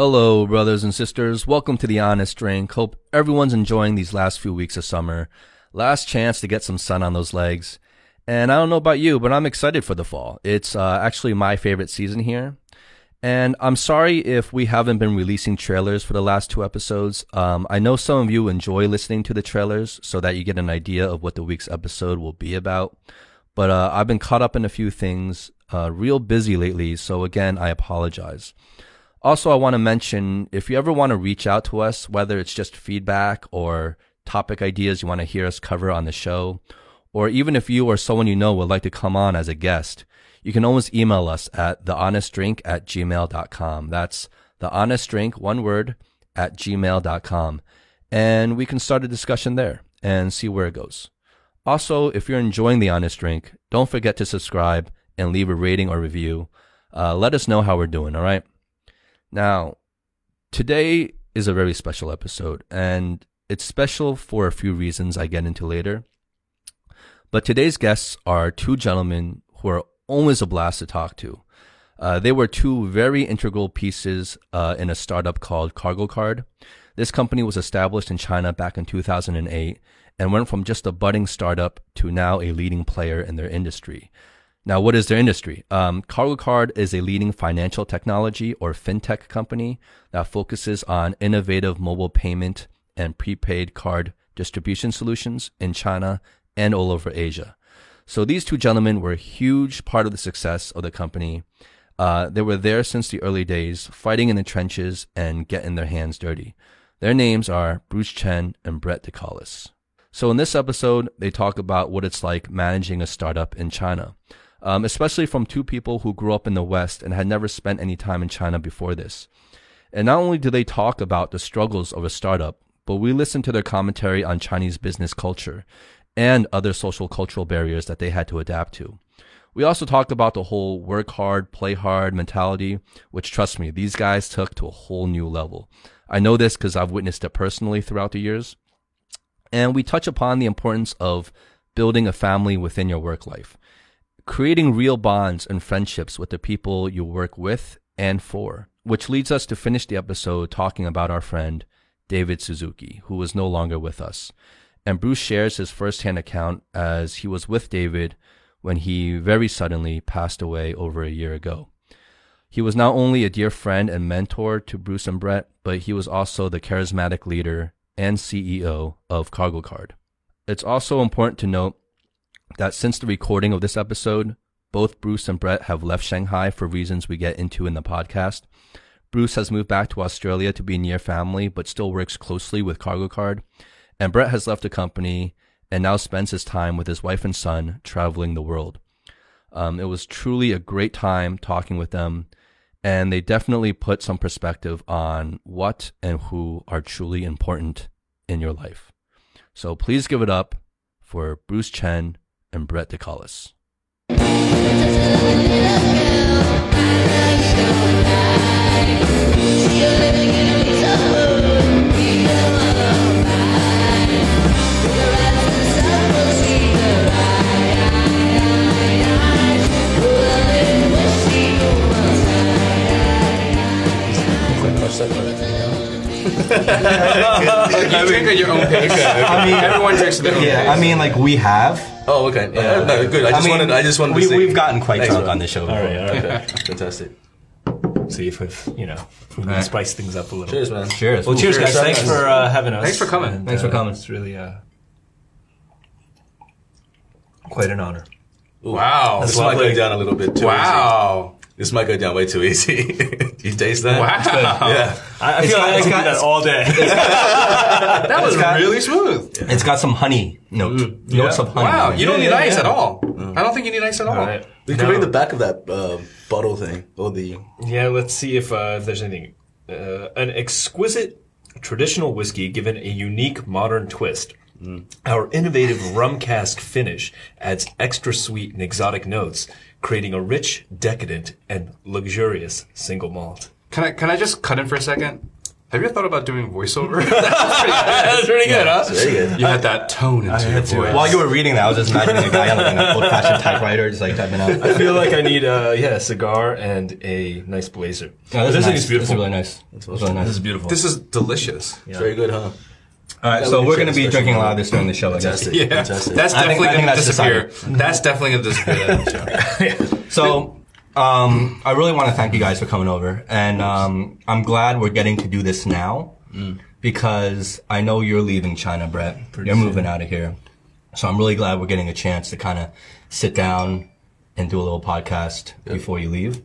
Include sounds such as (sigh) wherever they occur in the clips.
Hello, brothers and sisters. Welcome to The Honest Drink. Hope everyone's enjoying these last few weeks of summer. Last chance to get some sun on those legs. And I don't know about you, but I'm excited for the fall. It's uh, actually my favorite season here. And I'm sorry if we haven't been releasing trailers for the last two episodes. Um, I know some of you enjoy listening to the trailers so that you get an idea of what the week's episode will be about. But uh, I've been caught up in a few things, uh, real busy lately. So again, I apologize. Also, I want to mention if you ever want to reach out to us, whether it's just feedback or topic ideas you want to hear us cover on the show, or even if you or someone you know would like to come on as a guest, you can always email us at thehonestdrink at gmail.com. That's thehonestdrink, one word, at gmail.com. And we can start a discussion there and see where it goes. Also, if you're enjoying The Honest Drink, don't forget to subscribe and leave a rating or review. Uh, let us know how we're doing, all right? Now, today is a very special episode, and it's special for a few reasons I get into later. But today's guests are two gentlemen who are always a blast to talk to. Uh, they were two very integral pieces uh, in a startup called KargoCard. This company was established in China back in 2008 and went from just a budding startup to now a leading player in their industry. Now, what is their industry? Um, KargoCard is a leading financial technology or fintech company that focuses on innovative mobile payment and prepaid card distribution solutions in China and all over Asia. So these two gentlemen were a huge part of the success of the company. Uh, they were there since the early days, fighting in the trenches and getting their hands dirty. Their names are Bruce Chen and Brett Decolyse. So in this episode, they talk about what it's like managing a startup in China um, especially from two people who grew up in the West and had never spent any time in China before this. And not only do they talk about the struggles of a startup, but we listen to their commentary on Chinese business culture and other social cultural barriers that they had to adapt to. We also talked about the whole work hard, play hard mentality, which trust me, these guys took to a whole new level. I know this because I've witnessed it personally throughout the years. And we touch upon the importance of building a family within your work life creating real bonds and friendships with the people you work with and for, which leads us to finish the episode talking about our friend David Suzuki, who is no longer with us. And Bruce shares his firsthand account as he was with David when he very suddenly passed away over a year ago. He was not only a dear friend and mentor to Bruce and Brett, but he was also the charismatic leader and CEO of KargoCard. It's also important to note that since the recording of this episode, both Bruce and Brett have left Shanghai for reasons we get into in the podcast. Bruce has moved back to Australia to be near family, but still works closely with KargoCard. And Brett has left the company and now spends his time with his wife and son traveling the world. Um, it was truly a great time talking with them, and they definitely put some perspective on what and who are truly important in your life. So please give it up for Bruce Chen and Brett Decolyse. (laughs) you drink at your own pace. I mean, everyone drinks at their own Yeah, pace. I mean, like we have. Oh, okay. Yeah, (laughs) no, good. I just mean, wanted. I just wanted we, to see. We've gotten quite Thanks, drunk bro. on this show. Before. All right, all right. (laughs) Okay, fantastic. See if we've, you know, if we can Alright. spice things up a little. Cheers, man. Cheers. Well, cheers, guys. Cheers. Thanks for uh, having us. Thanks for coming. And, Thanks for uh, coming. It's really uh, quite an honor. Wow. This might lovely. down a little bit too Wow. Easy. This might go down way too easy. (laughs) Do you taste that? Wow. Yeah. I, I feel got- like I it's could got- do that all day. (laughs) That was got- really smooth. It's got some honey note. Notes of honey. Wow. You don't need yeah, ice yeah. at all. I don't think you need ice at all. all right. We can No. read the back of that uh, bottle thing or the. Yeah, let's see if, uh, if there's anything. Uh, an exquisite traditional whiskey given a unique modern twist. Our innovative rum cask finish adds extra sweet and exotic notes, creating a rich, decadent, and luxurious single malt. Can I can I just cut in for a second? Have you ever thought about doing voiceover? (laughs) (laughs) That's pretty good, huh? Very good. you had that tone into your voice. While you were reading that, I was just imagining a guy on like an old-fashioned typewriter, just like typing out. I feel like I need uh yeah, a cigar and a nice blazer. Yeah, this, this is thing nice. is beautiful. This is really nice. This is really nice. This is beautiful. this is delicious. It's very good, huh? All right, so we we're going to be drinking a lot of this during the show, I guess. Fantastic. Yeah, Fantastic. that's I think- definitely I think going to that's disappear. (laughs) That's definitely going to disappear. at the show. So, um, I really want to thank you guys for coming over, and um, I'm glad we're getting to do this now because I know you're leaving China, Brett. you're moving out of here, so I'm really glad we're getting a chance to kind of sit down and do a little podcast before you leave.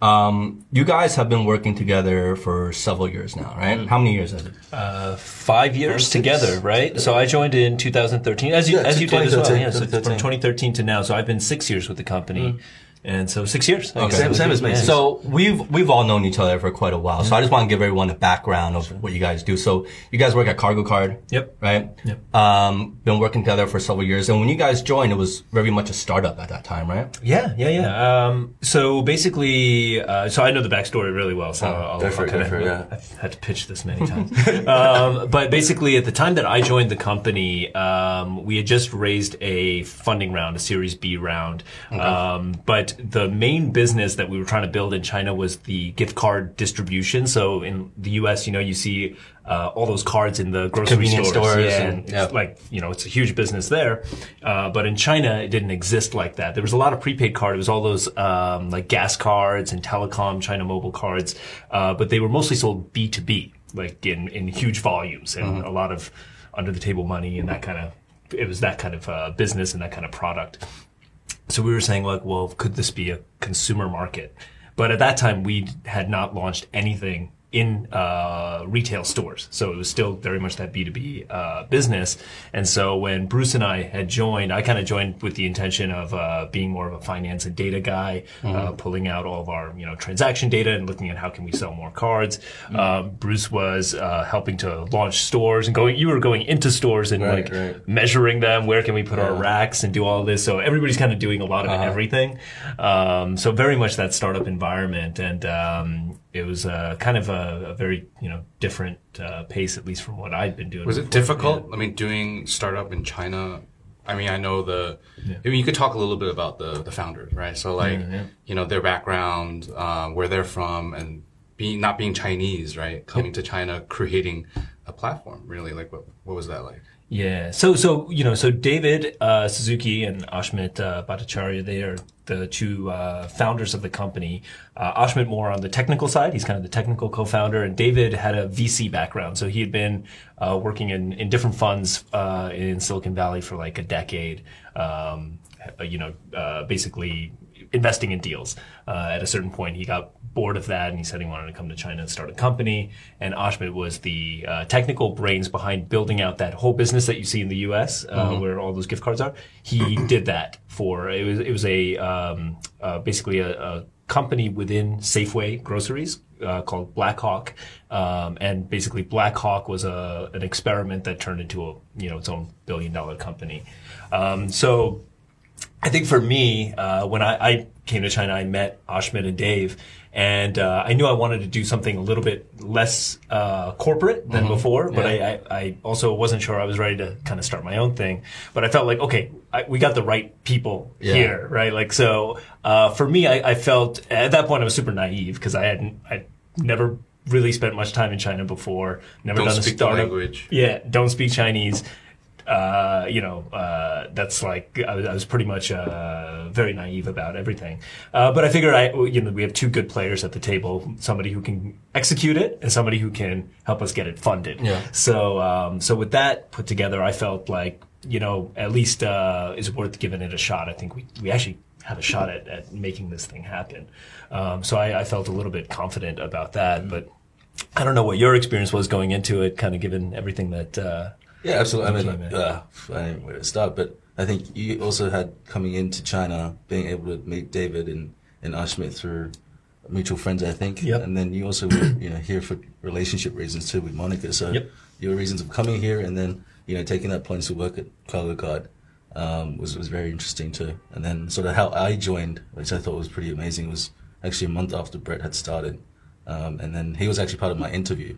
Um, you guys have been working together for several years now, right? How many years is it? Uh, five years together, right? So I joined in 2013, as you Yeah, as you did as well. Yeah, so from 2013. 2013 to now. So I've been six years with the company, and so six years. I guess. Same- same as me. Yeah. So we've we've all known each other for quite a while. So I just want to give everyone a background of what you guys do. So you guys work at KargoCard. Yep. Right. Yep. Um, been working together for several years, and when you guys joined, it was very much a startup at that time, right? Yeah, yeah, yeah. Um, so basically, uh, so I know the backstory really well. So I'll, go for I'll it, kinda, go for it, yeah. I've had to pitch this many times. (laughs) um, but basically, at the time that I joined the company, um, we had just raised a funding round, a Series B round. Um, but the main business that we were trying to build in China was the gift card distribution. So in the U.S., you know, you see uh, all those cards in the grocery stores, stores yeah, and- yeah. like you know it's a huge business there. Uh, but in china it didn't exist like that. There was a lot of prepaid card. It was all those um, like gas cards and telecom china mobile cards. Uh, but they were mostly sold b2b like in, in huge volumes and a lot of under the table money and that kind of it was that kind of uh, business and that kind of product so we were saying like, well, could this be a consumer market? But at that time, we had not launched anything in uh, retail stores, so it was still very much that B two B uh, business. And so when Bruce and I had joined, I kind of joined with the intention of uh, being more of a finance and data guy, uh, pulling out all of our you know transaction data and looking at how can we sell more cards. Um, Bruce was uh, helping to launch stores and going. You were going into stores and Right, like right. measuring them. Where can we put our racks and do all this? So everybody's kind of doing a lot of Uh-huh. everything. Um, so very much that startup environment, and um, it was uh, kind of a, a very you know different uh, pace, at least from what I'd been doing. Was it difficult? I mean, doing startup in China. I mean, I know the. I mean, you could talk a little bit about the the founders, right? So, like, you know, their background, uh, where they're from, and being not being Chinese, right? Coming to China, creating a platform. Really, like, what what was that like? Yeah. So, so, you know, so David, uh, Suzuki and Ashmit, uh, Bhattacharya, they are the two, uh, founders of the company. Uh, Ashmit more on the technical side. He's kind of the technical co-founder and David had a VC background. So he had been, uh, working in, in different funds, uh, in Silicon Valley for like a decade. Um, you know, uh, basically investing in deals. At a certain point, he got bored of that and he said he wanted to come to China and start a company. And Ashmit was the uh, technical brains behind building out that whole business that you see in the U.S. Uh, where all those gift cards are. He did that for it was it was a um, uh, basically a, a company within Safeway groceries uh, called Blackhawk, um, and basically Blackhawk was a an experiment that turned into a you know its own billion dollar company. Um, so I think for me, uh, when I, I came to China, I met Ashmit and Dave, and uh, I knew I wanted to do something a little bit less uh, corporate than before. But I, I, I also wasn't sure I was ready to kind of start my own thing. But I felt like, okay, I, we got the right people here, right? Like, so uh, for me, I, I felt at that point I was super naive because I hadn't, I never really spent much time in China before, never Don't done a startup. language. Yeah, don't speak Chinese. Uh, you know, uh, that's like I was, I was pretty much uh, very naive about everything. Uh, but I figured I, you know, we have two good players at the table: somebody who can execute it and somebody who can help us get it funded. Yeah. So, um, so with that put together, I felt like you know, at least uh, is worth giving it a shot. I think we we actually have a shot at, at making this thing happen. Um, so I, I felt a little bit confident about that, but. I don't know what your experience was going into it, kind of given everything that. Uh, Yeah, absolutely. I mean, uh, I don't know where to start, but I think you also had coming into China, being able to meet David and, and Ashmit through mutual friends, I think. Yep. And then you also were, (clears throat) you know, here for relationship reasons too with Monica. So Yep. your reasons of coming here and then, you know, taking that plunge to work at KargoCard um, was, was very interesting too. And then sort of how I joined, which I thought was pretty amazing, was actually a month after Brett had started. Um, and then he was actually part of my interview.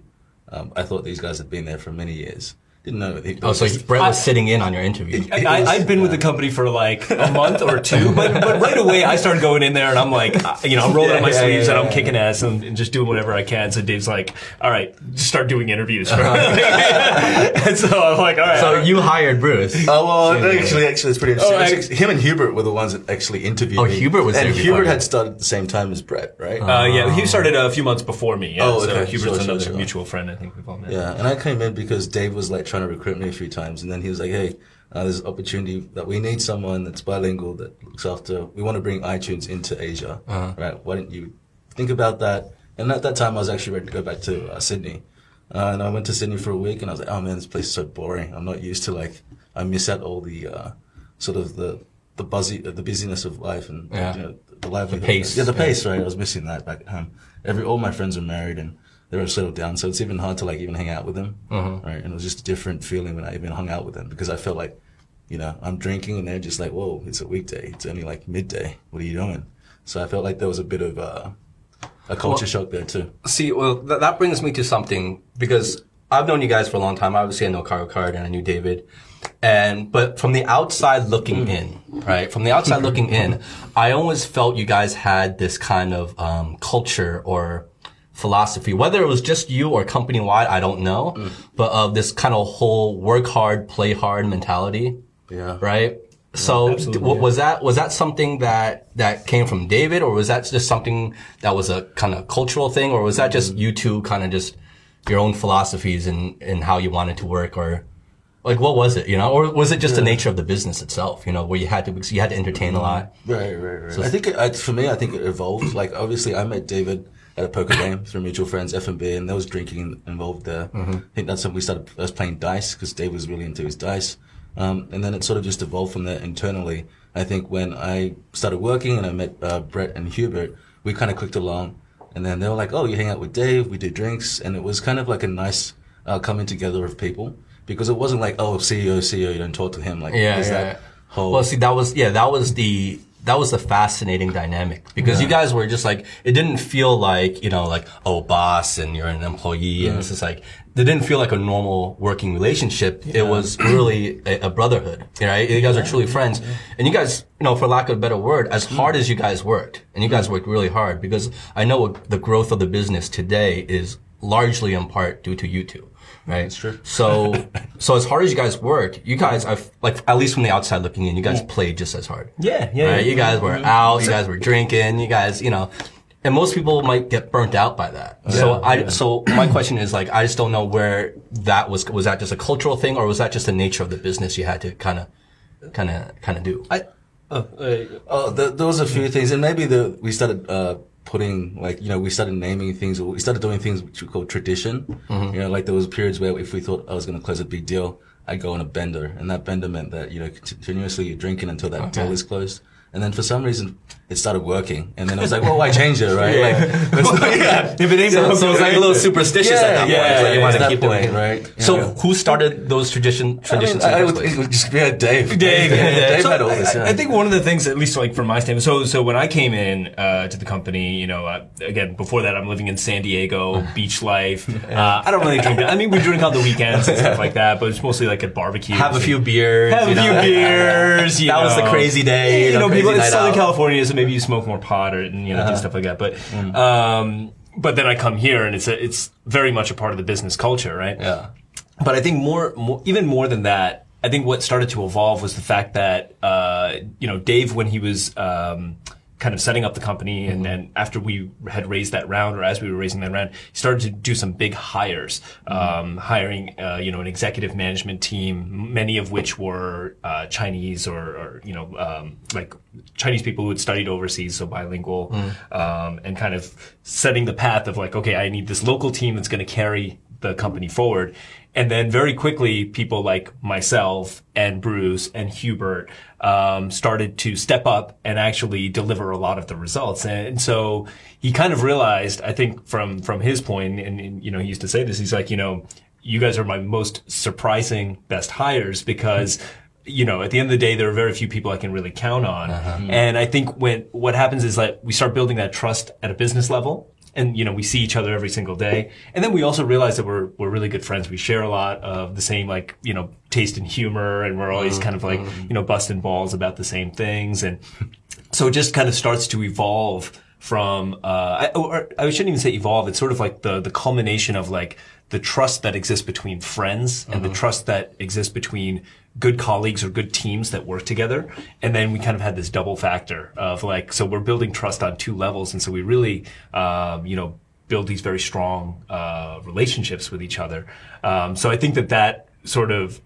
Um, I thought these guys had been there for many years. Didn't know. He, Oh, so Brett was sitting in on your interview. I, I, I'd been with the company for like a (laughs) month or two, but, but right away I started going in there and I'm like, uh, you know, I'm rolling up my Yeah, yeah, sleeves yeah, and I'm yeah. kicking ass and, and just doing whatever I can. So Dave's like, all right, just start doing interviews. For (laughs) and so I'm like, all right. So you hired Bruce. Oh well, actually, actually, it's pretty interesting. Oh, I- Actually, him and Hubert were the ones that actually interviewed Oh, me. Hubert was and there Hubert had started at the same time as Brett, right? Uh, yeah, he started a few months before me. Yeah, Oh, so okay. Hubert's Sure, sure, another sure. mutual friend. I think we've all met. Yeah, and I came in because Dave was like trying to recruit me a few times, and then he was like, "Hey, uh, there's an opportunity that we need someone that's bilingual that looks after. We want to bring iTunes into Asia, right? Why don't you think about that?" And at that time, I was actually ready to go back to uh, Sydney, uh, and I went to Sydney for a week, and I was like, "Oh man, this place is so boring. I'm not used to like. I miss out all the uh, sort of the the buzzy, uh, the busyness of life, and Yeah. you know, the livelihood. pace. Yeah, the pace, right? I was missing that back at home. Every all my friends are married and they were settled down, so it's even hard to like even hang out with them, right? And it was just a different feeling when I even hung out with them because I felt like, you know, I'm drinking and they're just like, whoa, it's a weekday, it's only like midday. What are you doing? So I felt like there was a bit of uh, a culture shock there too. See, well, th- that brings me to something because I've known you guys for a long time. Obviously, I know KargoCard and I knew David. And, but from the outside looking in, right? From the outside looking in, I always felt you guys had this kind of, um, culture or philosophy, whether it was just you or company wide, I don't know, mm. but of this kind of whole work hard, play hard mentality. Yeah. Right? So d- w- was that was that something that that came from David, or was that just something that was a kind of cultural thing, or was that just mm. you two kind of just your own philosophies and and how you wanted to work, or like what was it, you know, or was it just the nature of the business itself, you know, where you had to you had to entertain a mm-hmm. lot? Right, right, right. I think it, for me, I think it evolved. Like obviously, I met David at a poker game through mutual friends, F and B, and there was drinking involved there. I think that's when we started. Was playing dice because Dave was really into his dice, um, and then it sort of just evolved from there internally. I think when I started working and I met uh, Brett and Hubert, we kind of clicked along, and then they were like, "Oh, you hang out with Dave, we do drinks," and it was kind of like a nice uh, coming together of people because it wasn't like, "Oh, CEO, CEO, you don't talk to him." Like, Yeah, yeah. that whole Well, see, that was yeah, that was the that was the fascinating dynamic because you guys were just like it didn't feel like you know like oh boss and you're an employee and it's just like it didn't feel like a normal working relationship. It was really a, a brotherhood, right? You guys are truly friends, and you guys, you know, for lack of a better word, as hmm. hard as you guys worked, and you guys hmm. worked really hard because I know the growth of the business today is largely in part due to you two. Right. That's true. So, (laughs) so as hard as you guys worked, you guys, I've, like, at least from the outside looking in, you guys played just as hard. Yeah, yeah, Right? yeah. You guys were out, you guys were drinking, you guys, you know, and most people might get burnt out by that. so I, so my question is like, I just don't know where that was, was that just a cultural thing or was that just the nature of the business you had to kind of, kind of, kind of do? I, uh, uh, Oh, th there was a few things, and maybe the we started uh, putting like you know we started naming things, or we started doing things which we call tradition. Mm-hmm. You know, like there was periods where if we thought I was going to close a big deal, I'd go on a bender, and that bender meant that you know continuously you're drinking until that deal is closed. And then for some reason it started working, and then I was like, well, why change it, right? Like, (laughs) yeah. if it ain't So, broke, so it's like a little superstitious at that yeah, point. It's like you yeah, want to keep point, it. right? So who started those tradition, I, mean, traditions? I, I would think it would just yeah, Dave. Dave, yeah, yeah. Dave So had all this. I, Yeah. I think one of the things, at least like from my standpoint, so so when I came in uh, to the company, you know, uh, again before that, I'm living in San Diego, (laughs) beach life. Uh, I don't really drink. I mean, we drink on the weekends and stuff like that, but it's mostly like at barbecues. Have a few beers. have a few beers. (laughs) That was the crazy day, you know, crazy in night Southern out. California, so maybe you smoke more pot or and, you know do stuff like that. But um, but then I come here and it's a, it's very much a part of the business culture, right? Yeah. But I think more, more, even more than that, I think what started to evolve was the fact that, uh, you know, Dave, when he was, um, kind of setting up the company and then after we had raised that round or as we were raising that round, he started to do some big hires, um, hiring, uh, you know, an executive management team, many of which were, uh, Chinese or, or, you know, um, like Chinese people who had studied overseas, so bilingual, um, and kind of setting the path of like, okay, I need this local team that's going to carry the company forward. And then very quickly, people like myself and Bruce and Hubert um, started to step up and actually deliver a lot of the results. And so he kind of realized, I think, from from his point, and, and you know, he used to say this. He's like, you know, you guys are my most surprising best hires because you know, at the end of the day, there are very few people I can really count on. And I think when what happens is that we start building that trust at a business level. And you know we see each other every single day. And then we also realize that we're we're really good friends. We share a lot of the same like you know taste in humor. And we're always kind of like you know busting balls about the same things. And so it just kind of starts to evolve from uh I, or I shouldn't even say evolve. It's sort of like the the culmination of like the trust that exists between friends and the trust that exists between good colleagues or good teams that work together. And then we kind of had this double factor of like, so we're building trust on two levels. And so we really, um, you know, build these very strong, uh, relationships with each other. Um, so I think that that sort of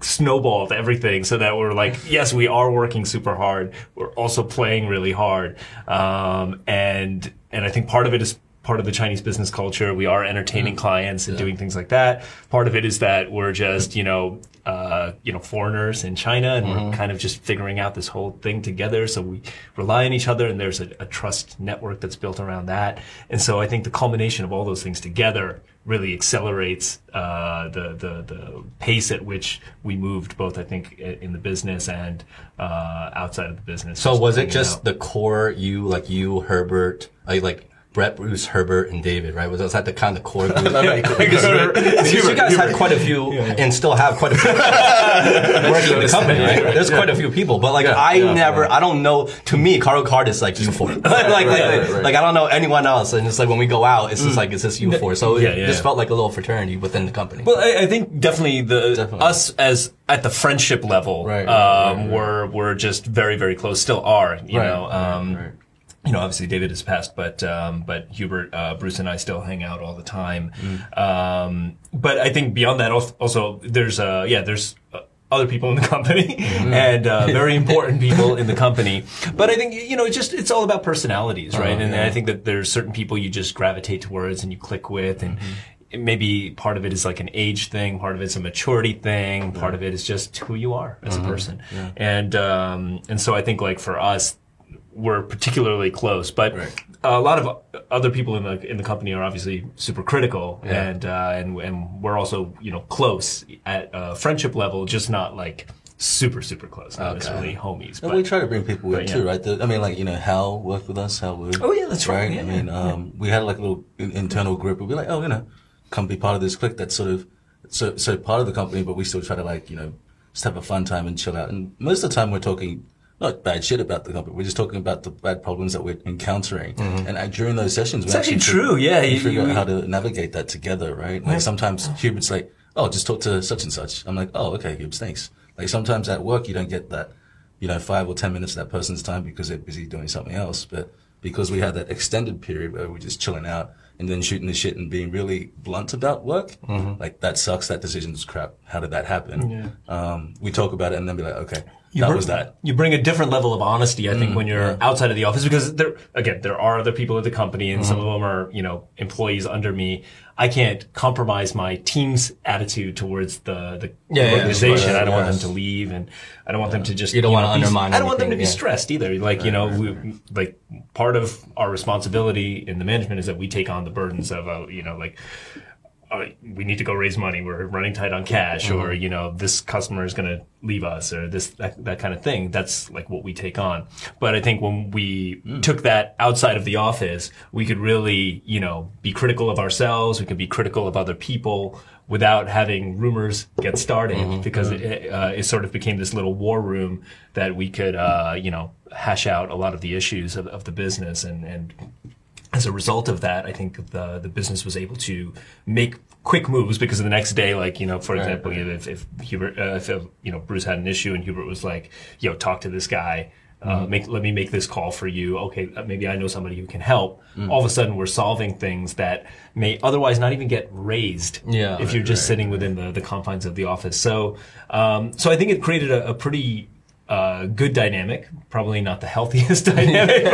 snowballed everything so that we're like, yes, we are working super hard. We're also playing really hard. Um, and, and I think part of it is part of the Chinese business culture. We are entertaining clients and doing things like that. Part of it is that we're just, you know, uh, you know, foreigners in China and we're kind of just figuring out this whole thing together. So we rely on each other and there's a, a trust network that's built around that. And so I think the culmination of all those things together really accelerates uh, the, the the pace at which we moved, both I think in the business and uh, outside of the business. So was it just out. the core you, like you, Herbert, like Brett, Bruce, Herbert, and David, right? Was, was that the kind of core group? (laughs) (laughs) Because you guys had quite a few, and still have quite a few (laughs) working in the company, right? There's quite a few people, but like I never, I don't know. To me, KargoCard is like you four. like, like, like, like, I don't know anyone else, and it's like when we go out, it's just like it's just you four. So Yeah, it yeah. just felt like a little fraternity within the company. Well, I, I think definitely the Definitely. us as at the friendship level, Right, um, right, right, we're we're just very very close. Still are, you Right, know. right, Um, right. You know, obviously David has passed, but um, but Hubert, uh, Bruce, and I still hang out all the time. Mm. Um, but I think beyond that, also there's uh, yeah, there's. Uh, other people in the (laughs) company Mm-hmm. and uh, (laughs) very important people in the company. But I think you know, it's just it's all about personalities, right? Oh, and I think that there's certain people you just gravitate towards and you click with, and Mm-hmm. maybe part of it is like an age thing, part of it's a maturity thing, part of it is just who you are as Mm-hmm. a person. And um, and so I think like for us, we're particularly close, but Right. a lot of other people in the in the company are obviously super critical, and uh, and and we're also you know close at uh, friendship level, just not like super super close, not necessarily homies. And But we try to bring people in but, too, right? The, I mean, like you know, Hal worked with us. Hal Wood. Oh, yeah, that's right, I yeah, mean, yeah, um, we had like a little in- internal group. We'd be like, oh, you know, come be part of this clique. That's sort of so so part of the company, but we still try to like you know just have a fun time and chill out. And most of the time, we're talking not bad shit about the company. We're just talking about the bad problems that we're encountering. And uh, during those sessions, we Mm-hmm. It's actually fig- true, yeah, you- figure you- out how to navigate that together, right? Like sometimes Hubert's like, oh, just talk to such and such. I'm like, oh, okay, Hubert, thanks. Like sometimes at work, you don't get that, you know, five or 10 minutes of that person's time because they're busy doing something else. But because we had that extended period where we're just chilling out and then shooting the shit and being really blunt about work, like that sucks. That decision's crap. How did that happen? Um, we talk about it and then be like, okay, that bring- was that. You bring a different level of honesty, I think, Mm, when you're outside of the office because there, again, there are other people at the company and some of Mm-hmm. them are, you know, employees under me. I can't compromise my team's attitude towards the, the Yeah, yeah, organization. yeah, I don't want them to leave and I don't want them to just, You don't wanna know, be- undermine I don't want them to be yeah. stressed either. Like, you know, we, like part of our responsibility in the management is that we take on the burdens of, uh, you know, like, uh, we need to go raise money. We're running tight on cash, Mm-hmm. or you know, this customer is going to leave us, or this that, that kind of thing. That's like what we take on. But I think when we Mm. took that outside of the office, we could really, you know, be critical of ourselves. We could be critical of other people without having rumors get started, Mm-hmm. because it, uh, it sort of became this little war room that we could, uh, you know, hash out a lot of the issues of, of the business and and as a result of that, I think the the business was able to make quick moves because the next day, like you know, for example, if if Hubert, uh, if uh, you know Bruce had an issue and Hubert was like, "Yo, talk to this guy." Uh, make let me make this call for you. Okay, uh, maybe I know somebody who can help. All of a sudden, we're solving things that may otherwise not even get raised. Yeah, if you're just sitting within the, the confines of the office. So, um, so I think it created a, a pretty uh, good dynamic. Probably not the healthiest (laughs) dynamic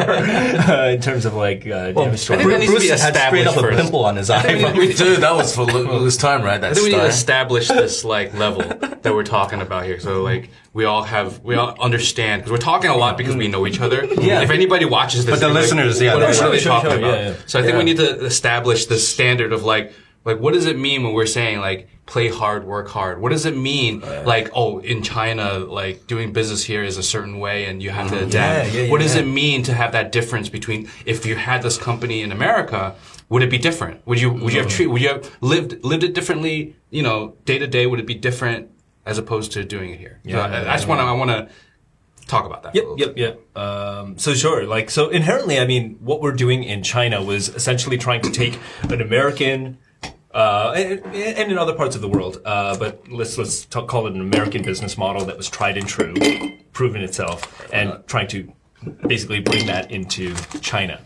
uh, in terms of like uh, damage to I our think that to Bruce had straight up established a pimple on his eye. We, (laughs) dude, that was for this time, right? That I think we need to establish this like level that we're talking about here. So like we all have we all understand because we're talking a lot because we know each other. Yeah. If anybody watches this, But the they're like, listeners, yeah, what, they're what are they talking sure, about? yeah, yeah. So I think we need to establish the standard of like. like what does it mean when we're saying like play hard, work hard? What does it mean uh, like oh in China like doing business here is a certain way and you have to mm-hmm. adapt? Yeah, yeah, what does yeah. it mean to have that difference between if you had this company in America? Would it be different? Would you would you have mm. treat would you have lived lived it differently? You know, day to day, would it be different as opposed to doing it here? So Yeah, I, yeah, I just want to I want to talk about that. Yep, yep, yep. Um, so sure, like so inherently, I mean, what we're doing in China was essentially trying to take an American. Uh, and, in other parts of the world, uh, but let's let's ta- call it an American business model that was tried and true, proven itself, and trying to basically bring that into China.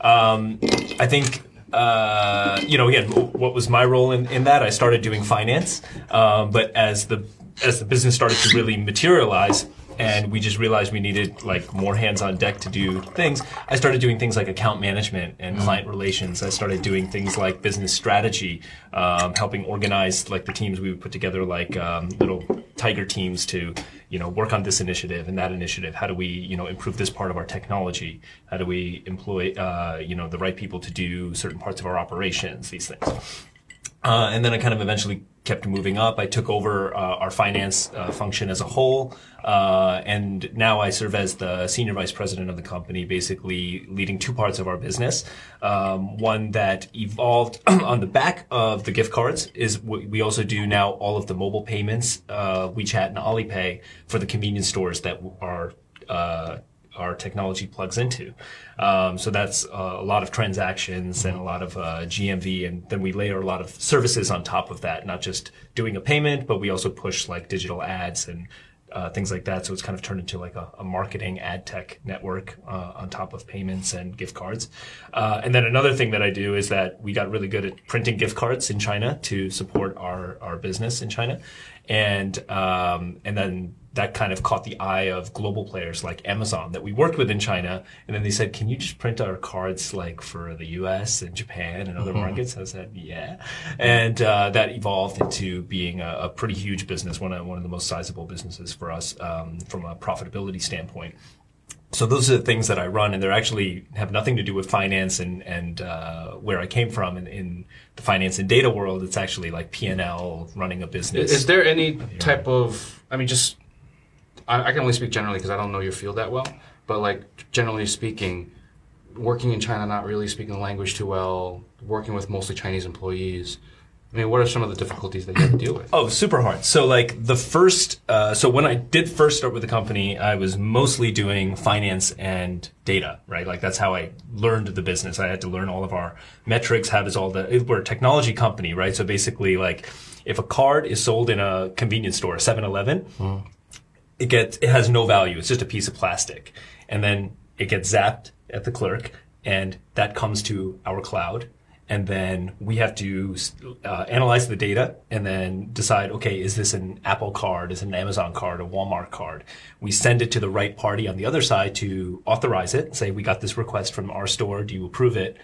Um, I think uh, you know, again, what was my role in, in that? I started doing finance, um, but as the as the business started to really materialize, and we just realized we needed like more hands on deck to do things. I started doing things like account management and client relations. I started doing things like business strategy, um, helping organize like the teams we would put together, like um, little tiger teams to you know work on this initiative and that initiative. How do we you know improve this part of our technology? How do we employ uh, you know the right people to do certain parts of our operations? These things. Uh, and then I kind of eventually kept moving up. I took over uh, our finance uh, function as a whole, uh, and now I serve as the senior vice president of the company, basically leading two parts of our business. Um, one that evolved (clears throat) on the back of the gift cards is we also do now all of the mobile payments, uh, WeChat and Alipay for the convenience stores that are uh, our technology plugs into. Um, so that's uh, a lot of transactions and a lot of uh, GMV, and then we layer a lot of services on top of that. Not just doing a payment, but we also push like digital ads and uh, things like that. So it's kind of turned into like a, a marketing ad tech network uh, on top of payments and gift cards. Uh, and then another thing that I do is that we got really good at printing gift cards in China to support our our business in China, and um, and then that kind of caught the eye of global players like Amazon that we worked with in China. And then they said, "Can you just print our cards like for the U.S. and Japan and other markets?" I said, "Yeah," and uh, that evolved into being a, a pretty huge business, one of one of the most sizable businesses for us um, from a profitability standpoint. So those are the things that I run, and they're actually have nothing to do with finance and and uh, where I came from in, in the finance and data world. It's actually like P and L, running a business. Is there any type of? I mean, just I, I can only speak generally because I don't know your field that well. But like generally speaking, working in China, not really speaking the language too well, working with mostly Chinese employees. I mean, what are some of the difficulties that you have to deal with? Oh, super hard. So like the first, uh, so when I did first start with the company, I was mostly doing finance and data, right? Like that's how I learned the business. I had to learn all of our metrics. How does all the, we're a technology company, right? So basically like if a card is sold in a convenience store, 7-Eleven, it gets, it has no value. It's just a piece of plastic. And then it gets zapped at the clerk and that comes to our cloud. And then we have to uh, analyze the data and then decide okay is this an apple card? Is it an amazon card? A walmart card? We send it to the right party on the other side to authorize it say we got this request from our store. Do you approve it?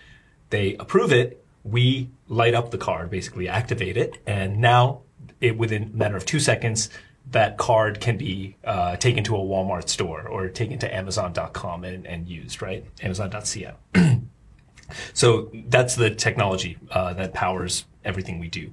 They approve it. We light up the card basically activate it. And now it within a matter of two seconds that card can be uh, taken to a walmart store or taken to amazon.com and, and used right amazon.co (clears throat) so that's the technology uh, that powers everything we do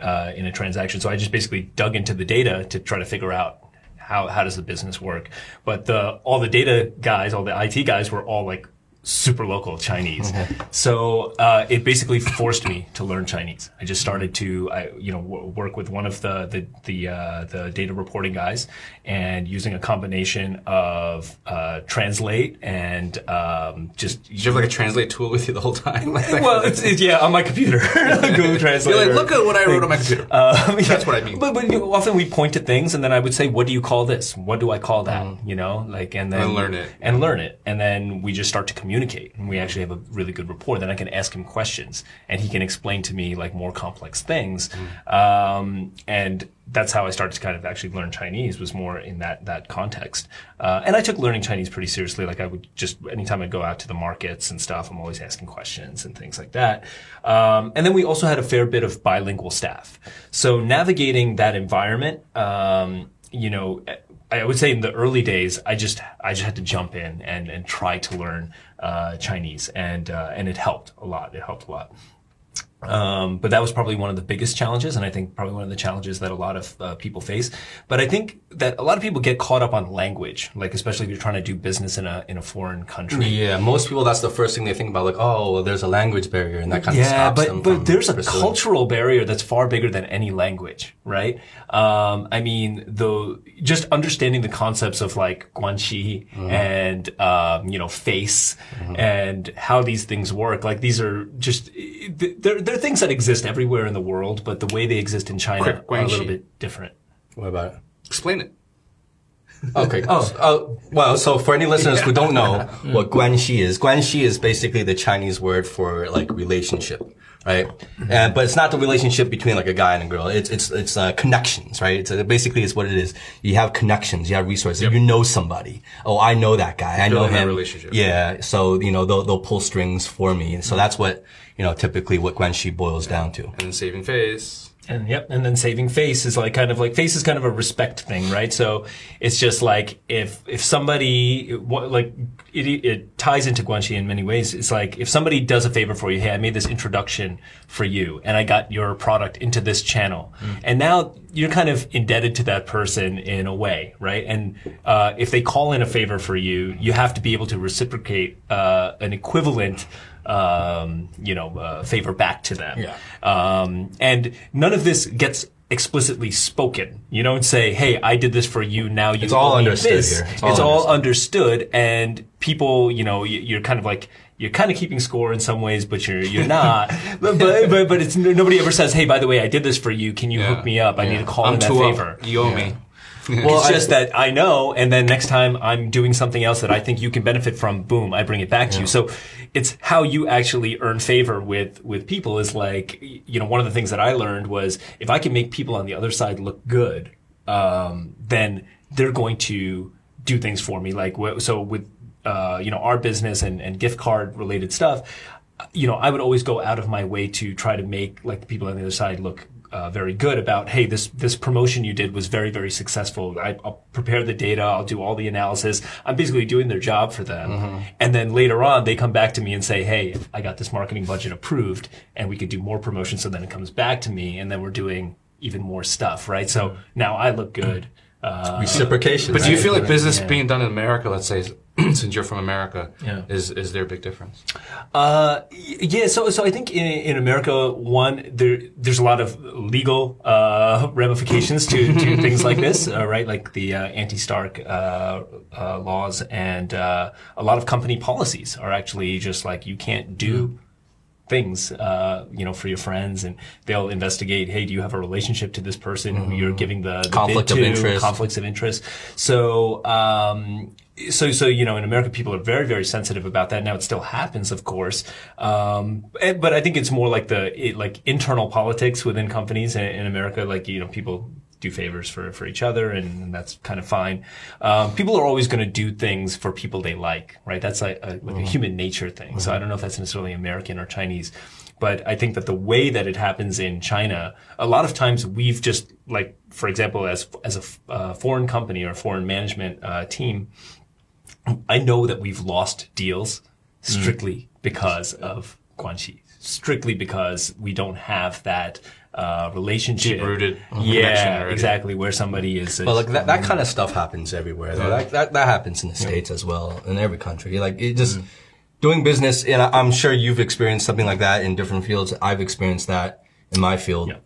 uh, in a transaction. So I just basically dug into the data to try to figure out how how does the business work. But the all the data guys, all the IT guys, were all like super local Chinese. So uh, it basically forced me to learn Chinese. I just started to, I, you know, w- work with one of the the the, uh, the data reporting guys, and using a combination of uh, translate and um, just. Did you have like a translate tool with you the whole time? (laughs) Like that well, it's, it's, yeah, on my computer, (laughs) (laughs) Google Translate. Like, look at what I wrote on my computer. Um, yeah. That's what I mean. But, but you know, often we point to things, and then I would say, "What do you call this? What do I call that?" You know, like, and then And learn it. and learn it, and then we just start to communicate, and we actually have a really good rapport. Then I can ask him questions, and he can explain to me like more complex things, um, and that's how I started to kind of actually learn Chinese was more in that that context. Uh, and I took learning Chinese pretty seriously. Like I would just anytime I go out to the markets and stuff, I'm always asking questions and things like that. Um, and then we also had a fair bit of bilingual staff. So navigating that environment, um, you know. I would say in the early days, I just I just had to jump in and, and try to learn Chinese, and uh, and it helped a lot. It helped a lot. Um, but that was probably one of the biggest challenges, and I think probably one of the challenges that a lot of uh, people face. But I think that a lot of people get caught up on language, like especially if you're trying to do business in a in a foreign country. Yeah, most people that's the first thing they think about, like, oh, well, there's a language barrier, and that kind of Yeah, stops but them but from there's a pursuing. cultural barrier that's far bigger than any language, right? Um, I mean, the just understanding the concepts of like guanxi Mm-hmm. and um, you know face and how these things work. Like these are just they're they're things that exist everywhere in the world, but the way they exist in China Quick, are a little bit different. What about it? Explain it. Okay. oh, uh, well, so for any listeners who don't know what guanxi is, guanxi is basically the Chinese word for like relationship, right? And but it's not the relationship between like a guy and a girl. It's it's it's uh, connections, right? It's uh, basically it's what it is. You have connections, you have resources. You know somebody. Oh, I know that guy. I know him. relationship. Yeah. So you know they'll they'll pull strings for me, and so that's what you know typically what guanxi boils down to. And saving face. And yep, and then saving face is like kind of like face is kind of a respect thing, right? So it's just like if if somebody what- like it, it ties into Guanxi in many ways. It's like if somebody does a favor for you, hey, I made this introduction for you, and I got your product into this channel, and now you're kind of indebted to that person in a way, right? And uh, if they call in a favor for you, you have to be able to reciprocate uh, an equivalent um, you know, uh, favor back to them. Yeah. Um, and none of this gets explicitly spoken. You don't say, "Hey, I did this for you. Now you." It's all understood this." here. It's It's all, all understood. and people, you know, you- you're kind of like. You're kind of keeping score in some ways, but you're you're not. (laughs) but, but but but it's nobody ever says, "Hey, by the way, I did this for you. Can you hook me up? I need to call I'm in that up. favor." You owe me. Well, it's just that I know, and then next time I'm doing something else that I think you can benefit from, boom, I bring it back to you. So it's how you actually earn favor with with people. Is like you know one of the things that I learned was if I can make people on the other side look good, um, then they're going to do things for me. Like so with uh, you know our business and, and gift card related stuff. You know, I would always go out of my way to try to make like the people on the other side look uh, very good about, hey, this this promotion you did was very very successful. I, I'll prepare the data, I'll do all the analysis. I'm basically doing their job for them, and then later on they come back to me and say, hey, I got this marketing budget approved, and we could do more promotion. So then it comes back to me, and then we're doing even more stuff, right? So now I look good. Uh, Reciprocation. But do you feel like business Yeah. being done in America, let's say, (clears throat) since you're from America, Yeah. is is there a big difference? Uh, yeah, so so I think in, in America, one there there's a lot of legal uh, ramifications to, to (laughs) things like this, uh, right? Like the uh, anti-Stark uh, uh, laws, and uh, a lot of company policies are actually just like you can't do things, uh, you know, for your friends, and they'll investigate. Hey, do you have a relationship to this person who you're giving the, the Conflict of interest. Conflicts of interest. So, um, so, so you know, in America, people are very, very sensitive about that. Now, it still happens, of course, um, and- but I think it's more like the it, like internal politics within companies in, in America. Like you know, people do favors for, for each other and, and that's kind of fine. Um, people are always going to do things for people they like, right? That's like a, like a human nature thing. So I don't know if that's necessarily American or Chinese, but I think that the way that it happens in China, a lot of times we've just like, for example, as, as a uh, foreign company or foreign management uh, team, I know that we've lost deals strictly because of Guanxi, strictly because we don't have that uh, relationship. Deep-rooted Yeah, exactly. Where somebody is. But like that, that kind of stuff happens everywhere. Though. That, that that happens in the states as well, in every country. Like it just doing business, and I- I'm sure you've experienced something like that in different fields. I've experienced that in my field. Yeah.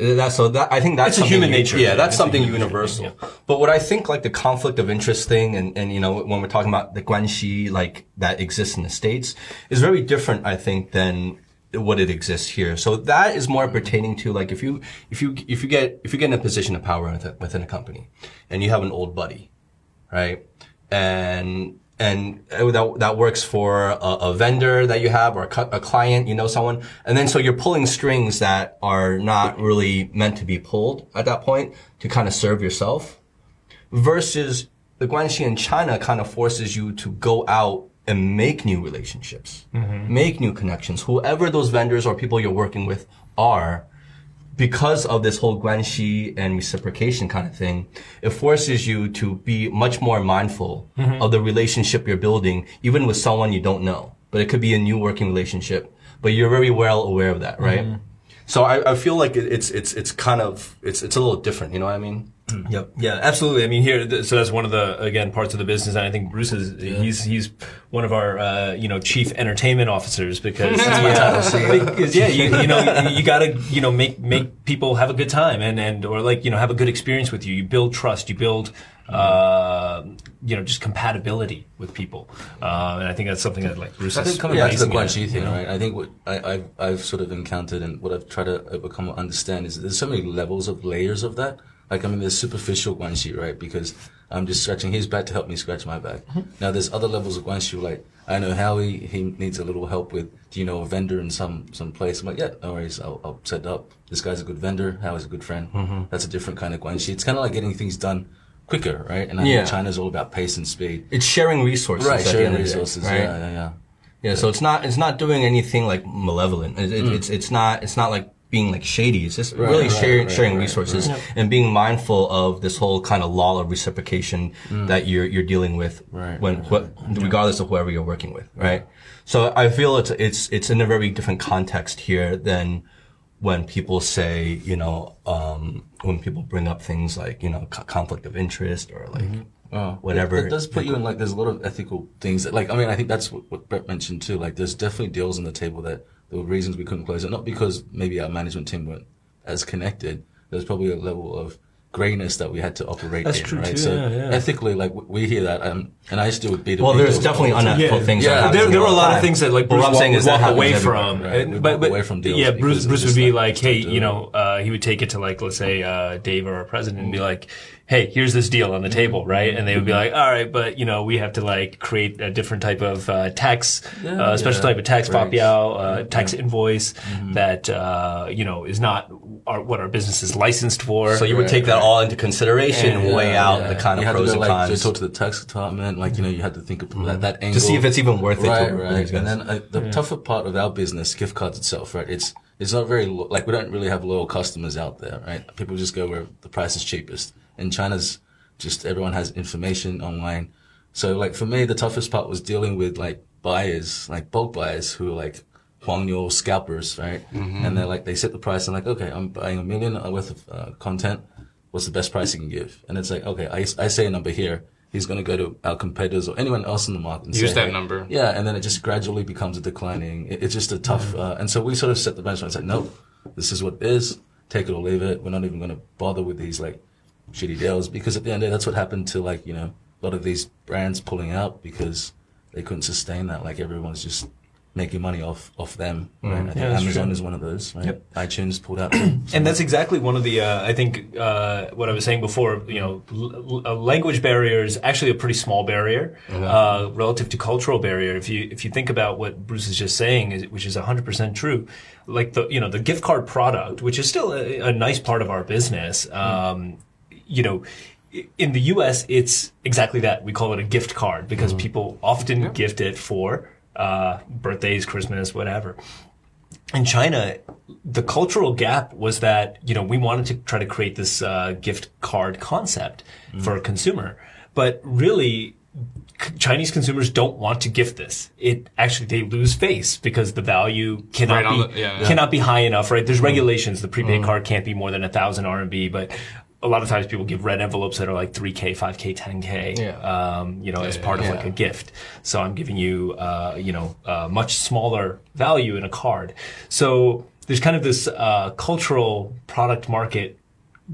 Uh, That's so that I think that's It's a human nature. Yeah, Yeah, that's it's something universal. But what I think like the conflict of interest thing, and and you know when we're talking about the guanxi like that exists in the states, is very different. I think than what it exists here. So that is more pertaining to like if you if you if you get if you get in a position of power within, within a company, and you have an old buddy, right, and and uh, that, that works for a, a vendor that you have or a, a client, you know someone. And then so you're pulling strings that are not really meant to be pulled at that point to kind of serve yourself versus the Guanxi in China kind of forces you to go out and make new relationships, mm-hmm. make new connections. Whoever those vendors or people you're working with are, because of this whole guanxi and reciprocation kind of thing, it forces you to be much more mindful mm-hmm. of the relationship you're building, even with someone you don't know. But it could be a new working relationship. but you're very well aware of that, right? Mm-hmm. So I, I feel like it, it's it's it's kind of it's it's a little different. You know what I mean? Yep. Yeah, absolutely. I mean, here, so that's one of the again parts of the business, and I think Bruce is he's he's one of our uh, you know chief entertainment officers because (laughs) yeah, because, (laughs) yeah, you, you know you, you gotta you know make make people have a good time and and or like you know have a good experience with you. You build trust. You build. Uh, you know, just compatibility with people, uh, and I think that's something that like Bruce. I is think coming back to the amazing at, Guanxi thing, you know? right? I think what I, I've, I've sort of encountered and what I've tried to overcome or understand is there's so many levels of layers of that. Like, I mean, there's superficial Guanxi, right? Because I'm just scratching his back to help me scratch my back. Now, there's other levels of Guanxi, like, I know Howie, he needs a little help with, do you know a vendor in some, some place? I'm like, yeah, no worries, I'll, I'll set up. This guy's a good vendor, Howie's a good friend. That's a different kind of Guanxi. It's kind of like getting things done quicker, right? And I Yeah. think China's all about pace and speed. It's sharing resources. Right, sharing the day, resources, right? yeah, yeah, yeah. Yeah, so it's not it's not doing anything like malevolent. It, it, Mm. It's it's not it's not like being like shady. It's just really right, sharing right, sharing right, resources and being mindful of this whole kind of law of reciprocation that you're you're dealing with Mm. Right, when what, regardless of whoever you're working with, right? So I feel it's it's it's in a very different context here than when people say, you know, um, when people bring up things like, you know, co- conflict of interest or like Oh, whatever. It, it does put you in like there's a lot of ethical things that like I mean I think that's what, what Brett mentioned too. Like there's definitely deals on the table that there were reasons we couldn't close it, not because maybe our management team weren't as connected. There's probably a level of grayness that we had to operate That's in, true, right? too, so yeah, yeah. ethically, like we hear that, um, and I used to do with B2B. well, there's definitely all unethical Yeah. things. Yeah, that there, there were a all the lot of things that like Bruce what I'm walk, saying is would that walk away from. Right, And- but, walk but away from deals yeah, Bruce Bruce would be like, like, hey, you know, uh, he would take it to like let's say uh, Dave or our president and be like, hey, here's this deal on the table, right? And they would be like, all right, but you know, we have to like create a different type of uh, tax, uh, special yeah. type of tax Right. fapiao, uh, tax invoice that uh, you know is not our, what our business is licensed for. So you would take that all into consideration and weigh out the kind you of had pros to go, and like, cons to talk to the tax department, like you know, you had to think of that, that angle to see if it's even worth it. right, right. And then uh, the tougher part of our business, gift cards itself, right? It's it's not very lo- like we don't really have loyal customers out there, right? People just go where the price is cheapest. In China's, just everyone has information online. So like for me, the toughest part was dealing with like buyers, like bulk buyers who are like huangniu scalpers, right? And they're like they set the price and like, okay, I'm buying a million worth of uh, content. What's the best price you can give? And it's like, okay, I, I say a number here. He's going to go to our competitors or anyone else in the market and Use say, that hey, number. yeah, and then it just gradually becomes a declining. It, it's just a tough, uh, and so we sort of set the benchmark. It's like, no, this is what it is. Take it or leave it. We're not even going to bother with these like shitty deals because at the end of the day, that's what happened to like you know a lot of these brands pulling out because they couldn't sustain that. Like everyone's just making money off off them. Right? I think Yeah, Amazon true. is one of those. Right? Yep. iTunes pulled out. (clears throat) and that's exactly one of the uh, I think uh, what I was saying before. You know, l- a language barrier is actually a pretty small barrier uh, relative to cultural barrier. If you if you think about what Bruce is just saying, is, which is hundred percent true, like the you know the gift card product, which is still a, a nice part of our business. Um, You know. In the U.S., it's exactly that. We call it a gift card because people often gift it for uh, birthdays, Christmas, whatever in China, the cultural gap was that you know we wanted to try to create this uh, gift card concept for a consumer, but really. Chinese consumers don't want to gift this. It actually they lose face because the value cannot Right be the- yeah. cannot be high enough. Right? There's regulations. The prepaid card can't be more than a thousand RMB, but a lot of times people give red envelopes that are like 3k, 5k, 10k. Yeah. Um, you know, as part of yeah. like a gift. So I'm giving you, uh, you know, a much smaller value in a card. So there's kind of this uh, cultural product market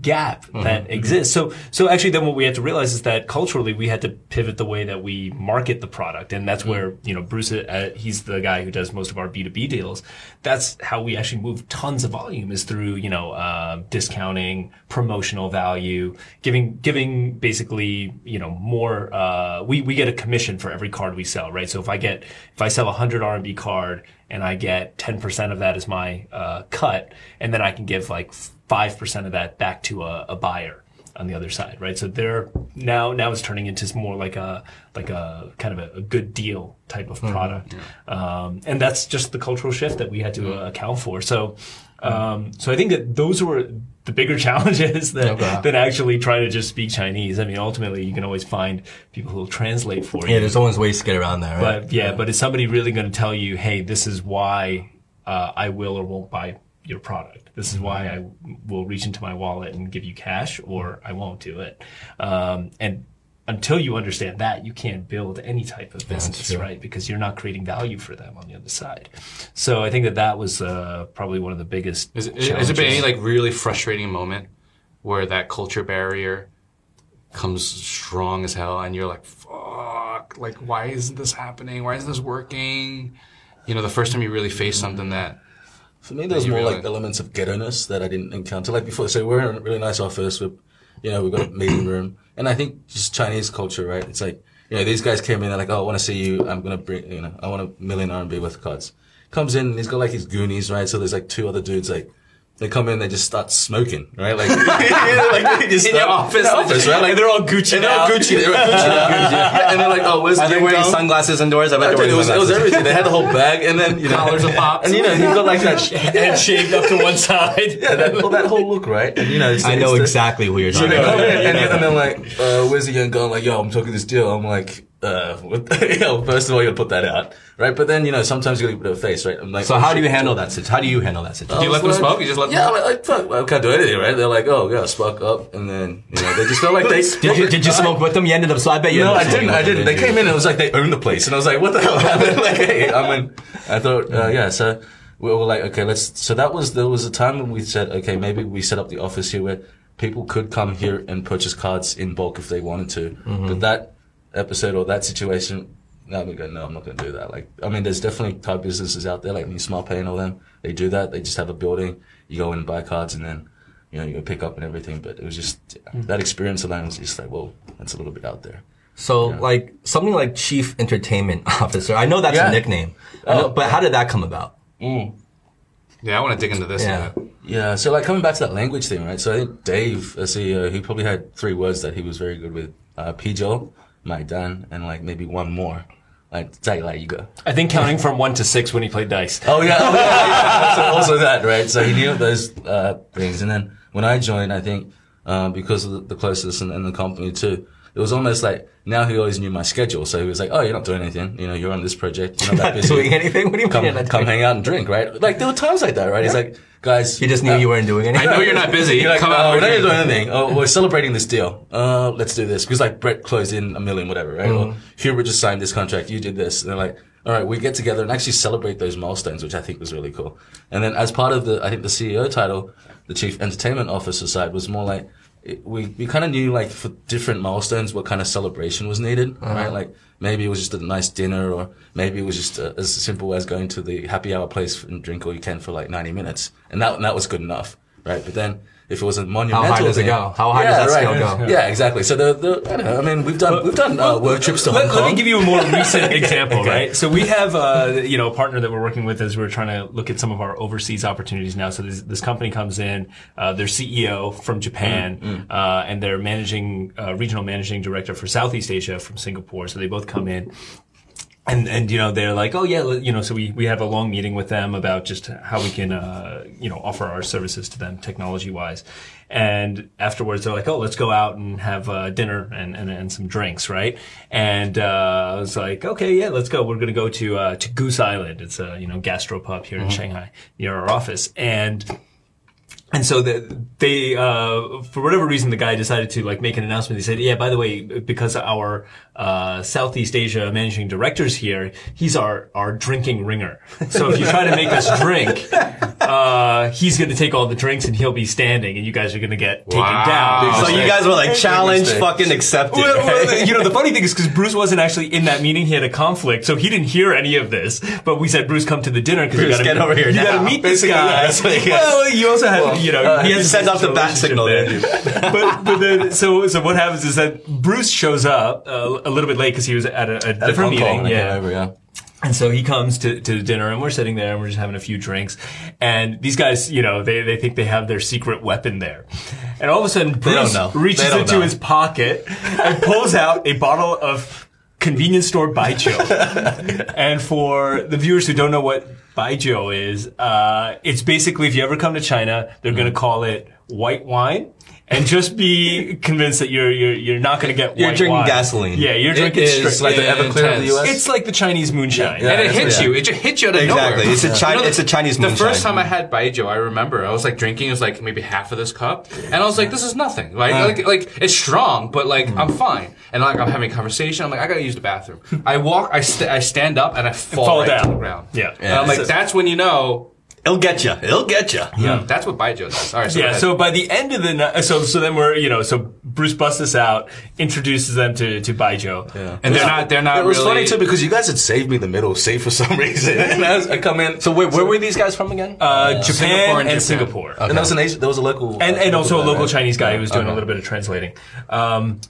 gap that exists. So, so actually, then what we had to realize is that culturally we had to pivot the way that we market the product, and that's where you know Bruce, uh, he's the guy who does most of our B two B deals. That's how we actually move tons of volume is through you know uh, discounting, promotional value, giving giving basically you know more. Uh, we we get a commission for every card we sell, right? So if I get if I sell a hundred RMB card and I get ten percent of that as my uh, cut, and then I can give like five percent of that back to a, a buyer on the other side, right? So they're now now it's turning into more like a like a kind of a, a good deal type of product, um, and that's just the cultural shift that we had to uh, account for. So. Um, so I think that those were the bigger (laughs) challenges than, than actually trying to just speak Chinese. I mean, ultimately, you can always find people who will translate for you. Yeah, there's always ways to get around that, right? But yeah, but is somebody really going to tell you, hey, this is why uh, I will or won't buy your product. This is why I will reach into my wallet and give you cash, or I won't do it. Um, and until you understand that, you can't build any type of business, right? Because you're not creating value for them on the other side. So I think that that was uh, probably one of the biggest. Is, is, has there been any like really frustrating moment where that culture barrier comes strong as hell, and you're like, "Fuck! Like, why isn't this happening? Why isn't this working?" You know, the first time you really face something that For me, there was more really- like elements of ghetto-ness that I didn't encounter. Like before, so we're in a really nice office with, you know, we've got a meeting room. And I think just Chinese culture, right? It's like, you know, these guys came in, they're like, oh, I want to see you. I'm going to bring, you know, I want a million RMB worth of cards. Comes in and he's got like his goonies, right? So there's like two other dudes, like, they come in, they just start smoking, right? Like, (laughs) like they just (laughs) In your start- office, in the office, right? Like they're all Gucci and they're all. Gucci, they're all Gucci now. (laughs) Yeah, And they're like, oh, where's Are the they wearing sunglasses indoors? I bet they're wearing it was, it was everything. They had the whole bag, and then you know, Collars are popped. and you know, you've got like that, Head shaved up to one side. yeah, that, well, that whole look, right? And you know, it's, I it's know the- exactly who you're You talking about. and, and, and then like, uh, where's the young girl? Like, yo, I'm talking this deal. I'm like, uh, what (laughs) you know, first of all, you gotta put that out, right? But then, you know, sometimes you gotta put a face, right? I'm like, So oh, how do you handle that? situation? How do you handle that situation? Do you let them smoke? You just let them Yeah, I'm like, like, fuck, I can't do anything, right? They're like, oh, yeah, spark up, and then, you know, they just feel like they. (laughs) Did you, did you smoke with them? You ended up. So I bet you. No, I didn't. I didn't. They you? came in and it was like they owned the place, and I was like, "What the hell (laughs) happened?" like, hey, I mean, I thought, uh, yeah. So we were like, okay, let's. So that was there was a time when we said, okay, maybe we set up the office here where people could come here and purchase cards in bulk if they wanted to. Mm-hmm. But that episode or that situation, no, we go, no, I'm not going to do that. Like, I mean, there's definitely type businesses out there like New Smart Pay and all them. They do that. They just have a building. You go in and buy cards, and then. You know, you go pick up and everything, but it was just Mm. that experience alone was just like, whoa, that's a little bit out there. So, like something like chief entertainment (laughs) officer. I know that's Yeah. a nickname, I know- Oh. but how did that come about? Yeah, I want to dig into this. Yeah. Yeah, so like coming back to that language thing, right? So I think Dave, a CEO, he probably had three words that he was very good with: uh, Pijiu, done, and like maybe one more, like Zai Lai Yiga. I think counting from one to six when he played dice. Oh yeah, oh, yeah, yeah. So also that, right? So he knew those uh, things, and then when I joined, I think um, because of the, the closeness and, and the company too, it was almost like now he always knew my schedule. So he was like, "Oh, you're not doing anything. You know, you're on this project. You're not that Not busy. doing anything? What do you mean Come, you're come hang out and drink, right? Like there were times like that, right? He's like, guys, He just knew uh, you weren't doing anything. I know you're not busy. You're like, Come oh, out. we're not doing anything. Oh, we're celebrating this deal. Uh, let's do this. Because like Brett closed in a million, whatever, right? Or Hubert just signed this contract. You did this. And they're like, all right, we get together and actually celebrate those milestones, which I think was really cool. And then as part of the, I think the CEO title, the chief entertainment officer side was more like, it, we, we kind of knew like for different milestones what kind of celebration was needed, right? Like maybe it was just a nice dinner or maybe it was just uh as simple as going to the happy hour place and drink all you can for like 90 minutes. And that, and that was good enough, right? But then if it was a monumental does it thing- go? How high does that scale go? Yeah, exactly. So the, the I don't know. I mean, we've done we've done uh, work trips to Let, Hong Kong. let me give you a more (laughs) recent example, right? So we have, uh, you know, a partner that we're working with as we're trying to look at some of our overseas opportunities now. So this, this company comes in, uh, their CEO from Japan, uh, and their managing, uh, regional managing director for Southeast Asia from Singapore. So they both come in. And, and, you know, they're like, oh yeah, you know, so we, we have a long meeting with them about just how we can, uh, you know, offer our services to them technology wise. And afterwards, they're like, oh, let's go out and have uh, dinner and, and, and some drinks, right? And uh, I was like, okay, yeah, let's go. We're going to go to uh, to Goose Island. It's a you know gastropub here in Shanghai near our office, and and so the, they, uh, for whatever reason, the guy decided to like make an announcement. He said, "Yeah, by the way, because our uh, Southeast Asia managing director's here, he's our our drinking ringer. So if you try to make us drink, uh, he's going to take all the drinks and he'll be standing, and you guys are going to get taken Wow. down." So you guys were like challenged, fucking accepted. Well, well, you know, the funny thing is because Bruce wasn't actually in that meeting. He had a conflict, so he didn't hear any of this. But we said, Bruce, come to the dinner because you Bruce, got to get over here You got to meet this guy. yeah, that's what he gets. well, you also had, (laughs) you know, uh, he has sends off the bat signal there. but but then so so what happens is that Bruce shows up uh, a little bit late because he was at a, a At different meeting. Yeah. over, yeah. And so he comes to, to dinner and we're sitting there and we're just having a few drinks. And these guys, you know, they, they think they have their secret weapon there. And all of a sudden, Bruce reaches into know. his pocket and pulls out a bottle of convenience store Baijiu. (laughs) and for the viewers who don't know what Baijiu is, uh, it's basically if you ever come to China, they're going to call it white wine and just be convinced that you're you're you're not going to get You're white drinking wine. gasoline. Yeah, you're It drinking is straight. like the intense. Everclear of the US. it's like the Chinese moonshine. Yeah. and it hits yeah. you. It just hits you out of Exactly. nowhere. It's a China- it's a Chinese moonshine. The moonshine. first time I had baijiu, I remember I was like drinking. It was like maybe half of this cup, and I was like, "This is nothing." Like, Uh. like, like it's strong, but like Hmm. I'm fine. And like I'm having a conversation. I'm like, I gotta use the bathroom. I walk. I, st- I stand up and I fall, Fall right to the ground. Yeah. And I'm like, that's when you know. It'll get you. It'll get you. Yeah. That's what baijiu does. All right. So Yeah, so by the end of the night, so so then we're you know so Bruce busts us out, introduces them to to Baijiu, Yeah. and they're not. They're not. It was really, funny too because you guys had saved me the middle seat for some (laughs) reason, (laughs) and I, was, I come in. So wait, where were these guys from again? uh, Japan Singapore and and Japan. Singapore, and there was an Asian, there was a local, and uh, and also a local right? Chinese guy who was doing a little bit of translating. Um,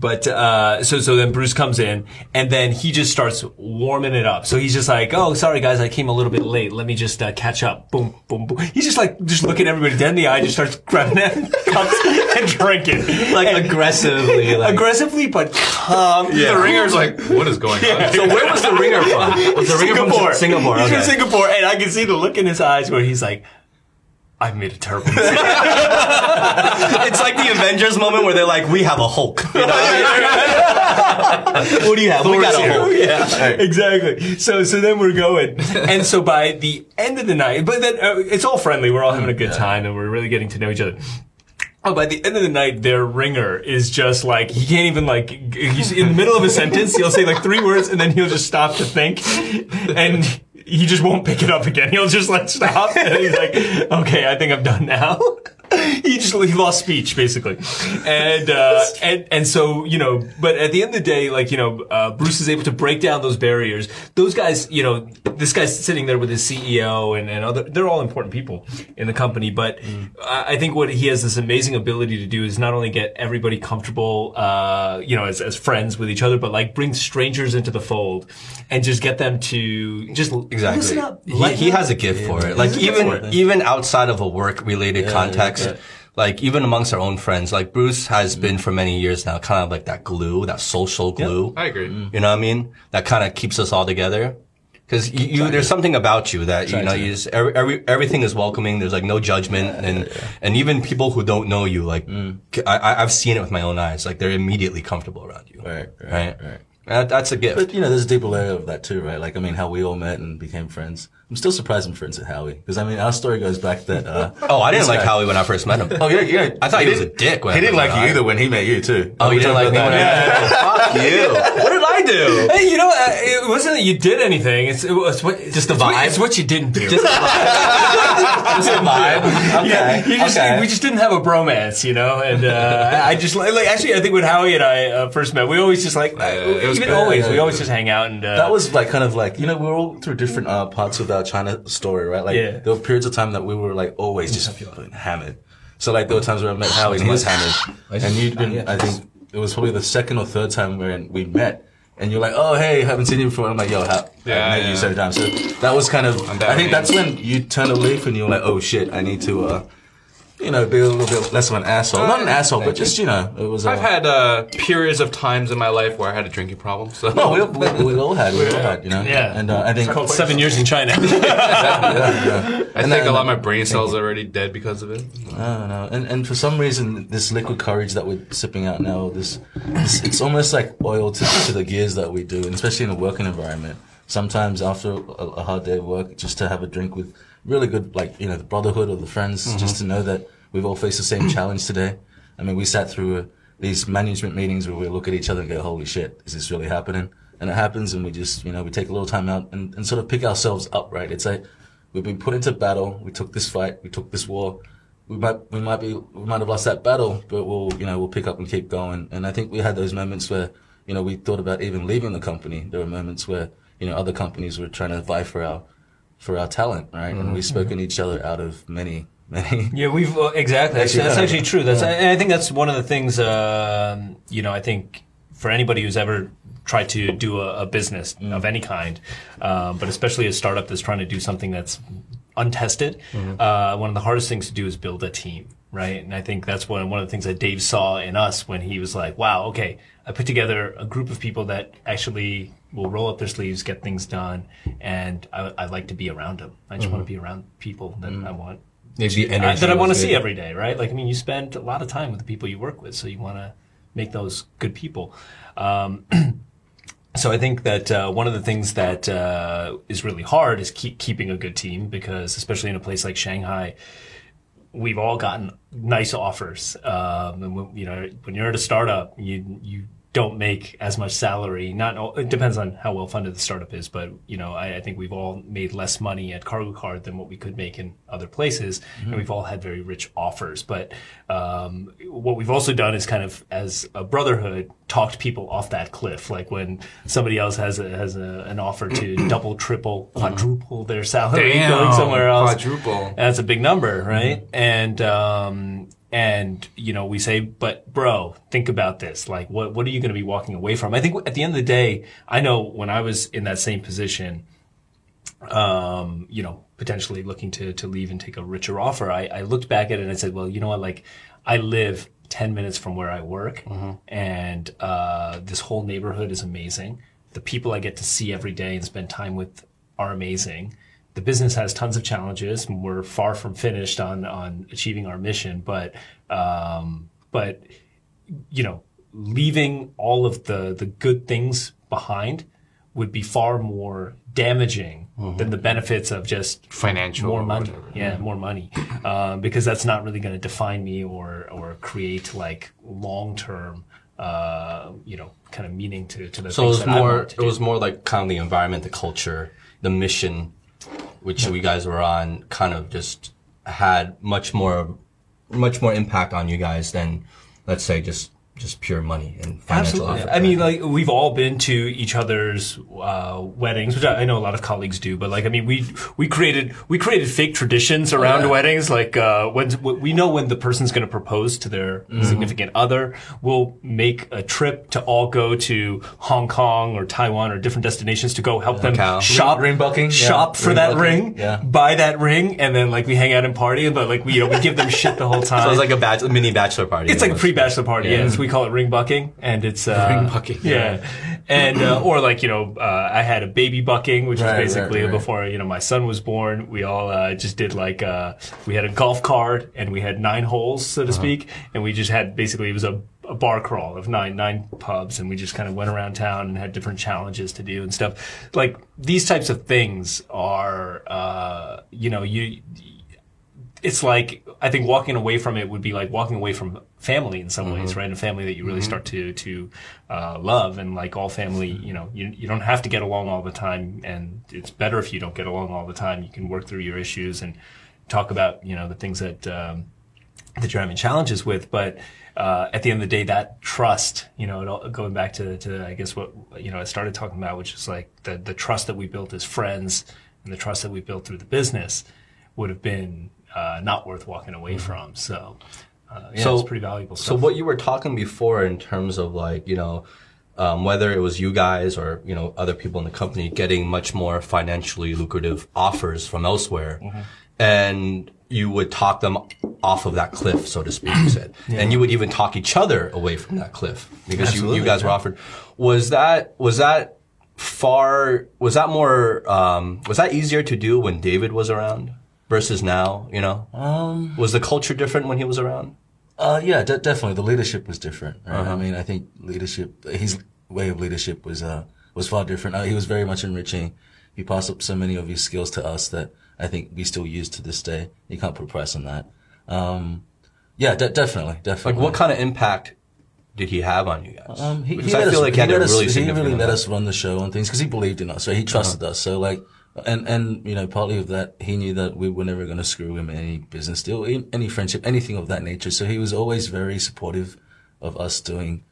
but uh, so so then Bruce comes in and then he just starts warming it up. So he's just like, "Oh, sorry guys, I came a little bit late. Let me just uh, catch up." Boom, boom, boom. He's just like just looking everybody dead in the eye, just starts grabbing them (laughs) cups and drinking like And- aggressively, like aggressively but calm. the ringer's like, what is going on? (laughs) So where was the ringer from? Was the ringer Singapore. from Singapore? He's okay. from Singapore, and I can see the look in his eyes where he's like, "I've made a terrible mistake." (laughs) It's like the Avengers moment where they're like, "We have a Hulk." You know what, I mean? (laughs) What do you have? we got a Hulk. Yeah, exactly. So, so then we're going, and so by the end of the night, but then uh, it's all friendly. We're all having a good time, and we're really getting to know each other. Oh, by the end of the night, their ringer is just like he can't even like he's in the middle of a sentence. He'll say like three words, and then he'll just stop to think, and he just won't pick it up again. He'll just like stop, and he's like, "Okay, I think I'm done now." (laughs) (laughs) he just he lost speech basically, and uh, and and so you know, but at the end of the day, like you know, uh, Bruce is able to break down those barriers. Those guys, you know, this guy's sitting there with his CEO and and other, they're all important people in the company. But I I think what he has this amazing ability to do is not only get everybody comfortable, uh, you know, as as friends with each other, but like bring strangers into the fold and just get them to just Exactly. listen up. He, he has a gift for it. Like has a gift even it. even outside of a work related context, yeah. Like even amongst our own friends, like Bruce has mm-hmm. been for many years now, kind of like that glue, that social glue. I agree. Mm. You know what I mean? That kind of keeps us all together. Cause you, you there's something about you that, you know, you just, every, every, everything is welcoming. There's like no judgment. And, and even people who don't know you, like, mm. I, I- I've seen it with my own eyes. Like they're immediately comfortable around you. Right, right, Right. right. That, that's a gift. But you know, there's a deeper layer of that too, right? Like, I mean, how we all met and became friends. I'm still surprised I'm friends with Howie because I mean, our story goes back that. Uh, (laughs) oh, I didn't like guy- Howie when I first met him. Oh yeah, yeah. I thought he was a dick when he I didn't like you either when he met you too. Oh, you didn't like me when I (laughs) Fuck you. What did I do? Hey, you know, uh, it wasn't that you did anything. It's, it was what, just the vibe? It's what you didn't do. Just a vibe. (laughs) Just a vibe. Okay. Yeah, you just, okay. We just didn't have a bromance, you know. And uh, I just like, like actually, I think when Howie and I uh, first met, we always just like uh, it was even good. always Yeah, we yeah, always just hang out and uh, That was like kind of like you know we were all through different uh, parts of our China story, right? Like Yeah. there were periods of time that we were like always just fucking hammered. So like there were times where I met Howie and he was (laughs) hammered, and you'd been I think it was probably the second or third time when we met. And you're like, oh hey, haven't seen you before. I'm like, yo, how, Yeah, I've met yeah. you several times. So that was kind of. I think that's when you turn a leaf and you're like, oh shit, I need to, uh, you know, be a little bit less of an asshole. Not an asshole, but just you know, it was. Uh, I've had uh, periods of times in my life where I had a drinking problem. So no, we, we, we all had, we all had, you know. Yeah. and uh, I think called seven years in China. (laughs) yeah, yeah. I And think then- a lot of my brain cells are already dead because of it. I don't know. And and for some reason, this liquid courage that we're sipping out now, this, this it's almost like oil to, to the gears that we do, and especially in a working environment. Sometimes after a, a hard day of work, just to have a drink with really good, like you know, the brotherhood or the friends, just to know that we've all faced the same challenge today. I mean, we sat through uh these management meetings where we look at each other and go, "Holy shit, is this really happening?" And it happens, and we just, you know, we take a little time out and, and sort of pick ourselves up. Right? It's like we've been put into battle. We took this fight. We took this war we might we might be we might have lost that battle, but we'll you know we'll pick up and keep going. And I think we had those moments where you know we thought about even leaving the company. There were moments where you know other companies were trying to vie for our for our talent, right? And we've spoken each other out of many. Yeah, we've uh, exactly. That's, Actually, that's actually true. That's Yeah. and I think that's one of the things. Um, you know, I think for anybody who's ever tried to do a, a business Mm. of any kind, um, but especially a startup that's trying to do something that's untested, Mm-hmm. uh, one of the hardest things to do is build a team, right? And I think that's one one of the things that Dave saw in us when he was like, "Wow, okay, I put together a group of people that actually." Will roll up their sleeves, get things done, and I, I like to be around them. I just want to be around people that I want I- energy that I want to see every day, right? Like, I mean, you spend a lot of time with the people you work with, so you want to make those good people. Um, (clears throat) so I think that uh, one of the things that uh, is really hard is keep keeping a good team because, especially in a place like Shanghai, we've all gotten nice offers. Um, and when, you know, when you're at a startup, you you don't make as much salary. Not all- it depends on how well funded the startup is, but you know, I, I think we've all made less money at KargoCard than what we could make in other places, and we've all had very rich offers. But um, what we've also done is kind of, as a brotherhood, talked people off that cliff. Like when somebody else has a, has a, an offer to (clears throat) double, triple, quadruple their salary Damn, going somewhere else. quadruple. That's a big number, right? And um, and you know, we say, but bro, think about this. Like, what what are you going to be walking away from? I think at the end of the day, I know when I was in that same position, um, you know, potentially looking to to leave and take a richer offer, I, I looked back at it and I said, well, you know what, like, I live. 10 minutes from where I work and uh, this whole neighborhood is amazing. The people I get to see every day and spend time with are amazing the business has tons of challenges. And we're far from finished on on achieving our mission but um but you know leaving all of the the good things behind would be far more damaging than the benefits of just Financial more money. whatever. yeah more money. Um, because that's not really going to define me or or create like long term uh you know kind of meaning to to the So it was more. It was more like kind of the environment, the culture, the mission, which you guys were on. Kind of just had much more, much more impact on you guys than, let's say, just just pure money and financial. Absolutely. I mean, like we've all been to each other's uh, weddings, which I, I know a lot of colleagues do. But like, I mean, we we created we created fake traditions around weddings. Like uh, when we know when the person's going to propose to their Mm-hmm. significant other, we'll make a trip to all go to Hong Kong or Taiwan or different destinations to go help them Macau. shop Ring bucking, yeah. shop for Ring that bucking, ring, yeah. buy that ring, and then like we hang out and party. But like we you know we give them shit the whole (laughs) time. so it was like a, bach- a mini bachelor party. It's like a pre-bachelor party. Yeah, so we call it ring bucking, and it's uh, Ring bucking. Yeah, and uh, or like you know, uh, I had a baby bucking, which Right, was basically right, right. before you know my son was born. We all uh, just did like uh, we had a golf cart and we had nine holes, so to Uh-huh. speak, and we just had basically it was a, a bar crawl of nine nine pubs, and we just kind of went around town and had different challenges to do and stuff. Like these types of things are, uh, you know, you it's like I think walking away from it would be like walking away from family in some ways, right? A family that you really start to to uh, love, and like all family, you know, you you don't have to get along all the time, and it's better if you don't get along all the time. You can work through your issues and talk about you know the things that um, that you're having challenges with, but. Uh, at the end of the day, that trust, you know, it all, going back to, to, I guess what, you know, I started talking about, which is like the, the trust that we built as friends and the trust that we built through the business would have been uh, not worth walking away from. So, uh, yeah, So- it's pretty valuable So what you were talking before in terms of like, you know, um, whether it was you guys or, you know, other people in the company getting much more financially lucrative offers from elsewhere. Mm-hmm. And you would talk them off of that cliff, so to speak, you said. And you would even talk each other away from that cliff because you, you guys were offered. Was that, was that far, was that more, um, was that easier to do when David was around versus now, you know? Um, was the culture different when he was around? Uh, yeah, de- definitely. The leadership was different. Right? Uh-huh. I mean, I think leadership, his way of leadership was uh, was far different. Uh, he was very much enriching. He passed up so many of his skills to us that I think we still use to this day. You can't put a price on that. Um, yeah, de- definitely, definitely. Like, what kind of impact did he have on you guys? Um, he, because he I feel us, like he us, really he really let us run the show on things because he believed in us. So he trusted Uh-huh. us. So like, and and you know, partly of that, he knew that we were never going to screw him in any business deal, any friendship, anything of that nature. So he was always very supportive of us doing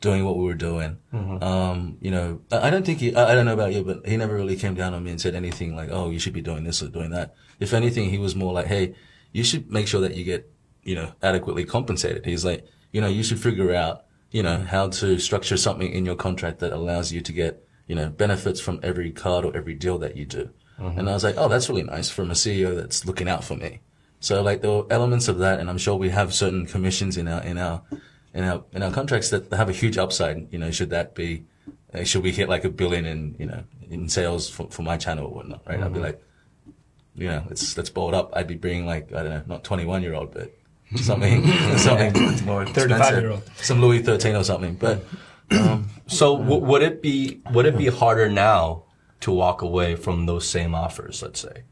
doing what we were doing. Mm-hmm. Um, you know, I, I don't think he, I, I don't know about you, but he never really came down on me and said anything like, "Oh, you should be doing this or doing that." If anything, he was more like, "Hey, you should make sure that you get, you know, adequately compensated." He's like, you know, you should figure out, you know, how to structure something in your contract that allows you to get, you know, benefits from every card or every deal that you do. And I was like, "Oh, that's really nice from a CEO that's looking out for me." So like there were elements of that, and I'm sure we have certain commissions in our in our in our in our contracts that have a huge upside. You know, should that be uh, should we hit like a billion in you know in sales for, for my channel or whatnot, right? I'd be like, you know, let's let's bold up. I'd be bringing like I don't know, not 21 year old, but (laughs) something something more 35-year-old. some Louis 13 or something. But um, So w- would it be would it be harder now to walk away from those same offers? Let's say,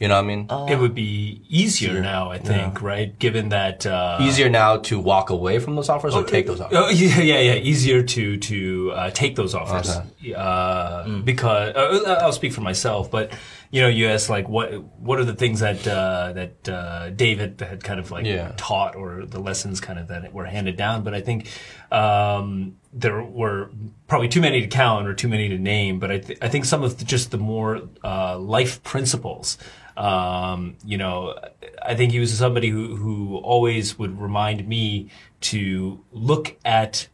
you know, what I mean, it would be easier now, I think, right? Given that uh, easier now to walk away from those offers or take those offers. Oh, (laughs) yeah, yeah, yeah. Easier to to uh, take those offers uh, because uh, I'll speak for myself. But you know, you asked like what what are the things that uh, that uh, David had kind of like Yeah. taught or the lessons kind of that were handed down. But I think um, there were probably too many to count or too many to name. But I th- I think some of the, just the more uh, life principles. Um, you know, I think he was somebody who, who always would remind me to look at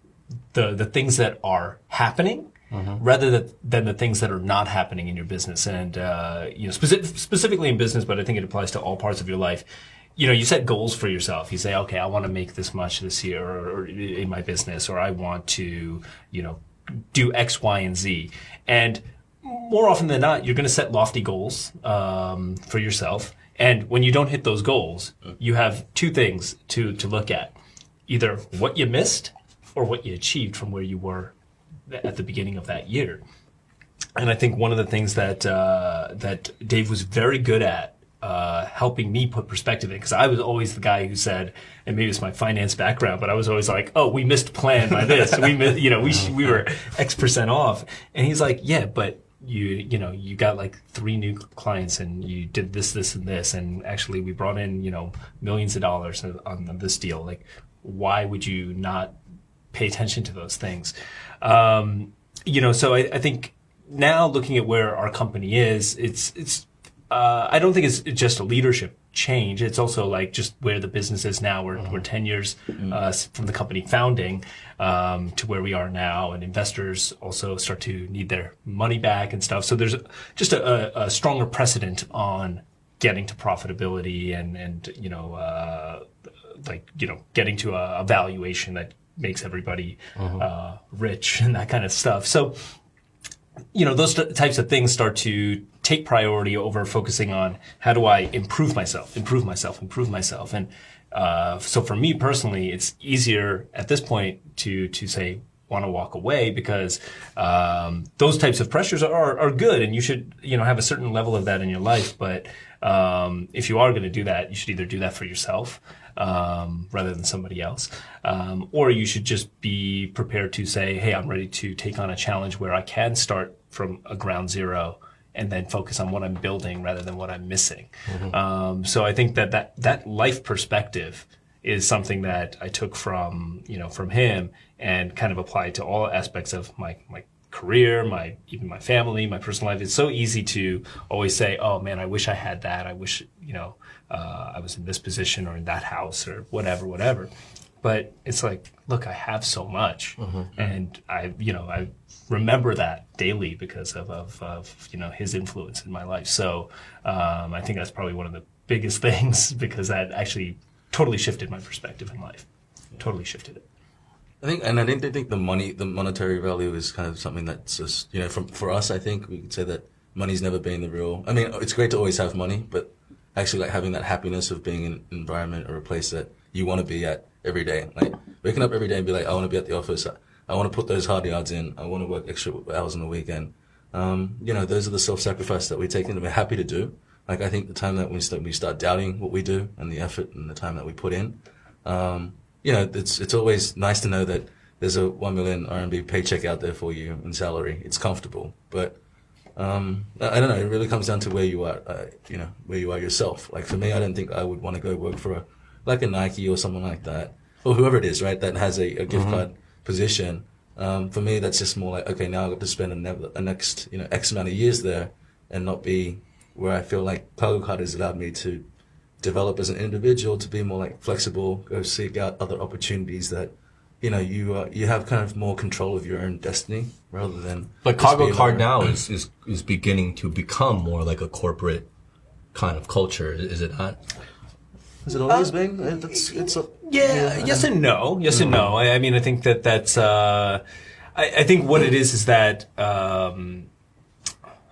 the, the things that are happening rather than, than the things that are not happening in your business. And, uh, you know, speci- specifically in business, but I think it applies to all parts of your life. You know, you set goals for yourself. You say, okay, I want to make this much this year or, or in my business, or I want to, you know, do X, Y, and Z. And more often than not, you're going to set lofty goals um, for yourself. And when you don't hit those goals, you have two things to, to look at either what you missed or what you achieved from where you were at the beginning of that year. And I think one of the things that uh, that Dave was very good at uh, helping me put perspective in, because I was always the guy who said, and maybe it's my finance background, but I was always like, "Oh, we missed plan by this. we, mi- you know, we we were X percent off." And he's like, "Yeah, but you you know you got like three new clients and you did this this and this and actually we brought in you know millions of dollars on, on this deal like why would you not pay attention to those things um, you know so I, I think now looking at where our company is it's it's uh, I don't think it's just a leadership change. It's also like just where the business is now. We're, we're 10 years uh, from the company founding um, to where we are now, and investors also start to need their money back and stuff. So there's just a, a, a stronger precedent on getting to profitability and and you know uh, like you know getting to a, a valuation that makes everybody uh, rich and that kind of stuff. So you know those t- types of things start to take priority over focusing on how do I improve myself, improve myself, improve myself, and uh, so for me personally, it's easier at this point to to say want to walk away because um, those types of pressures are are good, and you should you know have a certain level of that in your life. But um, if you are going to do that, you should either do that for yourself um, rather than somebody else. Um, or you should just be prepared to say, hey, I'm ready to take on a challenge where I can start from a ground zero and then focus on what I'm building rather than what I'm missing. Um, so I think that, that that life perspective is something that I took from you know from him and kind of applied to all aspects of my my career, my even my family, my personal life. It's so easy to always say, "Oh man, I wish I had that. I wish you know uh, I was in this position or in that house or whatever, whatever." But it's like, look, I have so much, and I you know I remember that daily because of, of, of you know his influence in my life. So um, I think that's probably one of the biggest (laughs) things because that actually totally shifted my perspective in life. Totally shifted it. I think, and I think they think the money, the monetary value is kind of something that's just, you know, from, for us, I think we could say that money's never been the real, I mean, it's great to always have money, but actually like having that happiness of being in an environment or a place that you want to be at every day. Like waking up every day and be like, I want to be at the office. I, I want to put those hard yards in. I want to work extra hours on the weekend. Um, you know, those are the self-sacrifice that we take and we're happy to do. Like I think the time that we start, we start doubting what we do and the effort and the time that we put in, um, you know, it's it's always nice to know that there's a one million RMB paycheck out there for you in salary. It's comfortable, but um, I, I don't know. It really comes down to where you are, uh, you know, where you are yourself. Like for me, I don't think I would want to go work for a like a Nike or someone like that, or whoever it is, right? That has a, a gift card position. Um, for me, that's just more like okay, now I've got to spend a, nev- a next you know X amount of years there, and not be where I feel like KargoCard has allowed me to develop as an individual to be more like flexible, go seek out other opportunities that, you know, you uh, you have kind of more control of your own destiny rather than. But KargoCard now is, is is beginning to become more like a corporate kind of culture, is it not? Is it always been? Uh, That's it's a, Yeah, yes and no. Yes and no. I, I mean, I think that that's. Uh, I, I think what it is is that. Um,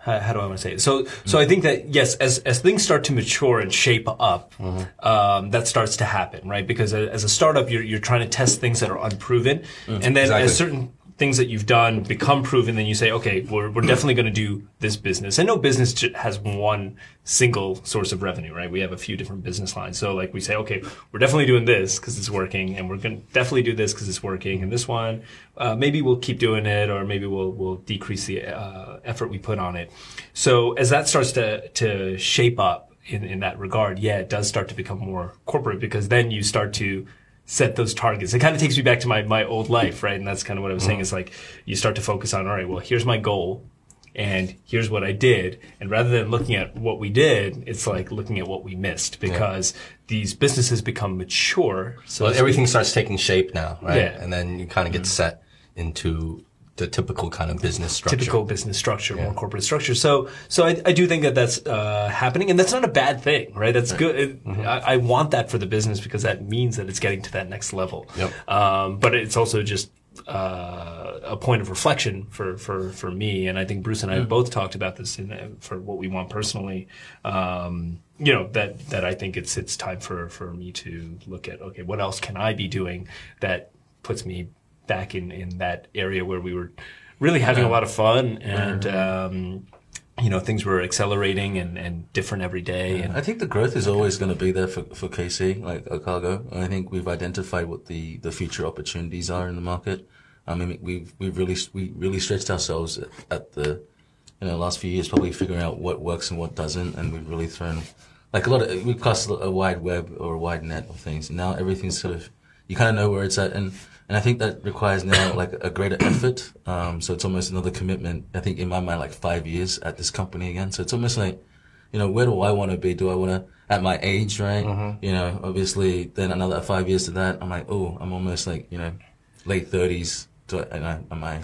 how, how do I want to say it? So, so I think that yes, as as things start to mature and shape up, um, that starts to happen, right? Because as a startup, you're you're trying to test things that are unproven, and then Exactly. as certain things that you've done become proven, then you say, okay, we're we're definitely going to do this business. And no business has one single source of revenue, right? We have a few different business lines. So like we say, okay, we're definitely doing this because it's working, and we're going to definitely do this because it's working, and this one, uh, maybe we'll keep doing it, or maybe we'll we'll decrease the uh, effort we put on it. So as that starts to to shape up in in that regard, yeah, it does start to become more corporate because then you start to set those targets. It kind of takes me back to my, my old life, right? And that's kind of what I was saying. Mm-hmm. Is like you start to focus on, all right, well, here's my goal and here's what I did. And rather than looking at what we did, it's like looking at what we missed because these businesses become mature. So Well, everything starts taking shape now, right? Yeah. And then you kind of get mm-hmm. set into the typical kind of business structure. typical business structure, more corporate structure. So, so I, I do think that that's uh, happening, and that's not a bad thing, right? That's good. It, Mm-hmm. I, I want that for the business because that means that it's getting to that next level. Yep. Um, but it's also just uh, a point of reflection for, for, for me, and I think Bruce and I have both talked about this in, uh, for what we want personally. Um, you know that that I think it's it's time for for me to look at okay, what else can I be doing that puts me back in in that area where we were really having a lot of fun and um, you know things were accelerating and, and different every day and I think the growth is always going to be there for, for KC, like Ocargo. I think we've identified what the, the future opportunities are in the market. I mean, we've, we've really, we really stretched ourselves at, at the, you know, last few years, probably figuring out what works and what doesn't. And we've really thrown, like a lot of, we've cast a wide web or a wide net of things. Now everything's sort of, you kind of know where it's at. And, and I think that requires now like a greater effort. Um, so it's almost another commitment. I think in my mind, like five years at this company again. So it's almost like, you know, where do I want to be? Do I want to, at my age, right? You know, obviously, then another five years to that, I'm like, oh, I'm almost like, you know, late thirties. Do I, am I,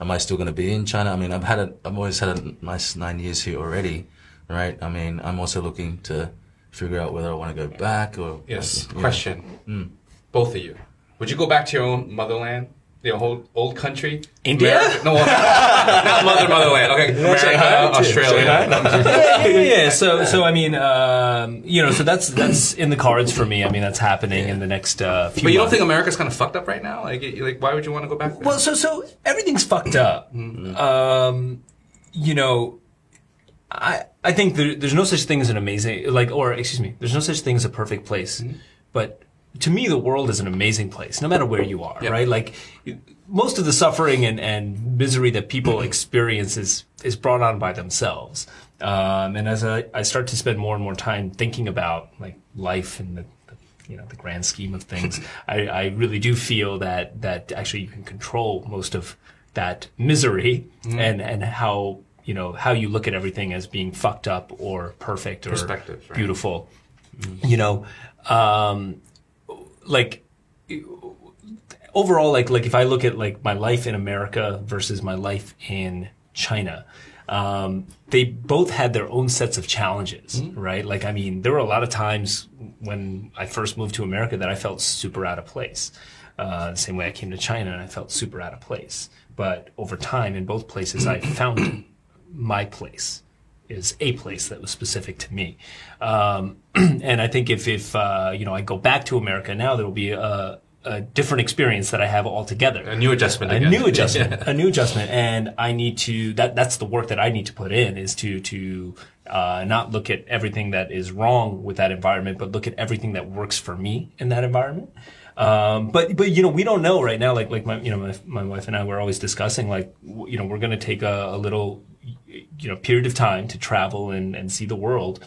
am I still going to be in China? I mean, I've had a, I've always had a nice nine years here already, right? I mean, I'm also looking to figure out whether I want to go back or Yes. know. Question. Both of you. Would you go back to your own motherland? Your whole old country? India? America? No, not mother motherland. Okay, America, Australia. yeah, yeah, yeah. So, so I mean, um, you know, so that's that's in the cards for me. I mean, that's happening in the next uh, few. But you don't months. think America's kind of fucked up right now? Like, like, why would you want to go back? There? Well, so so everything's fucked up. Um, you know, I I think there, there's no such thing as an amazing like, or excuse me, there's no such thing as a perfect place. But to me, the world is an amazing place, no matter where you are. Yeah. Right? Like most of the suffering and, and misery that people (clears throat) experience is is brought on by themselves. Um, and as I, I start to spend more and more time thinking about like life and the, the you know the grand scheme of things, (laughs) I, I really do feel that that actually you can control most of that misery and and how you know how you look at everything as being fucked up or perfect or Perspective, right. beautiful. You know, um, like overall, like like if I look at like my life in America versus my life in China, um, they both had their own sets of challenges, right? Like I mean, there were a lot of times when I first moved to America that I felt super out of place. Uh, the same way I came to China and I felt super out of place. But over time, in both places, I found (clears throat) my place is a place that was specific to me. Um, (clears throat) and I think if, if uh, you know, I go back to America now, there will be a, a different experience that I have altogether. a new adjustment. A new (laughs) adjustment, a new adjustment, and I need to. That that's the work that I need to put in is to to uh, not look at everything that is wrong with that environment, but look at everything that works for me in that environment. Um, but but you know we don't know right now. Like like my you know my, my wife and I were always discussing like w- you know we're going to take a, a little you know period of time to travel and and see the world.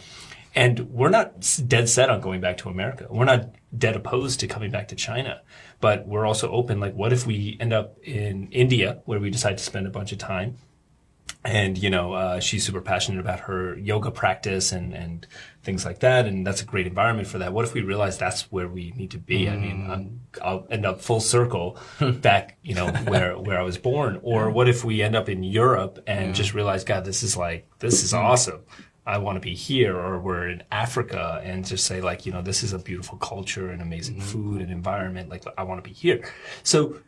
And we're not dead set on going back to America. We're not dead opposed to coming back to China, but we're also open. Like, what if we end up in India, where we decide to spend a bunch of time? And you know, uh, she's super passionate about her yoga practice and and things like that, and that's a great environment for that. What if we realize that's where we need to be? I mean, mm. I'm, I'll end up full circle (laughs) back, you know, where where I was born. (laughs) Or what if we end up in Europe and just realize, God, this is like this is mm. awesome. I want to be here, or we're in Africa and just say like, you know, this is a beautiful culture and amazing mm-hmm. food and environment. Like, I want to be here. So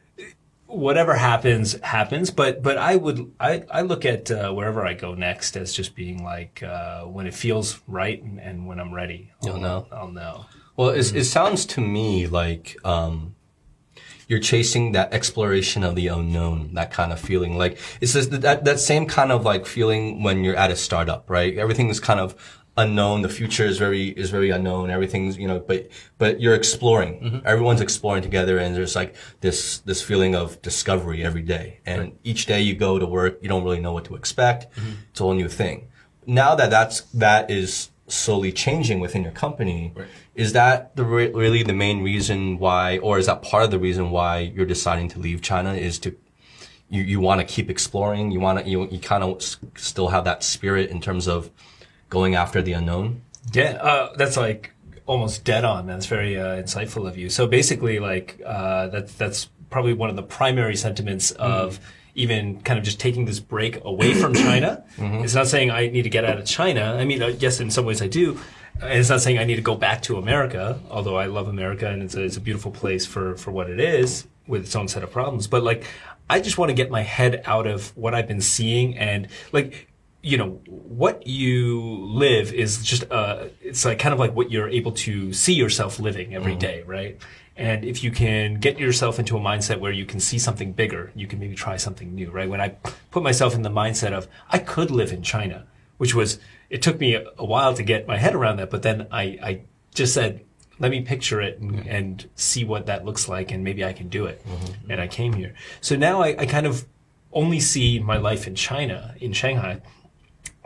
whatever happens happens but but i would i i look at uh, wherever i go next as just being like uh, when it feels right and, and when i'm ready You'll I'll know. i'll know Well, it, it sounds to me like um, you're chasing that exploration of the unknown, that kind of feeling. Like it's just that that same kind of like feeling when you're at a startup, right? Everything is kind of unknown. The future is very is very unknown. Everything's you know, but but you're exploring. Mm-hmm. Everyone's exploring together, and there's like this this feeling of discovery every day. And each day you go to work, you don't really know what to expect. Mm-hmm. It's a whole new thing. Now that that's that is slowly changing within your company, is that the re- really the main reason why, or is that part of the reason why you're deciding to leave China? Is to you, you want to keep exploring. You want to you, you kind of s- still have that spirit in terms of going after the unknown. Yeah, uh, that's like almost dead on. That's very uh, insightful of you. So basically, like uh, that's that's probably one of the primary sentiments of even kind of just taking this break away from (coughs) China. It's not saying I need to get out of China. I mean, uh, yes, in some ways I do. And it's not saying I need to go back to America, although I love America and it's a, it's a beautiful place for, for what it is with its own set of problems. But like, I just want to get my head out of what I've been seeing and like, you know, what you live is just, uh, it's like kind of like what you're able to see yourself living every day, right? And if you can get yourself into a mindset where you can see something bigger, you can maybe try something new, right? When I put myself in the mindset of, I could live in China, which was, it took me a, while to get my head around that, but then I, I just said, let me picture it and, and see what that looks like and maybe I can do it. And I came here. So now I, I kind of only see my life in China, in Shanghai.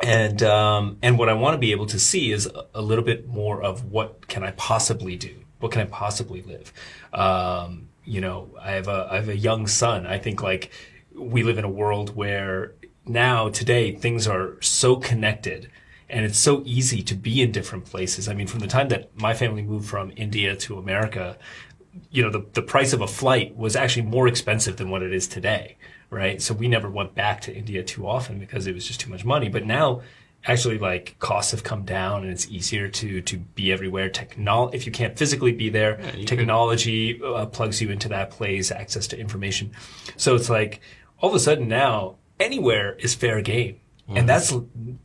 And, um, and what I want to be able to see is a, little bit more of what can I possibly do? What can I possibly live? Um, you know, I have a, I have a young son. I think like we live in a world where now today things are so connected and it's so easy to be in different places. I mean, from the time that my family moved from India to America, you know, the, the price of a flight was actually more expensive than what it is today, right? So we never went back to India too often because it was just too much money. But now, actually, like costs have come down and it's easier to to be everywhere. Technology, if you can't physically be there, you technology uh, plugs you into that place, access to information. So it's like all of a sudden now anywhere is fair game. And that's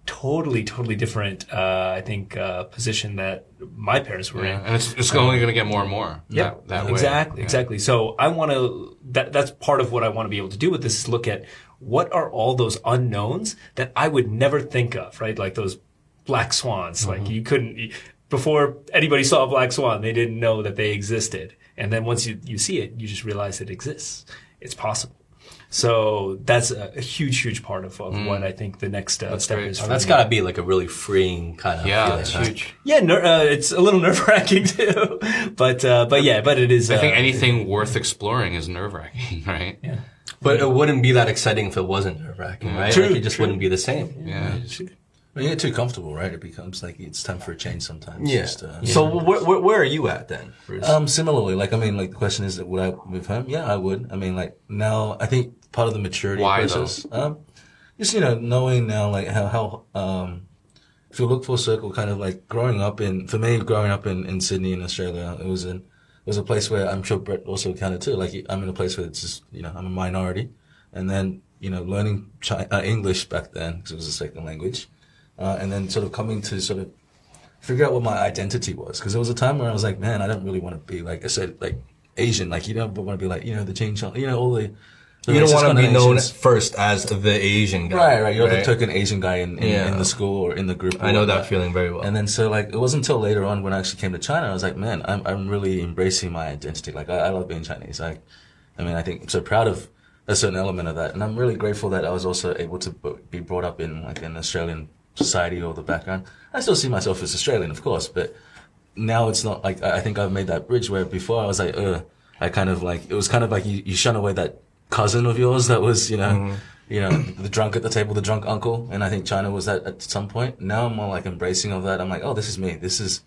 totally, totally different. Uh, I think uh, position that my parents were in. And it's it's only going to get more and more. Yeah, that, that way. exactly, Yeah. exactly. So I want to. That that's part of what I want to be able to do with this is look at what are all those unknowns that I would never think of, right? Like those black swans. Mm-hmm. Like you couldn't before anybody saw a black swan, they didn't know that they existed, and then once you you see it, you just realize it exists. It's possible. So that's a, a huge, huge part of, of what I think the next uh, step Mm. great. is. Oh, for That's me. got to be like a really freeing kind of Yeah, feeling. that's right? huge. Yeah, ner- uh, it's a little (laughs) nerve wracking too, but uh, but yeah, but it is. I think uh, anything worth exploring is nerve wracking, (laughs) right? Yeah. But it wouldn't be that exciting if it wasn't nerve wracking, right? True, like it just true. wouldn't be the same. Yeah. When you get too comfortable, right? It becomes like it's time for a change sometimes. Yeah. Just, uh, So where, where, where are you at then? Bruce? Um, similarly, like I mean, like the question is, would I move him? Yeah, I would. I mean, like now, I think part of the maturity Why, process, um, just you know, knowing now, like how how um, if you look full circle, kind of like growing up in for me, growing up in in Sydney in Australia, it was in it was a place where I'm sure Brett also counted too. Like I'm in a place where it's just you know I'm a minority, and then you know learning Chi- uh, English back then because it was a second language, uh, and then sort of coming to sort of figure out what my identity was because there was a time where I was like, man, I don't really want to be like I said, like Asian. Like you don't want to be like you know the Jane you know all the. The you don't want to be known connotations. first as the Asian guy. Right, right. You're right? the token Asian guy in, in, Yeah. in the school or in the group. I know that feeling very well. And then so like it wasn't until later on when I actually came to China, I was like, man, I'm I'm really embracing my identity. Like I, I love being Chinese. Like, I mean, I think I'm so proud of a certain element of that, and I'm really grateful that I was also able to be brought up in like an Australian society or the background. I still see myself as Australian, of course, but now it's not like I I think I've made that bridge where before I was like, uh, I kind of like it was kind of like you, you shun away that cousin of yours that was you know you know the drunk at the table, the drunk uncle, and I think China was that at some point. Now I'm more like embracing of that. I'm like, oh, this is me. This is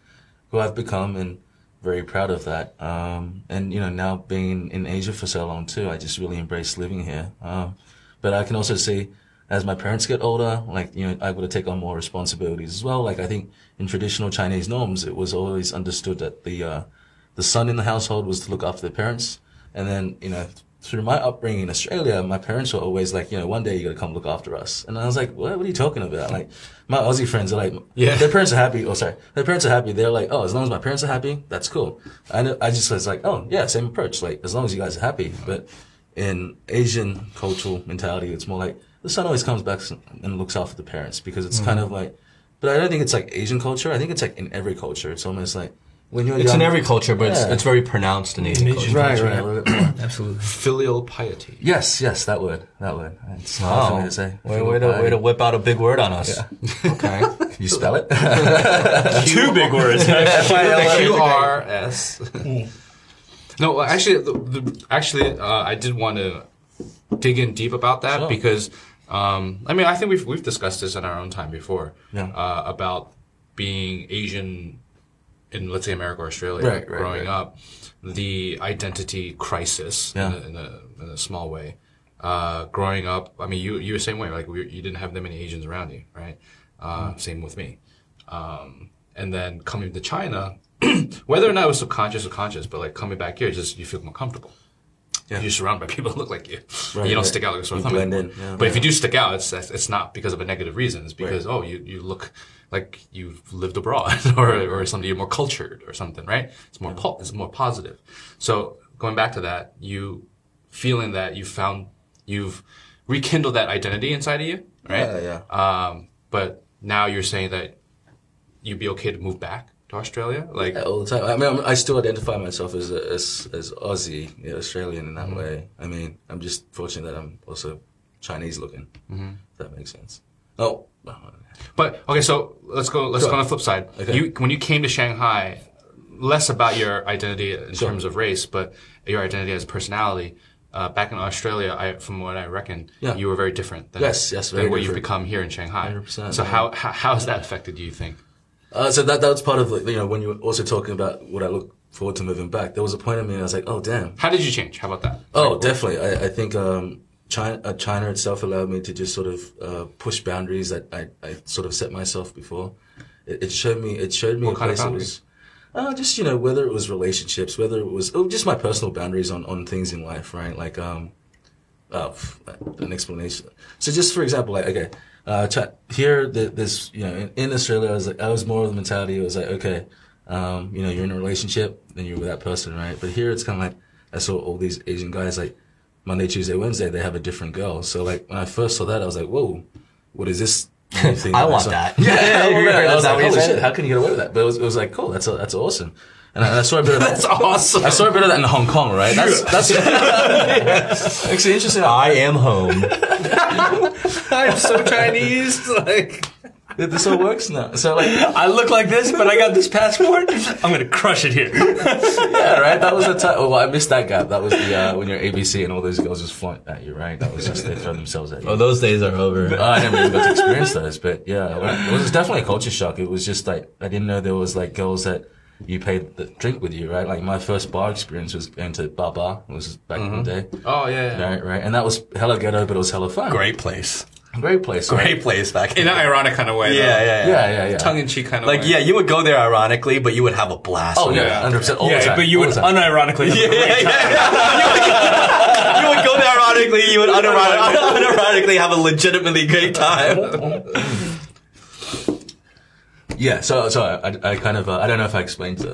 who I've become, and very proud of that. Um, and you know now being in Asia for so long too, I just really embrace living here. Um, but I can also see as my parents get older, like, you know, I would take on more responsibilities as well. Like, I think in traditional Chinese norms, it was always understood that the, uh, the son in the household was to look after the parents. And then, you know, through my upbringing in Australia, my parents were always like, you know, one day you got to come look after us. And I was like, what, what are you talking about? Like, my Aussie friends are like, Yeah. their parents are happy. Oh, sorry. Their parents are happy. They're like, oh, as long as my parents are happy, that's cool. I I just was like, oh, yeah, same approach. Like, as long as you guys are happy. But in Asian cultural mentality, it's more like the son always comes back and looks after the parents because it's mm. kind of like, but I don't think it's like Asian culture. I think it's like in every culture. It's almost like when you're It's young, in every culture, but it's, Yeah. it's very pronounced in Asian culture. Right, right. a little bit more. Absolutely. Filial piety. Yes, yes, that word, that word. It's hard for me to say. Way, way, to, way to whip out a big word on us. (laughs) Okay. Can you spell it? (laughs) Two big words. (laughs) Q R S. No, actually, the, the, actually, uh, I did want to dig in deep about that Sure. because, um, I mean, I think we've we've discussed this in our own time before Yeah. uh, about being Asian in, let's say, America or Australia, Right, right, growing right. up, the identity crisis Yeah. in, a, in, a, in a small way. Uh, growing up, I mean, you you were the same way. Like, we, you didn't have that many Asians around you, right? Uh, Same with me. Um, and then coming to China, (clears throat) whether or not it was subconscious or conscious, but like coming back here, just you feel more comfortable. You're surrounded by people (laughs) that look like you. Right, you don't right. stick out like a sore thumb. in, yeah. But if you do stick out, it's it's not because of a negative reason. It's because oh, you, you look like you've lived abroad, (laughs) or or something you're more cultured or something, right? It's more po- it's more positive. So going back to that, you feeling that you found you've rekindled that identity inside of you, right? Yeah, yeah. Um, but now you're saying that you'd be okay to move back to Australia, like Yeah, all the time. I mean, I'm, I still identify myself as a, as as Aussie, yeah, Australian in that Mm-hmm. way. I mean, I'm just fortunate that I'm also Chinese looking. Mm-hmm. If that makes sense. Oh, But okay, so let's go. Let's Sure. go on the flip side. Okay. You when you came to Shanghai, less about your identity in Sure. terms of race, but your identity as a personality. Uh, back in Australia, I, from what I reckon, Yeah. you were very different than, Yes, yes, than very what you've become here in Shanghai. 100%, so yeah. how, how how has that affected you? You think? Uh, so that that was part of like, you know when you were also talking about what I look forward to moving back. There was a point in me I was like, oh damn. How did you change? How about that? Oh, definitely. I, I think um, China, uh, China itself allowed me to just sort of uh, push boundaries that I, I sort of set myself before. It, it showed me. It showed me What a kind of place boundaries? was. Uh, just you know, whether it was relationships, whether it was oh, just my personal boundaries on, on things in life, right? Like um, uh, an explanation. So just for example, like okay, uh, Chi- here the, this you know in, in Australia, I was like I was more of the mentality. It was like okay, um, you know, you're in a relationship, then you're with that person, right? But here it's kind of like I saw all these Asian guys like Monday, Tuesday, Wednesday, they have a different girl. So like when I first saw that, I was like, whoa, what is this? (laughs) thing (laughs) I want that. Yeah, yeah, yeah, yeah. I Is was that like, what you holy said? shit, how can you get away with that? But it was, it was like, cool, that's that's awesome. And I, and I saw a bit of (laughs) that. That's awesome. I saw a bit of that in Hong Kong, right? That's (laughs) that's actually interesting. I am home. (laughs) I'm so Chinese. Like this all works now. So like, I look like this, but I got this passport. I'm gonna crush it here. yeah, right. That was the time. Well, I missed that gap. That was the uh, when you're ABC and all those girls just flaunt at you, right? That was just they throw themselves at you. Oh, those days are over. Oh, I never even got to experience those, but yeah, it was definitely a culture shock. It was just like I didn't know there was like girls that you paid the drink with you, right? Like my first bar experience was going to Bar Bar. It was back in the mm-hmm. day, Oh yeah, yeah. right? Right, and that was hella ghetto, but it was hella fun. Great place. great place. right? Great place back In an ironic kind of way. Yeah, though. yeah, yeah. Yeah, yeah, yeah. Tongue in cheek kind of Like, way. yeah, you would go there ironically, but you would have a blast. Oh when yeah, you're hundred percent. All the yeah, time. but you would the unironically. have a Yeah, great yeah, yeah. (laughs) you would go there ironically. You would unironically, (laughs) unironically have a legitimately great time. (laughs) Yeah, so so I, I kind of uh, I don't know if I explained the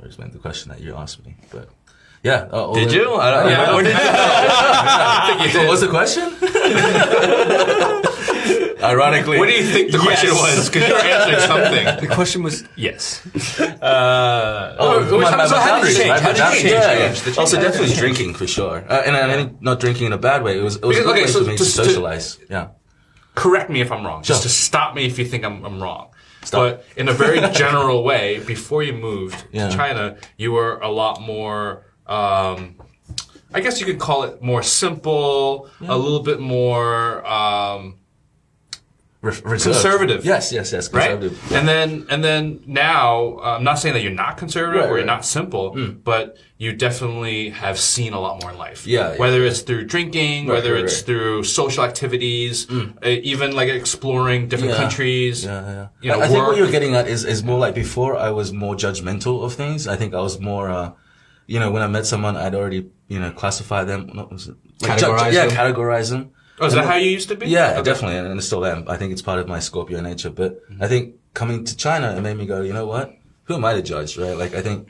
or explained the question that you asked me, but yeah. Uh, Did you? I don't, Yeah, I where did you (laughs) What was the question? (laughs) Ironically, What do you think the question Yes. was? Because you're answering something. (laughs) The question was yes. Uh, Oh, my, my, so how did boundaries, you change? right? How My did you boundaries, change? yeah, yeah. change. Also, definitely drinking for sure, uh, and I think not drinking in a bad way. It was it was a good okay, way so for me to just to- socialize. Yeah, Correct me if I'm wrong. Just Sure. to stop me if you think I'm, I'm wrong. Stop. But in a very general way, before you moved Yeah. to China, you were a lot more. Um, I guess you could call it more simple, a little bit more. Um, reserved. Conservative. Yes, yes, yes. right? Conservative. And then and then now, uh, I'm not saying that you're not conservative Right, or you're right. not simple, but you definitely have seen a lot more in life. Yeah, yeah, whether it's through drinking, Right, whether right, it's right. through social activities, uh, even like exploring different Yeah. countries. Yeah, yeah. You know, I, I think what you're getting at is, is more like before I was more judgmental of things. I think I was more, uh, you know, when I met someone, I'd already, you know, classify them. It? Categorize yeah, them? categorize them. Oh, is that how you used to be? Yeah, Okay. definitely, and I still am. I think it's part of my Scorpio nature. But I think coming to China, it made me go, you know what? Who am I to judge, right? Like, I think,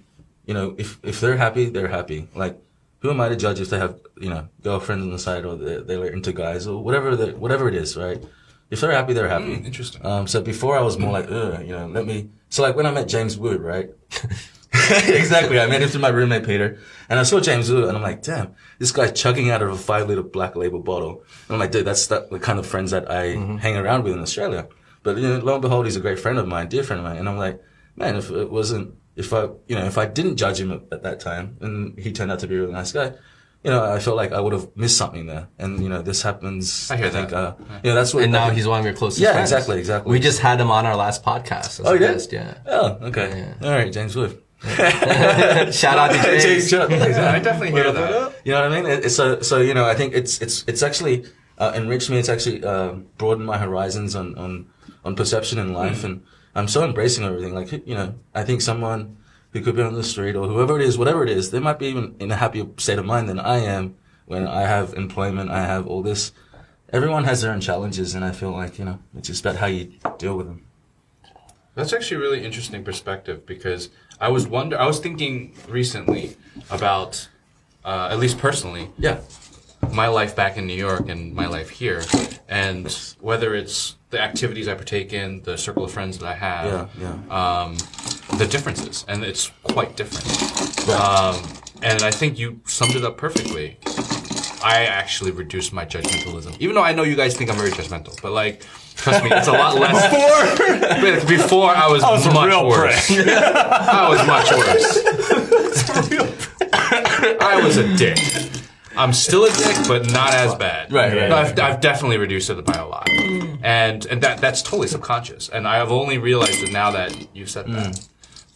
you know, if if they're happy, they're happy. Like, who am I to judge if they have, you know, girlfriends on the side or they're, they're into guys or whatever, the, whatever it is, right? If they're happy, they're happy. interesting. Um, so before I was more like, Ugh, you know, let me. So like when I met James Wood, right? (laughs) (laughs) exactly. I met him through my roommate Peter, and I saw James Wood, and I'm like, damn, this guy's chugging out of a five liter black label bottle. And I'm like, dude, that's the the kind of friends that I hang around with in Australia. But you know, lo and behold, he's a great friend of mine, dear friend of mine, and I'm like, man, if it wasn't, if I, you know, if I didn't judge him at, at that time, and he turned out to be a really nice guy. You know, I felt like I would have missed something there, and you know, this happens. I hear think, that. Uh, you know, that's what. And now he's one of your closest Yeah, friends. exactly, exactly. We just had him on our last podcast. as Oh, a you did? Yeah. Oh, okay. All right, James Wood. (laughs) Shout out to (laughs) James. shut up. I definitely hear that. You know what I mean? It, it's so so. You know, I think it's it's it's actually uh, enriched me. It's actually uh, broadened my horizons on on on perception in life, and I'm so embracing everything. Like you know, I think someone who could be on the street or whoever it is, whatever it is, they might be even in a happier state of mind than I am when I have employment. I have all this. Everyone has their own challenges, and I feel like you know, it's just about how you deal with them. That's actually a really interesting perspective because I was wonder I was thinking recently about uh, at least personally Yeah. my life back in New York and my life here and whether it's the activities I partake in, the circle of friends that I have, Yeah, yeah. um, the differences, and it's quite different. Um, and I think you summed it up perfectly. I actually reduced my judgmentalism, even though I know you guys think I'm very judgmental. But like, trust me, it's a lot less. Before, before I was, was much real worse. I was much worse. I was a dick. I'm still a dick, but not as bad. Right, right, No, I've, I've definitely reduced it by a lot, and and that that's totally subconscious. And I have only realized it now that you said that. Mm.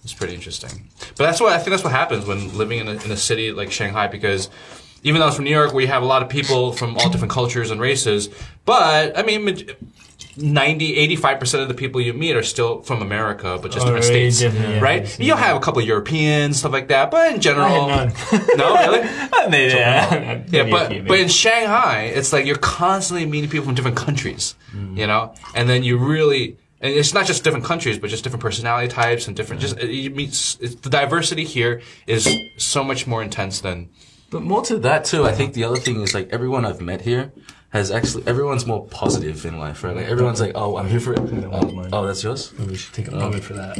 It's pretty interesting. But that's what I think. That's what happens when living in a, in a city like Shanghai, because even though it's from New York, we have a lot of people from all different cultures and races. But I mean. Maj- 90 85% of the people you meet are still from America but just different Already states yeah. right you'll have a couple of Europeans stuff like that but in general I had (laughs) no really (laughs) Maybe, yeah, yeah, but but in Shanghai, it's like you're constantly meeting people from different countries, you know, and then you really. And it's not just different countries, but just different personality types and different. Just you meet the diversity here is so much more intense than. But more to that too, I think the other thing is like everyone I've met here has actually everyone's more positive in life, right? Like everyone's like, "Oh, I'm here for it." Oh, oh, that's yours. we should take a moment for that.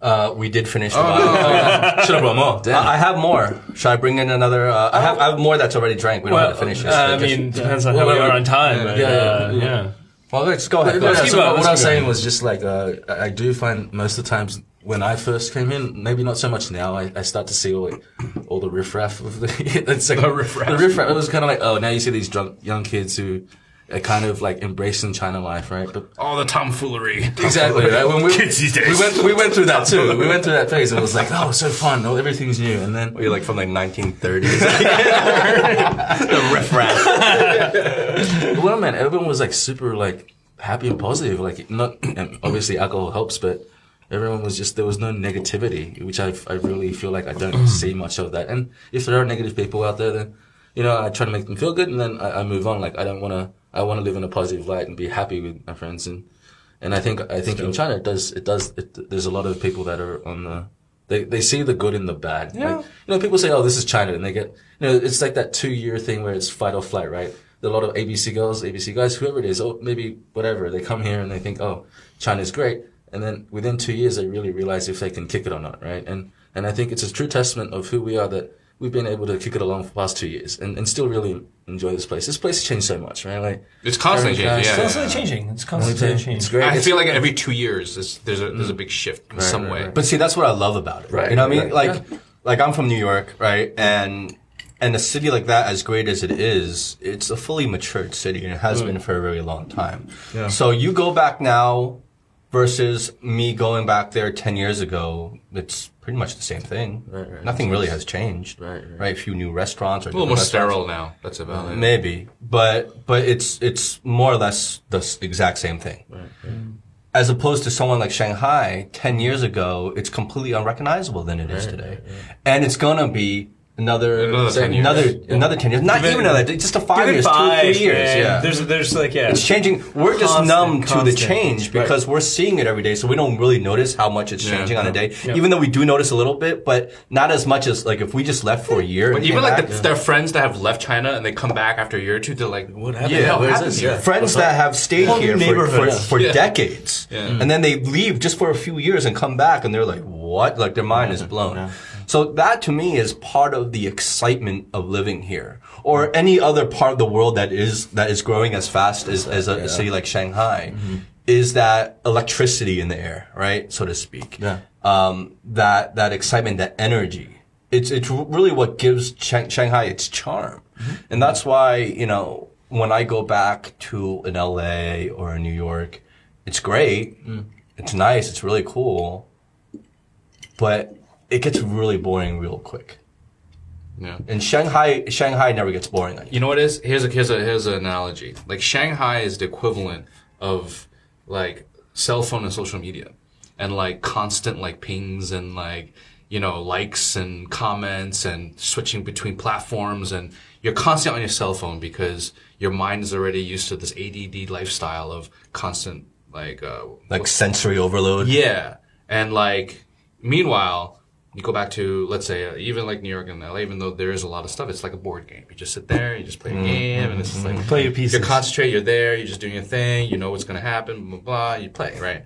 Uh, we did finish Oh, the bottle. (laughs) Should have brought more. Damn. I I have more. Should I bring in another? Uh, I have I have more that's already drank. We don't have to finish this. uh, I but just- mean, depends on how Well, we are on time. but, yeah, uh, yeah, yeah. well, let's go ahead. Go Yeah, so going, what I was saying was just like uh, I I do find most of the times when I first came in, maybe not so much now. I, I start to see all like, all the riffraff of the (laughs) it's like the riffraff. The riffraff. It was kind of like oh now you see these drunk young kids who are kind of like embracing China life, right? But All the tomfoolery. Exactly, right? When we, Kids these days. we went we went through that too. We went through that phase. It was like, oh, so fun. Oh, everything's new. And then You're like from like 1930s. (laughs) the riffraff. (laughs) well, man, everyone was like super like happy and positive. Like not and obviously alcohol helps, but everyone was just there was no negativity, which I I really feel like I don't mm. see much of that. And if there are negative people out there, then you know I try to make them feel good, and then I, I move on. Like I don't want to. I want to live in a positive light and be happy with my friends and. And I think I think in China it does it does it, there's a lot of people that are on the they they see the good in the bad. Yeah. Like, you know, people say, "Oh, this is China," and they get you know it's like that two year thing where it's fight or flight, right? There are a lot of ABC girls, ABC guys, whoever it is, or maybe whatever. They come here and they think, "Oh, China's great," and then within two years they really realize if they can kick it or not, right? And and I think it's a true testament of who we are that we've been able to kick it along for the past two years and, and still really enjoy this place. This place has changed so much, right? Like It's constantly changing. Yeah, It's yeah, constantly yeah. changing. It's constantly changing. it's changing. great. I It's- feel like every two years there's there's a there's a big shift in Right, some right, way. right. But see, that's what I love about it. Right, You know what I mean? right, Like, like I'm from New York, right? And and a city like that, as great as it is, it's a fully matured city, and it has mm. been for a very long time. Yeah. So you go back now versus me going back there ten years ago. It's pretty much the same thing. Right, right. Nothing really has changed. Right, right. A few new restaurants or a little more sterile now. That's about it. Maybe, but but it's it's more or less the exact same thing. as opposed to someone like Shanghai 10 years ago, it's completely unrecognizable than it is today. And it's gonna be another, Another 10 years. another, another 10 years. Not even another, just a five years, five, two, three years. man. Yeah. There's, there's like, yeah. it's changing. We're just Constant, numb to the constant. change because we're seeing it every day, so we don't really notice how much it's changing on a day. Even though we do notice a little bit, but not as much as like if we just left for a year. But even like back- the, their friends that have left China and they come back after a year or two, they're like, "What happened? Yeah, where's happened here?" Yeah. friends that have stayed here for, for decades, and then they leave just for a few years and come back, and they're like, "What?" Like their mind is blown. So that to me is part of the excitement of living here, or any other part of the world that is that is growing as fast as, as a, city like Shanghai, mm-hmm. is that electricity in the air, right, so to speak. Yeah. Um, that that excitement, that energy. It's it's really what gives Shang- Shanghai its charm, mm-hmm. and that's why you know when I go back to an LA or a New York, it's great, mm. it's nice, it's really cool, but it gets really boring real quick. Yeah. And Shanghai, Shanghai never gets boring. You know what it is? Here's a here's a here's an analogy. Like Shanghai is the equivalent of like cell phone and social media, and like constant like pings and like you know likes and comments and switching between platforms and you're constantly on your cell phone because your mind is already used to this ADD lifestyle of constant like uh, Like sensory overload. yeah, and like meanwhile, you go back to let's say uh, even like New York and LA, even though there is a lot of stuff, it's like a board game. You just sit there, you just play a mm-hmm. game, and it's just like mm-hmm. Play your pieces. You concentrate, you're there, you're just doing your thing. You know what's gonna happen, blah blah. blah you play, right?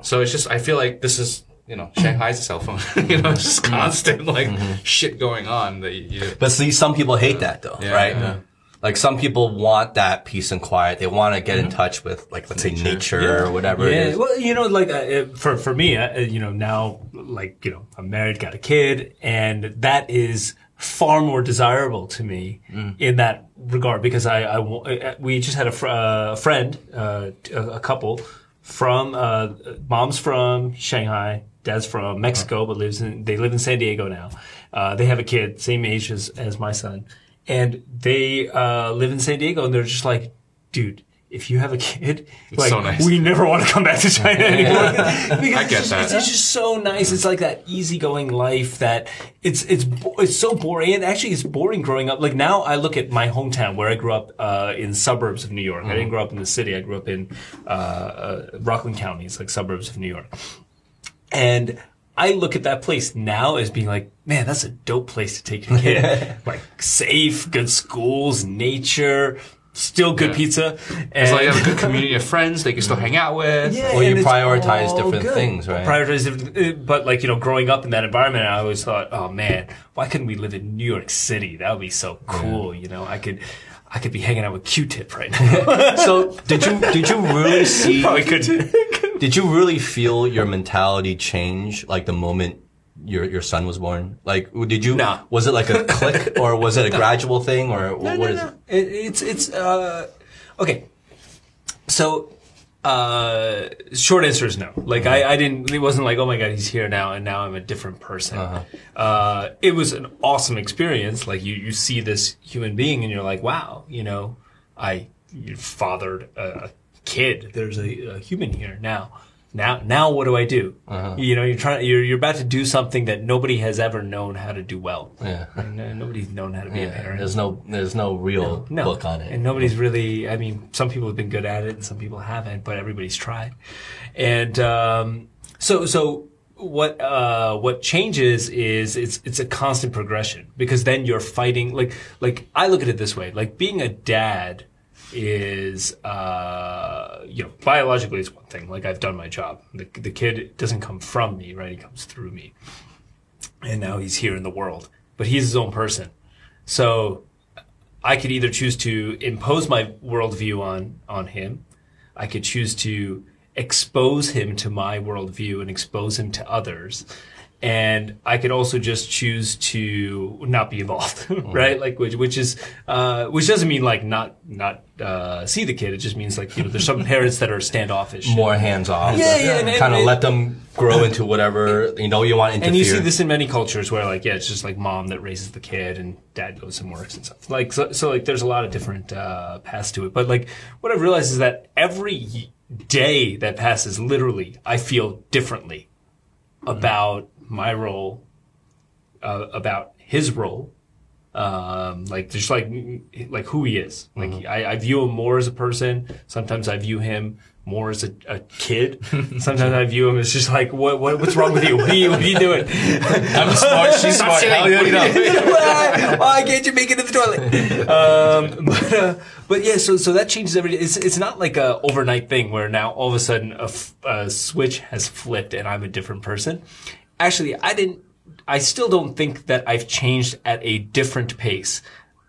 So it's just I feel like this is. You know, Shanghai's a cell phone. (laughs) you know, it's just mm-hmm. constant like shit going on that you, you But see, some people hate that though, Yeah, right? yeah. Like some people want that peace and quiet. They want to get in touch with, like, let's say nature or whatever Yeah, is. well, you know, like uh, uh, for for me, uh, you know, now like you know, I'm married, got a kid, and that is far more desirable to me in that regard because I, I uh, we just had a, fr- uh, a friend, uh, a, a couple from uh, mom's from Shanghai, dad's from Mexico, but lives in they live in San Diego now. Uh, they have a kid, same age as as my son, and they uh, live in San Diego, and they're just like, dude. If you have a kid, like so nice. we never want to come back to China anymore. (laughs) (laughs) because I it's get just, that. It's, it's just so nice. It's like that easygoing life that it's it's it's so boring. And actually, it's boring growing up. Like now, I look at my hometown where I grew up uh, in suburbs of New York. I didn't grow up in the city. I grew up in uh, uh, Rockland County. It's like suburbs of New York. And I look at that place now as being like, man, that's a dope place to take your kid. (laughs) like safe, good schools, nature, still good Yeah. pizza. It's And like you have a good community of friends they can still hang out with. (laughs) yeah, Well, you and it's prioritize different good. things, right? Prioritize different, uh, but like you know, growing up in that environment, I always thought, oh man, why couldn't we live in New York City? That would be so cool. You know, I could, I could be hanging out with Q-Tip right (laughs) now. So did you did you really see? Probably could. Did you really feel your mentality change like the moment your your son was born? Like, did you? No. Was it like a (laughs) click, or was it a gradual thing, or what is it? It, it's it's uh, okay. So, uh, short answer is no. Like I, I didn't. It wasn't like oh my god, he's here now, and now I'm a different person. uh it was an awesome experience. Like you, you see this human being, and you're like, wow, you know, I you fathered a kid. There's a, a human here now. Now, now what do I do? You know, you're trying. You're you're about to do something that nobody has ever known how to do well. Yeah. And, uh, nobody's known how to be a parent. There's no there's no real No, book on it. and nobody's really. I mean, some people have been good at it, and some people haven't, but everybody's tried. And um, so, so what uh, what changes is it's it's a constant progression because then you're fighting. Like like I look at it this way: like being a dad is uh, you know biologically it's one thing. Like I've done my job. The the kid doesn't come from me, right? He comes through me, and now he's here in the world. But he's his own person. So I could either choose to impose my worldview on on him. I could choose to expose him to my worldview and expose him to others. And I could also just choose to not be involved, (laughs) right? Like, which, which is, uh, which doesn't mean like not, not, uh, see the kid. It just means like, you know, there's some (laughs) parents that are standoffish. More hands off. Yeah, yeah, and- kind of let them grow into whatever you know you want to interfere. And you see this in many cultures where, like, yeah, it's just like mom that raises the kid and dad goes and works and stuff. Like, so, so like, there's a lot of different uh, paths to it. But like, what I've realized is that every day that passes, literally, I feel differently about my role, uh, about his role, um, like just like like who he is. Like I, I view him more as a person. Sometimes I view him more as a, a kid. (laughs) Sometimes I view him as just like what, what what's wrong with you? What are you, what are you doing? (laughs) I'm smart. She's smart. You why, (laughs) why can't you make it to the toilet? Um, but, uh, but yeah, so so that changes everything. It's it's not like a overnight thing where now all of a sudden a, f- a switch has flipped and I'm a different person. Actually, I didn't. I still don't think that I've changed at a different pace.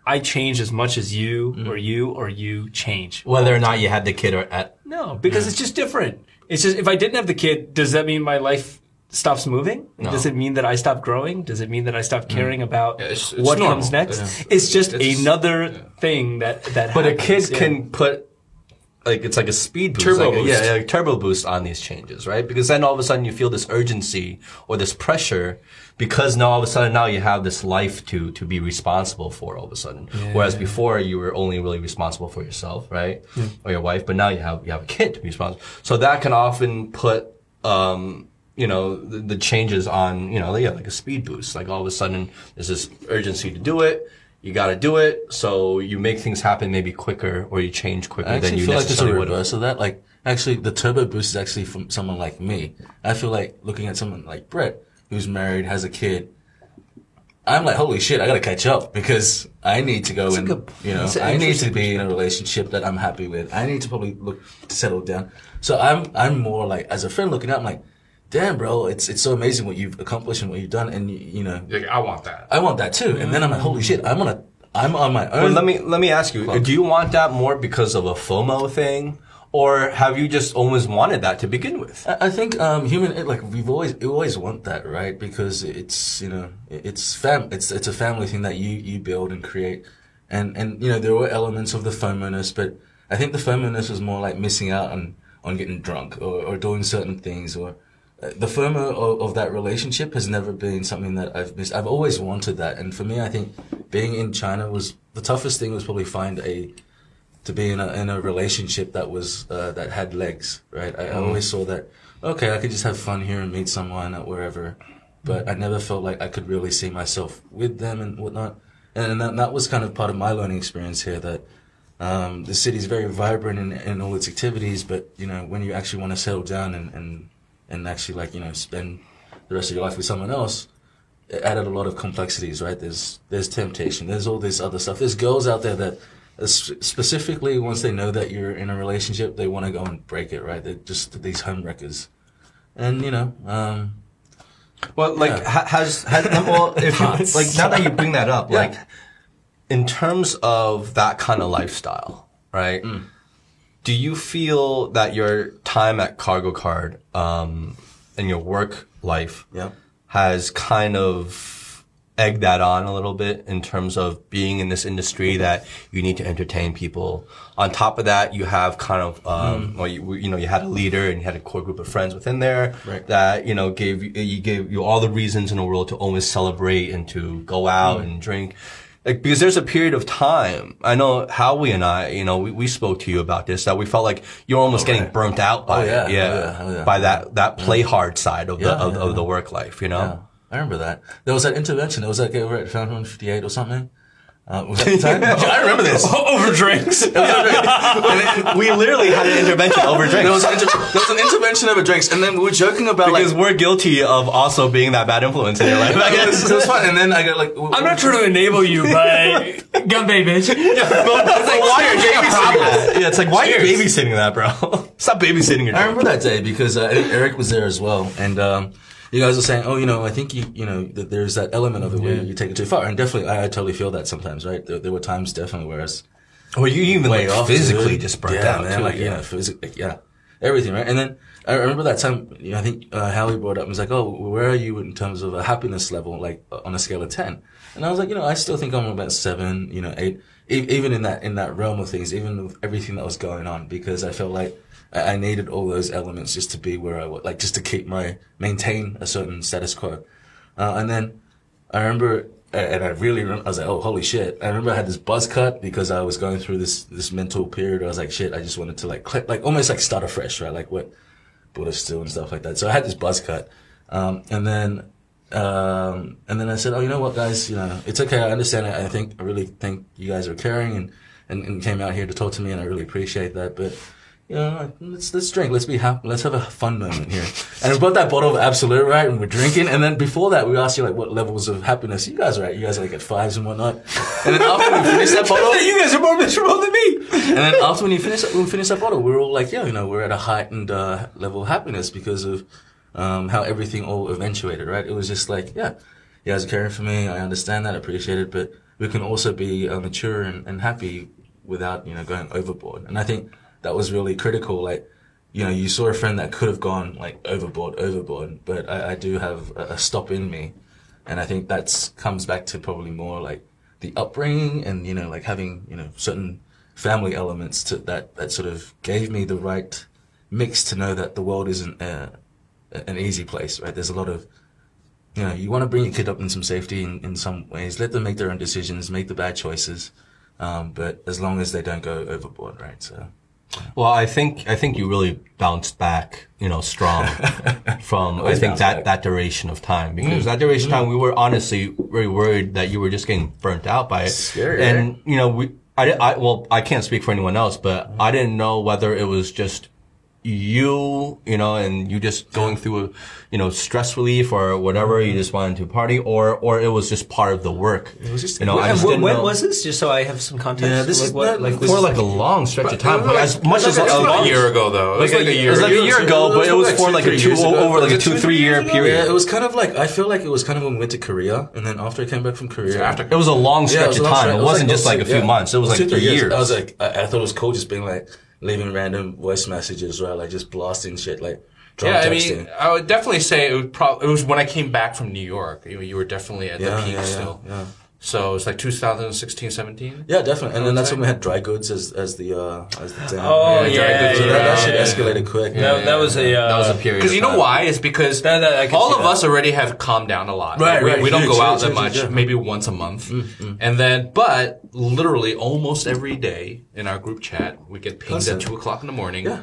I change as much as you or mm. you or you change. Whether or not you had the kid or at No, because it's mm. just different. It's just if I didn't have the kid, does that mean my life stops moving? Does it mean that I stop growing? Does it mean that I stop mm. caring about Yeah, it's- it's what normal. comes next? Yeah. It's just It's- another thing that that. But a kid yeah. can put like it's like a speed boost, Turbo like a- boost. yeah, yeah, turbo boost on these changes, right? Because then all of a sudden you feel this urgency or this pressure because now all of a sudden now you have this life to to be responsible for all of a sudden. Whereas before you were only really responsible for yourself, right, or your wife, but now you have you have a kid to be responsible. So that can often put um, you know the, the changes on you know yeah like a speed boost. Like all of a sudden there's this urgency to do it. You got to do it, so you make things happen maybe quicker, or you change quicker I than you feel like there's a would. reverse of that. Like, actually, the turbo boost is actually from someone like me. I feel like looking at someone like Brett, who's married, has a kid. I'm like, holy shit, I gotta catch up because I need to go and, good- you know, I need to be in a relationship that I'm happy with. I need to probably look to settle down. So I'm, I'm more like, as a friend looking at, I'm like, damn, bro, it's, it's so amazing what you've accomplished and what you've done. And, you, you know, Like, I want that. I want that too. And then I'm like, holy shit, I'm on a, I'm on my own. Well, let me let me ask you: Do you want that more because of a FOMO thing, or have you just always wanted that to begin with? I I think um, human it, like we've always we always want that right because it's you know it- it's fam it's it's a family thing that you you build and create and and you know there were elements of the FOMO-ness but I think the FOMO-ness was more like missing out on on getting drunk or, or doing certain things or the FOMO of, of that relationship has never been something that I've missed. I've always wanted that, and for me, I think being in China was the toughest thing. Was probably find a to be in a in a relationship that was uh, that had legs, right? I, I always saw that. Okay, I could just have fun here and meet someone at wherever, but I never felt like I could really see myself with them and whatnot. And that, that was kind of part of my learning experience here. That um, the city's very vibrant in, in all its activities, but you know when you actually want to settle down and, and and actually like you know spend the rest of your life with someone else, it added a lot of complexities, right? There's there's temptation. There's all this other stuff. There's girls out there that uh, specifically once they know that you're in a relationship, they want to go and break it, right? They're just these home wreckers And you know, um, Well, like Yeah. ha- has has (laughs) well, if you, like now that you bring that up, Yeah. like in terms of that kind of lifestyle, right? Mm. Do you feel that your time at KargoCard um, and your work life yeah. has kind of egged that on a little bit in terms of being in this industry that you need to entertain people. On top of that, you have kind of, um, well, you, you know, you had a leader and you had a core group of friends within there Right. that, you know, gave you, you gave you all the reasons in the world to always celebrate and to go out and drink. Like, because there's a period of time, I know Howie and I, you know, we, we spoke to you about this, that we felt like you're almost getting right. burnt out by Oh, yeah. it. Yeah. Oh, yeah. Oh, yeah. By that, that play hard side of the, of, of the work life, you know? I remember that. There was that intervention. it was like over at Fountain 58 or something. Uh, (laughs) was that the time? I remember this. (laughs) over drinks. (laughs) we literally had an intervention over There drinks was, inter- there was an intervention over drinks, and then we were joking about because like. we're guilty of also being that bad influence in your life. I it, was, guess. it was fun, and then I got like. I'm not trying to enable you, but Ganbei bitch. Yeah. why are you babysitting that? Yeah, it's like why are you babysitting that, bro? Stop babysitting your I remember that day because uh, Eric was there as well, and um, you guys were saying, "Oh, you know, I think you, you know, that there's that element of it where you take it too far." And definitely, I, I totally feel that sometimes, right? There, there were times definitely where I was Or you even way like off physically dude. just burnt yeah, out man, too. like you know, physically, yeah, everything, right? And then I remember that time. You know, I think uh, Howie brought up and was like, "Oh, where are you in terms of a happiness level, like on a scale of 10? And I was like, you know, I still think I'm about seven, you know, eight, e- even in that in that realm of things, even with everything that was going on, because I felt like I, needed all those elements just to be where I was, like just to keep my maintain a certain status quo. Uh, and then I remember and I really, rem- I was like, oh, holy shit. I remember I had this buzz cut because I was going through this, this mental period. I was like, shit, I just wanted to like, like almost like start afresh, right? Like what Buddha still and stuff like that. So I had this buzz cut. Um, and then, um, and then I said, oh, you know what, guys, you know, it's okay. I understand it. I think, I really think you guys are caring and, and, and came out here to talk to me and I really appreciate that. But, you know, let's let's drink. Let's be happy. Let's have a fun moment here. And we brought that bottle of Absolut, right? And we're drinking. And then before that, we asked you like what levels of happiness you guys are at. You guys are like at fives and whatnot. And then after we finished that bottle, (laughs) you guys are more miserable than me. and then after when you finish when we finished that bottle, we are all like, yeah, you know, we're at a heightened uh, level of happiness because of um, how everything all eventuated, right? It was just like, yeah, you guys are caring for me. I understand that, I appreciate it, but we can also be uh, mature and, and happy without you know going overboard. And I think that was really critical. Like, you know, you saw a friend that could have gone like overboard, overboard, but I, I do have a, a stop in me, and I think that's comes back to probably more like the upbringing and you know like having you know certain family elements to that that sort of gave me the right mix to know that the world isn't an easy place, right? There's a lot of you know, you want to bring your kid up in some safety in, in some ways. Let them make their own decisions, make the bad choices, um, but as long as they don't go overboard, right? So. Well, I think I think you really bounced back, you know, strong (laughs) from I think that back. that duration of time because that duration of time we were honestly very worried that you were just getting burnt out by it. Scary, and you know, we I, I well I can't speak for anyone else, but I didn't know whether it was just you, you know, and you just going through, a, you know, stress relief or whatever. You mm-hmm. just wanted to party, or or it was just part of the work. It was just- you know. I just when know. was this? Just so I have some context. Yeah, this like is what, not- like this for is like a long stretch of time, Like- as much as like a year ago though. It was Like like a year-. It was like a year ago, but it was for like a two over like a two three year period. Yeah, it was kind of like I feel like it was kind of when we went to Korea, and then after I came back from Korea, after- It was a long stretch of time. It wasn't just like a few months. It was like three years. I was like, I, I thought it was cool just being like leaving random voice messages, right? Like just blasting shit, like Yeah, I texting. mean, I would definitely say it was probably it was when I came back from New York. You, you were definitely at yeah, the peak yeah, still. yeah. So it's like 2016, 17. Yeah, definitely. And then that's when we had dry goods as as the uh as the dam. Oh, yeah, yeah, dry goods. So yeah, that, that yeah, shit yeah. escalated quick. That, that was a uh, that was a period. Because you know why? It's because That- that- all of that. us already have calmed down a lot. Right, we, right, we don't huge, go out huge, that huge, much, yeah. Mm, maybe once a month. And then, but literally almost every day in our group chat, we get pinged Constant. at two o'clock in the morning. Yeah.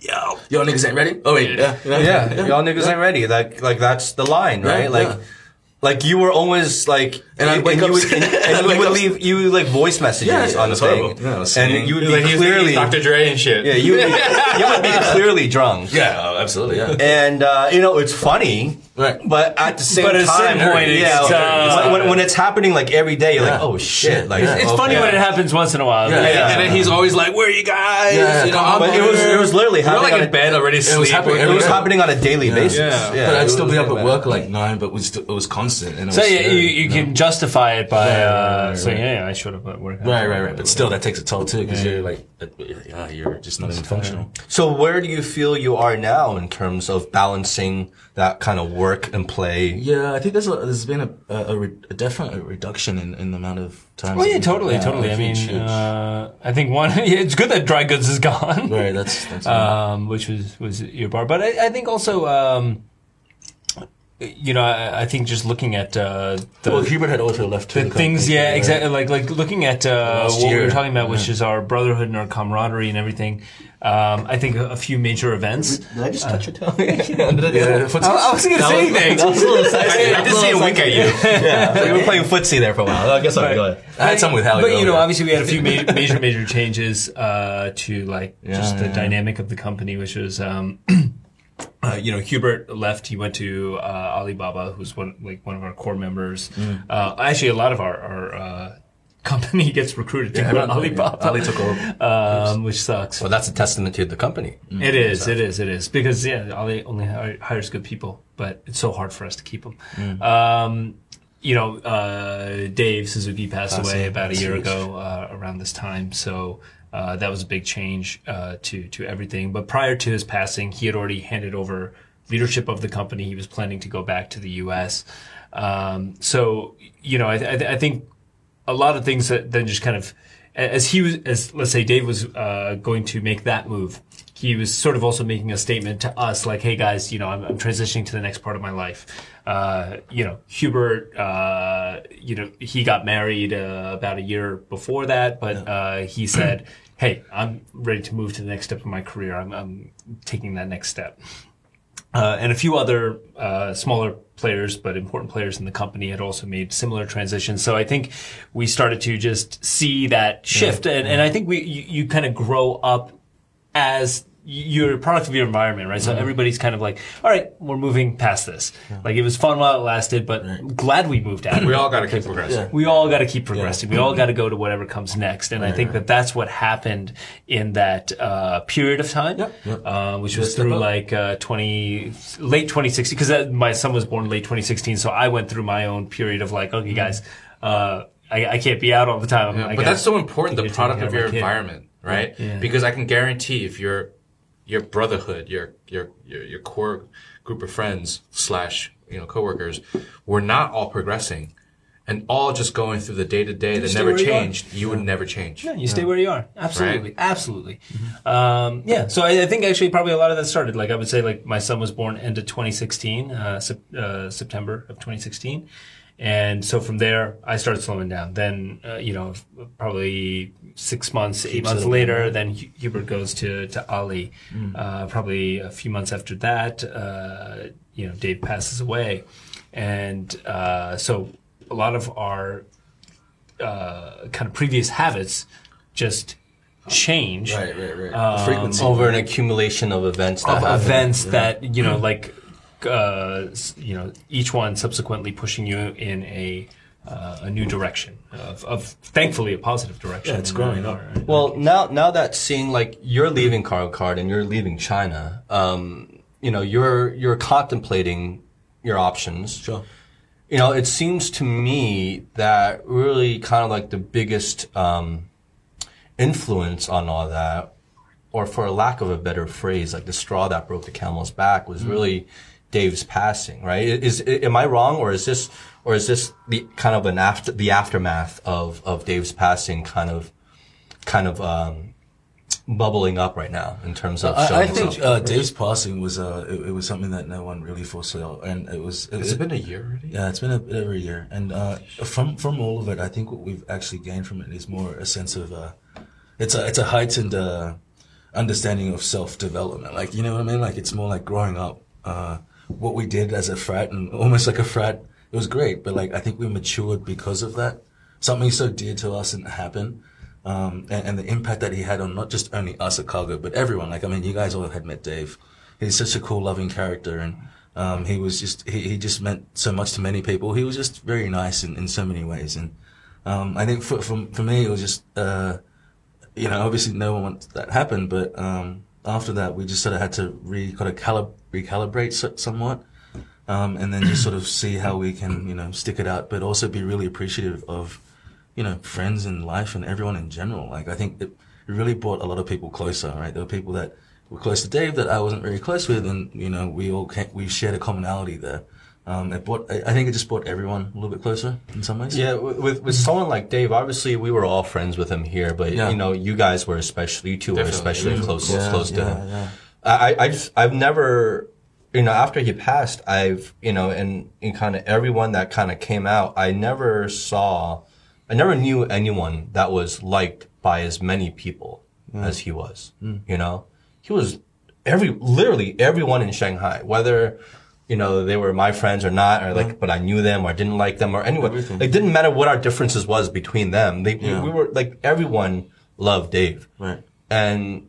Yo, Yo, niggas ain't ready. Oh wait, yeah, yeah, Yeah, y'all niggas ain't ready. Like, like that's the line, right? Yeah, like, yeah. Like you were always like, And I'd wake you up- would, and, (laughs) and you would up- leave you would, like voice messages Yeah, yeah, on the it was horrible. thing, Yeah, I was singing. and you would like be he's clearly, Dr. Dre and shit. yeah, you would be, (laughs) you would be clearly drunk. yeah, oh, absolutely, yeah. And uh, you know it's funny, Right. But at the same But at time, certain point, it's, yeah, uh, when, when, when it's happening like every day, you're like, oh shit, like Yeah. It's funny when it happens once in a while. Yeah. but Yeah. And then he's always like, "Where are you guys?" Yeah, you know, come I'm on, But it was it was literally We're happening like on in a- bed already It was happening It was happening on a daily basis. Yeah. Yeah, but it I'd still be up at work like nine, but we it was constant. And So yeah, you, you can justify it by Right, uh, right, right, saying, "Yeah, I showed up at work." Right, right, right. But still, that takes a toll too, because you're like, uh, yeah, you're just not even functional. So where do you feel you are now in terms of balancing that kind of work and play? Yeah, I think there's a, there's been a, a, a, re, a definite reduction in, in the amount of time. Oh yeah, totally, totally. I mean, uh, I think one. (laughs) Yeah, it's good that dry goods is gone. right, that's that's. (laughs) um, which was was your bar. But I, I think also, um, you know, I, I think just looking at uh, the well, Hubert had also left the things, yeah, exactly. Like like looking at uh, what we year, were talking about, which is our brotherhood and our camaraderie and everything. Um, I think a, a few major events. Did I just touch your toe? (laughs) Yeah, for- I, I wasn't gonna say anything. I was a little excited. (laughs) I did see a wink at you. (laughs) Yeah, we were playing footsie there for a while. I guess I'll go ahead. I had some with Howie. But you know, earlier. obviously, we had a few ma- major, major changes uh, to like just the yeah. dynamic of the company, which was, um, (clears throat) uh, you know, Hubert left. He went to uh, Alibaba, who's one like one of our core members. Mm. Uh, actually, a lot of our, our uh, company (laughs) gets recruited to Yeah, go to (laughs) Alibaba, Ali took over. um, which sucks. Well, that's a testament to the company. It is, it is, it is. Because yeah, Ali only hires good people, but it's so hard for us to keep them. Mm. Um, you know, uh, Dave Suzuki passed Passed away about a year ago uh, around this time, so uh, that was a big change uh, to to everything. But prior to his passing, he had already handed over leadership of the company. He was planning to go back to the U.S. Um, so you know, I, I, I think a lot of things that then just kind of as he was, as let's say Dave was uh, going to make that move, he was sort of also making a statement to us, like, "Hey guys, you know, I'm, I'm transitioning to the next part of my life." Uh, you know, Hubert, uh, you know, he got married uh, about a year before that, but uh, he said, "Hey, I'm ready to move to the next step of my career. I'm, I'm taking that next step." Uh, and a few other uh, smaller players, but important players in the company had also made similar transitions. So I think we started to just see that shift, and, and I think we you, you kind of grow up as you're a product of your environment, right? So everybody's kind of like, all right, we're moving past this. Like it was fun while it lasted, but glad we moved out. We all got to keep progressing. We all got to keep progressing. We all got to go to whatever comes next. And I think that that's what happened in that uh, period of time, Uh, which was through like uh, 20, late 2016, because my son was born late 2016. So I went through my own period of like, okay, guys, uh, I, I can't be out all the time. I but gotta- that's so important, the product of of your my kid. environment, right? Because I can guarantee if your your brotherhood, your your your, your core group of friends slash you know coworkers were not all progressing and all just going through the day to day that never where you are. changed, you would never change. Yeah, you stay where you are. Absolutely, Right? absolutely. Um, yeah, so I, I think actually probably a lot of that started. Like I would say, like my son was born end of 2016, uh, sep- uh, September of 2016, and so from there I started slowing down. Then uh, you know probably six months, eight months later, then Hubert goes to to Ali. Uh, probably a few months after that, uh, you know Dave passes away, and uh, so a lot of our uh, kind of previous habits just change Right, right, right. Um, the frequency. over an accumulation of events that of happen. events that you know like uh, you know each one subsequently pushing you in a uh, a new direction of, of thankfully a positive direction. Yeah, it's growing up. Right. Well, now now that seeing like you're leaving KargoCard and you're leaving China, um, you know, you're you're contemplating your options. Sure. You know, it seems to me that really kind of like the biggest um, influence on all that, or for a lack of a better phrase, like the straw that broke the camel's back, was really Dave's passing. Right? Is, is am I wrong, or is this or is this the kind of an after the aftermath of of Dave's passing, kind of kind of um, bubbling up right now in terms of showing I, I think uh, Dave's passing was uh, it, it was something that no one really foresaw, and it was. It, Has it been a year already? Yeah, it's been a bit over a year, and uh, from from all of it, I think what we've actually gained from it is more a sense of uh, it's a it's a heightened uh, understanding of self development. Like you know what I mean? Like it's more like growing up. What we did as a frat and almost like a frat, it was great, but like I think we matured because of that. Something so dear to us and happened. Um, and, and the impact that he had on not just only us at Kargo, but everyone. Like, I mean, you guys all had met Dave. He's such a cool, loving character, and um, he was just he, he just meant so much to many people. He was just very nice in, in so many ways, and um, I think for, for for me, it was just uh, you know, obviously no one wants that happen, but um, after that, we just sort of had to re kind of calib- recalibrate so- somewhat, um, and then just sort of see how we can you know stick it out, but also be really appreciative of you know, friends and life and everyone in general. Like, I think it, it really brought a lot of people closer, right? There were people that were close to Dave that I wasn't very close with, and, you know, we all came, we shared a commonality there. Um, it brought, I I think it just brought everyone a little bit closer in some ways. Yeah, with with- with someone like Dave, obviously we were all friends with him here, but Yeah. you know, you guys were especially, you two were especially Mhm. close Yeah, close to him. yeah. I, I just, I've never, you know, after he passed, I've, you know, and in kind of everyone that kind of came out, I never saw, I never knew anyone that was liked by as many people as he was. You know, he was every, literally everyone in Shanghai, whether, you know, they were my friends or not, or like, uh-huh. but I knew them or didn't like them or anyone. Everything. It didn't matter what our differences was between them. They, Yeah. we were like, everyone loved Dave. Right. And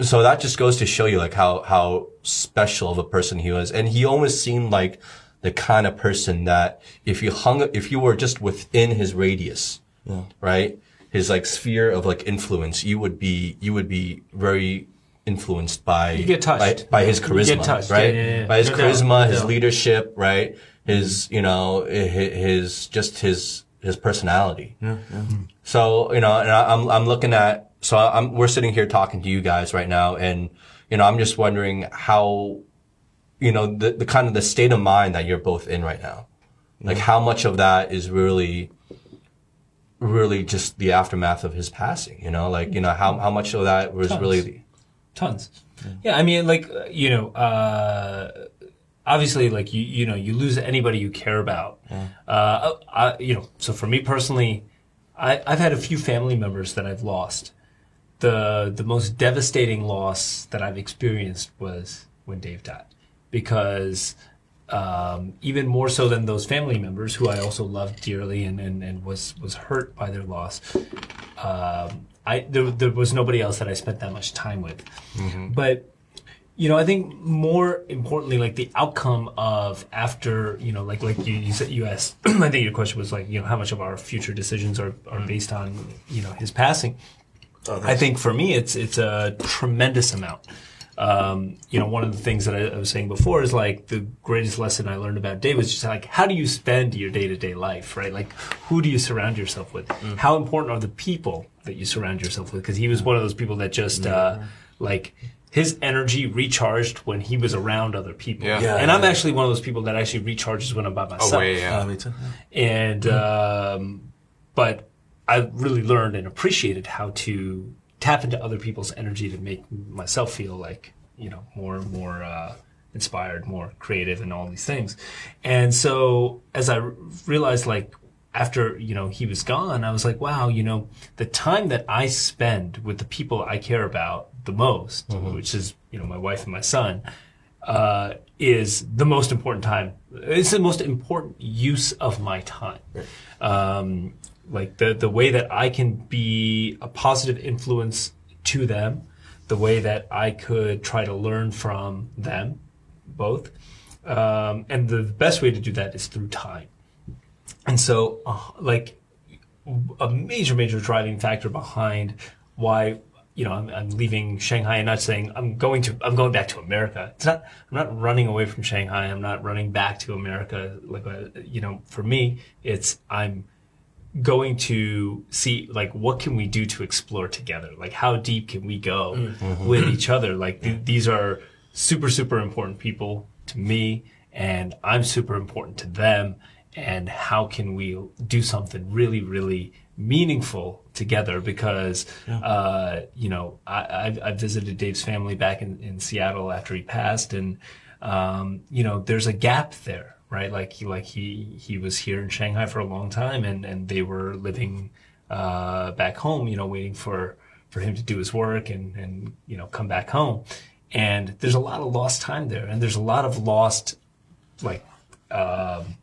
so that just goes to show you like how how special of a person he was and he almost seemed like the kind of person that if you hung if you were just within his radius right his like sphere of like influence you would be you would be very influenced by You get touched. by, by his charisma get touched. right Yeah, yeah, yeah. by his charisma his leadership right mm-hmm. his you know his, his just his his personality so you know, and I, I'm I'm looking at so I'm we're sitting here talking to you guys right now, and you know, I'm just wondering how, you know, the the kind of the state of mind that you're both in right now, like how much of that is really really just the aftermath of his passing. You know, like you know how how much of that was Tons. really tons. Yeah, I mean, like you know, uh, obviously, like you you know, you lose anybody you care about. Uh, I, you know, so for me personally, I, I've had a few family members that I've lost. The the most devastating loss that I've experienced was when Dave died, because um, even more so than those family members who I also loved dearly and, and, and was was hurt by their loss. Um, I there, there was nobody else that I spent that much time with, mm-hmm. but you know, I think more importantly, like the outcome of after, you know, like like you, you said, you asked. (clears throat) I think your question was like, you know, how much of our future decisions are, are based on, you know, his passing. Oh, I think for me, it's it's a tremendous amount. Um, you know, one of the things that I, I was saying before is like the greatest lesson I learned about Dave was just like how do you spend your day to day life, right? Like who do you surround yourself with? How important are the people that you surround yourself with? Because he was one of those people that just uh, like his energy recharged when he was around other people. Yeah. Yeah, and I'm yeah. actually one of those people that actually recharges when I'm by myself. Away, yeah. Uh, me too. And um, but I really learned and appreciated how to tap into other people's energy to make myself feel like you know more more uh, inspired, more creative, and all these things. And so as I r- realized, like after you know he was gone, I was like, wow, you know, the time that I spend with the people I care about the most, which is you know my wife and my son uh, is the most important time. It's the most important use of my time. Um, like the the way that I can be a positive influence to them, the way that I could try to learn from them, both, um, and the best way to do that is through time. And so, uh, like, a major, major driving factor behind why you know I'm, I'm leaving Shanghai and not saying I'm going to I'm going back to America. It's not I'm not running away from Shanghai. I'm not running back to America. Like uh, you know, for me, it's I'm going to see like what can we do to explore together? Like how deep can we go with each other? Like th- these are super super important people to me and i'm super important to them and how can we do something really really meaningful together? Because uh, you know I, I, I visited dave's family back in, in seattle after he passed and um, you know there's a gap there right? Like he like he he was here in Shanghai for a long time, and and they were living uh, back home, you know, waiting for for him to do his work and and you know come back home. And there's a lot of lost time there, and there's a lot of lost like um,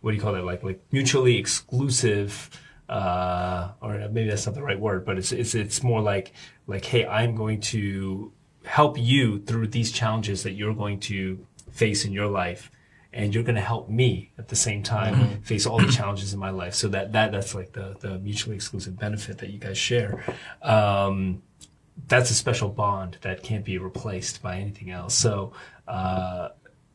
what do you call it? Like like mutually exclusive. Uh, or maybe that's not the right word, but it's it's it's more like like hey, I'm going to help you through these challenges that you're going to face in your life and you're going to help me at the same time face all the challenges in my life. So that, that, that's like the, the mutually exclusive benefit that you guys share. Um, that's a special bond that can't be replaced by anything else. So, uh,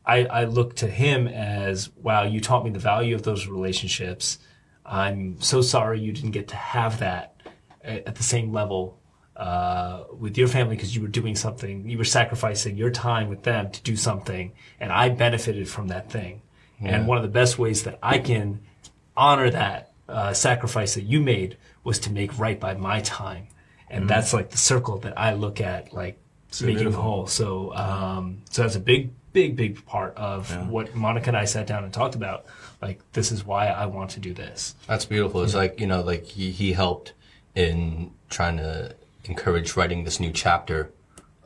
I, I look to him as, wow, you taught me the value of those relationships. I'm so sorry you didn't get to have that at, at the same level uh, with your family because you were doing something, you were sacrificing your time with them to do something, and I benefited from that thing. And one of the best ways that I can honor that uh, sacrifice that you made was to make right by my time, and that's like the circle that I look at, like making beautiful. whole. So, um, so that's a big, big, big part of what Monica and I sat down and talked about. Like, this is why I want to do this. That's beautiful. It's like, you know, like he, he helped in trying to encourage writing this new chapter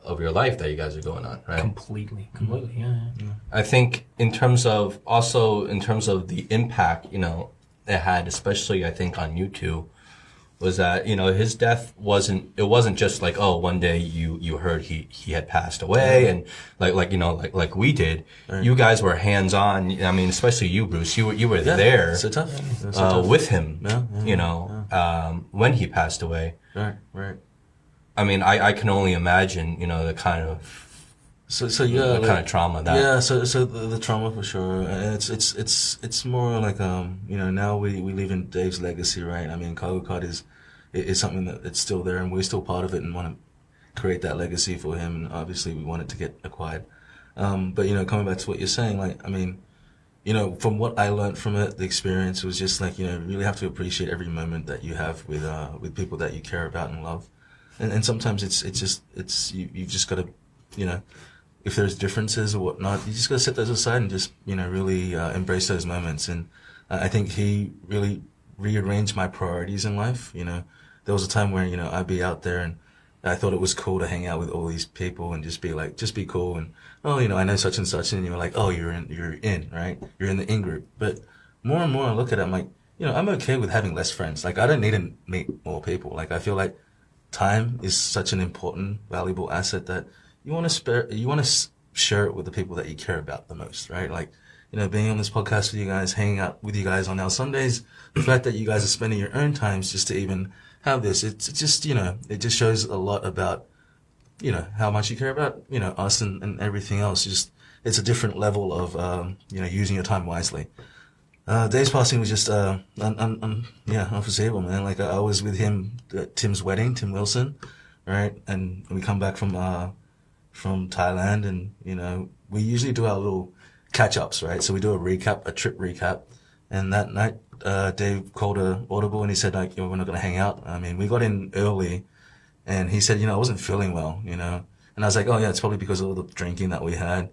of your life that you guys are going on, right? Completely, completely, yeah. yeah. I think in terms of also in terms of the impact, you know, it had, especially I think on you two, was that, you know, his death wasn't it wasn't just like, oh, one day you you heard he he had passed away and like like you know, like like we did. You guys were hands on I mean, especially you, Bruce, you were you were there So tough. Yeah, so uh, tough. with him, Yeah, yeah, you know, um, when he passed away. Right, right. I mean, I, I can only imagine, you know, the kind of So, so yeah, the like- kind of trauma that. Yeah, so so the, the trauma for sure. And It's it's it's it's more like um you know now we we live in Dave's legacy, right? I mean, KargoCard is is something that it's still there, and we're still part of it, and want to create that legacy for him. And obviously, we want it to get acquired. Um, but you know, coming back to what you're saying, like I mean, you know, from what I learned from it, the experience was just like, you know, you really have to appreciate every moment that you have with, uh, with people that you care about and love. And, and sometimes it's, it's just, it's, you, you've just got to, you know, if there's differences or whatnot, you just got to set those aside and just, you know, really, uh, embrace those moments. And uh, I think he really rearranged my priorities in life. You know, there was a time where, you know, I'd be out there and I thought it was cool to hang out with all these people and just be like, just be cool. And, oh, you know, I know such and such. And you're like, oh, you're in, you're in, right? You're in the in group. But more and more I look at it, I'm like, you know, I'm okay with having less friends. Like, I don't need to meet more people. Like, I feel like time is such an important, valuable asset that you want to spare, you want to share it with the people that you care about the most, right? Like, you know, being on this podcast with you guys, hanging out with you guys on our Sundays, the fact that you guys are spending your own times just to even have this, it's, just, you know, it just shows a lot about, you know, how much you care about, you know, us and, and everything else. Just, it's a different level of, um, you know, using your time wisely. Uh, Dave's passing was just, uh, un, un, un, yeah, unforeseeable, man. Like, I was with him at Tim's wedding, Tim Wilson, right? And we come back from, uh, from Thailand and, you know, we usually do our little catch ups, right? So we do a recap, a trip recap. And that night, uh, Dave called a audible and he said, like, you know, we're not going to hang out. I mean, we got in early and he said, you know, I wasn't feeling well, you know, and I was like, oh yeah, it's probably because of all the drinking that we had.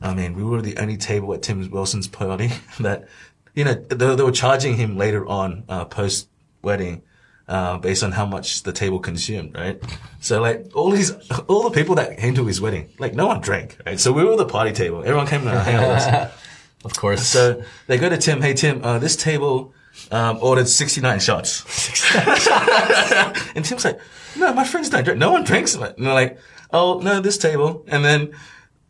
I mean, we were the only table at Tim Wilson's party (laughs) that, you know, they, they were charging him later on, uh, post wedding, uh, based on how much the table consumed, right? So like all these, all the people that came to his wedding, like no one drank, right? So we were the party table. Everyone came to hang out with us. Of course. So they go to Tim, hey Tim, uh, this table, um, ordered 69 shots. (laughs) and Tim's like, no, my friends don't drink. No one drinks. And they're like, oh, no, this table. And then,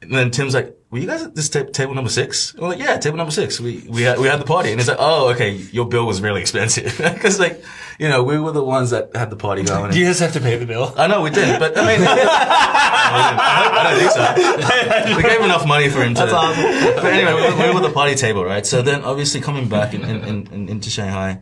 and then Tim's like, were you guys at this ta- table number six? We're like, yeah, table number six. We, we had, we had the party. And it's like, oh, okay, your bill was really expensive. (laughs) Cause like, you know, we were the ones that had the party going. You guys have to pay the bill? I know we did, but I mean, (laughs) I don't think so. We gave enough money for him to. That's. But anyway, we were, we were the party table, right? So then, obviously, coming back in, in, in, in, into Shanghai,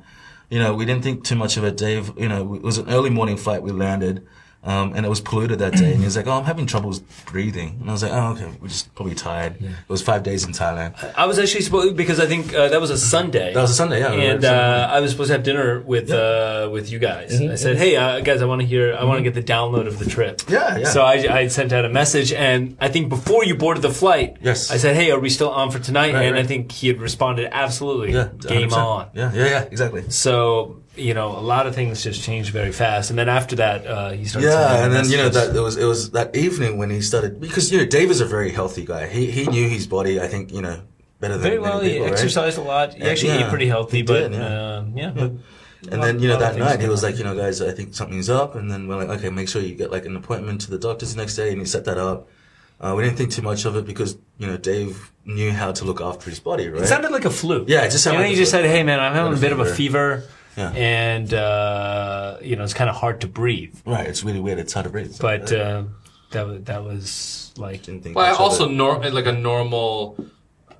you know, we didn't think too much of it. Dave, you know, it was an early morning flight. We landed. Um, and it was polluted that day. And he was like, "Oh, I'm having troubles breathing." And I was like, "Oh, okay, we're just probably tired." It was five days in Thailand. I was actually supposed because I think uh, that was a Sunday. That was a Sunday, yeah. and uh, I was supposed to have dinner with uh, with you guys. Mm-hmm. I said, "Hey, uh, guys, I want to hear. I want to get the download of the trip." Yeah, yeah. So I, I sent out a message, and I think before you boarded the flight, Yes. I said, "Hey, are we still on for tonight?" Right, and I think he had responded, "Absolutely, yeah, game 100%. on." Yeah, yeah, yeah, exactly. So you know, a lot of things just changed very fast, and then after that, uh, he started. Yeah, and then you know that it was it was that evening when he started because you know Dave is a very healthy guy. He he knew his body. I think you know better than very well. He right? exercised a lot. He Yeah, actually yeah, ate pretty healthy, he but did, yeah. uh, yeah. but And then you know that night he was like, you know, guys, I think something's up. And then we're like, okay, make sure you get like an appointment to the doctors the next day, and he set that up. Uh, we didn't think too much of it because you know Dave knew how to look after his body, right? It sounded like a flu. Yeah, it just sounded And then like he just flu. said, "Hey, man, I'm having a a bit of a fever." fever, Yeah. and uh, you know, it's kind of hard to breathe." right, it's really weird. It's hard to breathe. But uh, that was that was like didn't think Well, much also, it. nor- like a normal,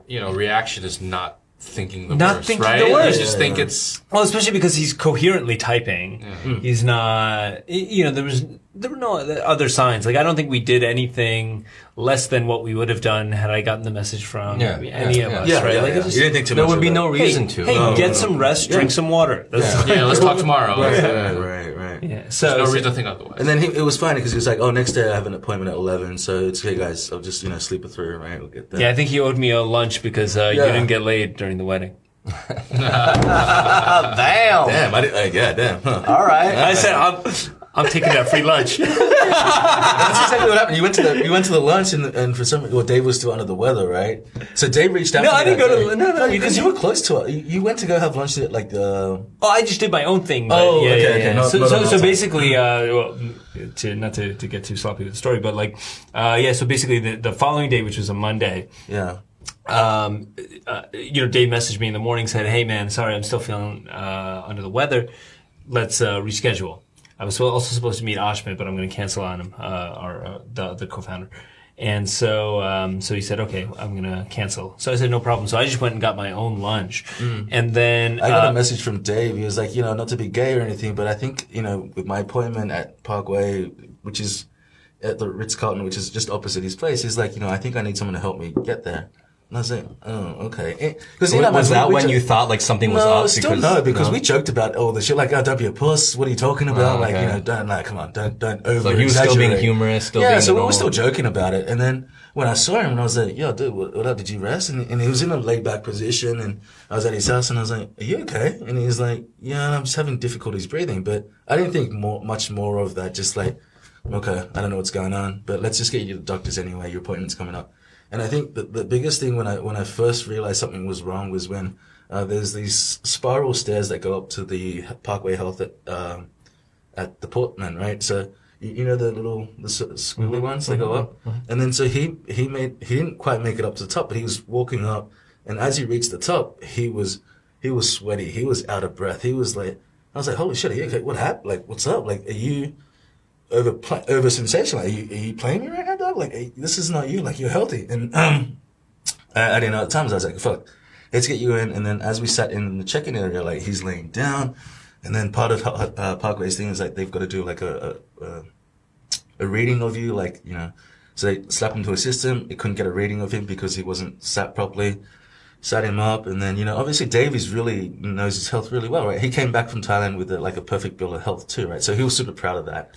you know, reaction is not thinking the Not worst, thinking right? the worst. You just Yeah, think yeah. it's well, especially because he's coherently typing. Hmm. He's not. You know, there was there were no other signs. Like I don't think we did anything less than what we would have done had I gotten the message from Yeah, any yeah, of yeah. us. yeah, right? yeah, like, it yeah. was- You didn't think too There much would be it. no Hey, reason to. hey, No, get no, some no. rest, drink some water. That's yeah. Let's talk (laughs) tomorrow. Right, right, right, right. Yeah. So, There's no so- reason to think otherwise. And then he, it was funny because he was like, "Oh, next day I have an appointment at 11, so it's okay, guys. I'll just you know sleep it through, right? We'll get there." yeah, I think he owed me a lunch because uh, you didn't get laid during the wedding. (laughs) Damn. Damn, I did. Uh, yeah, damn. Huh. All right. I said, I'm, I'm taking that free lunch. (laughs) That's exactly what happened. You went to the you went to the lunch and, and for some well Dave was still under the weather, right? So Dave reached out. No, to me I didn't go to day. the- no, no, because didn't. you were close to it. You, you went to go have lunch at like the. Oh, I just did my own thing. But Oh, yeah, okay, yeah, okay. yeah. No- so, no, so, no, so basically, uh, well, to not to, to get too sloppy with the story, but like, uh, yeah. So basically, the, the following day, which was a Monday, Yeah. um, uh, you know, Dave messaged me in the morning, said, "Hey, man, sorry, I'm still feeling uh, under the weather. Let's uh, reschedule." I was also supposed to meet Ashmit, but I'm going to cancel on him, uh, our uh, the the co-founder. And so, um, so he said, "Okay, I'm going to cancel." So I said, "No problem." So I just went and got my own lunch, and then I got uh, a message from Dave. He was like, you know, not to be gay or anything, but I think, you know, with my appointment at Parkway, which is at the Ritz Carlton, which is just opposite his place, he's like, you know, I think I need someone to help me get there. And I was like, oh, okay. Eh, because Was, was that we when jo- you thought like something was no, up? still no, because we joked about all the shit. Like, oh, don't be a puss. What are you talking about? Oh, Like, you know, don't like, come on, don't don't over. So he was still being humorous, still yeah, being so we were still joking about it. And then when I saw him, and I was like, yo, dude, what, what up? Did you rest? And, and he was in a laid back position, and I was at his house, and I was like, are you okay? And he was like, yeah, and I'm just having difficulties breathing. But I didn't think more, much more of that. Just like, okay, I don't know what's going on, but let's just get you to the doctors anyway. Your appointment's coming up. And I think the, the biggest thing when I when I first realized something was wrong was when uh, there's these spiral stairs that go up to the Parkway Health at um, at the Portman, right? So you, you know the little the squiggly ones that go up, and then so he he made he didn't quite make it up to the top, but he was walking up, and as he reached the top, he was he was sweaty, he was out of breath, he was like, I was like, holy shit, are you okay? What happened? Like, what's up? Like, are you over over sensational? Are you are you playing me right now, dog? Like, hey, this is not you. Like, you're healthy, and um, I, I didn't know at times. I was like, fuck, let's get you in. And then as we sat in the check-in area, like he's laying down, and then part of uh, Parkway's thing is like they've got to do like a, a, a a reading of you, like you know. So they slapped him to a system. It couldn't get a reading of him because he wasn't sat properly. Sat him up, and then you know, obviously Davies really knows his health really well, right? He came back from Thailand with a, like a perfect bill of health too, right? So he was super proud of that.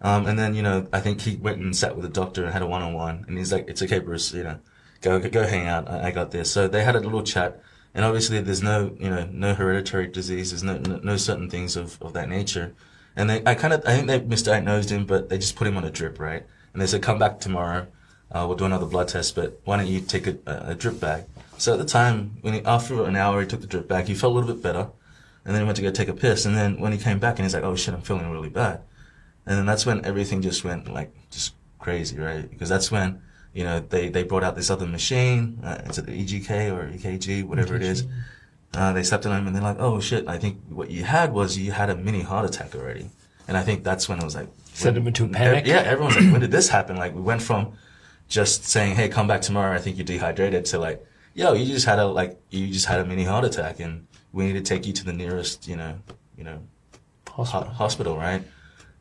Um, and then you know, I think he went and sat with a doctor and had a one-on-one, and he's like, "It's okay, Bruce. You know, go go hang out. I, I got this." So they had a little chat, and obviously there's no you know no hereditary diseases, no no, no certain things of, of that nature. And they, I kind of, I think they misdiagnosed him, but they just put him on a drip, right? And they said, come back tomorrow. Uh, we'll do another blood test, but why don't you take a, a drip bag? So at the time, when he, after an hour, he took the drip back. he felt a little bit better. And then he went to go take a piss. And then when he came back and he's like, oh shit, I'm feeling really bad. And then that's when everything just went like, just crazy, right? Because that's when, you know, they, they brought out this other machine. Uh, is it the EGK or EKG, whatever it is. Uh, they stepped on him and they're like, oh shit, I think what you had was you had a mini heart attack already. And I think that's when it was like, Sent him into a panic? yeah, everyone's like, when did this happen? Like, we went from just saying, hey, come back tomorrow, I think you're dehydrated, to like, yo, you just had a, like, you just had a mini heart attack and we need to take you to the nearest, you know, you know, hospital, hospital right?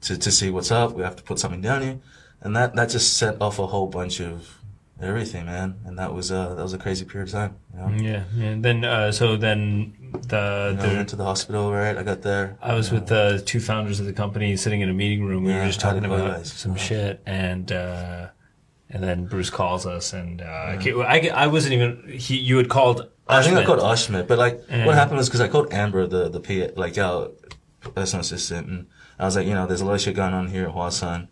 To, to see what's up. We have to put something down here, And that, that just set off a whole bunch of everything, man. And that was, uh, that was a crazy period of time. You know? Yeah, yeah. And then uh, so then the, You know, I went to the hospital, right? I got there. I was with the two founders of the company sitting in a meeting room. We Yeah, were just talking did it go, about some shit, and uh, and then Bruce calls us, and uh, I, I wasn't even he. You had called. I think I called Ashmit, but like And- what happened was because I called Amber, the the PA, like our personal assistant, and I was like, you know, there's a lot of shit going on here at Huashan.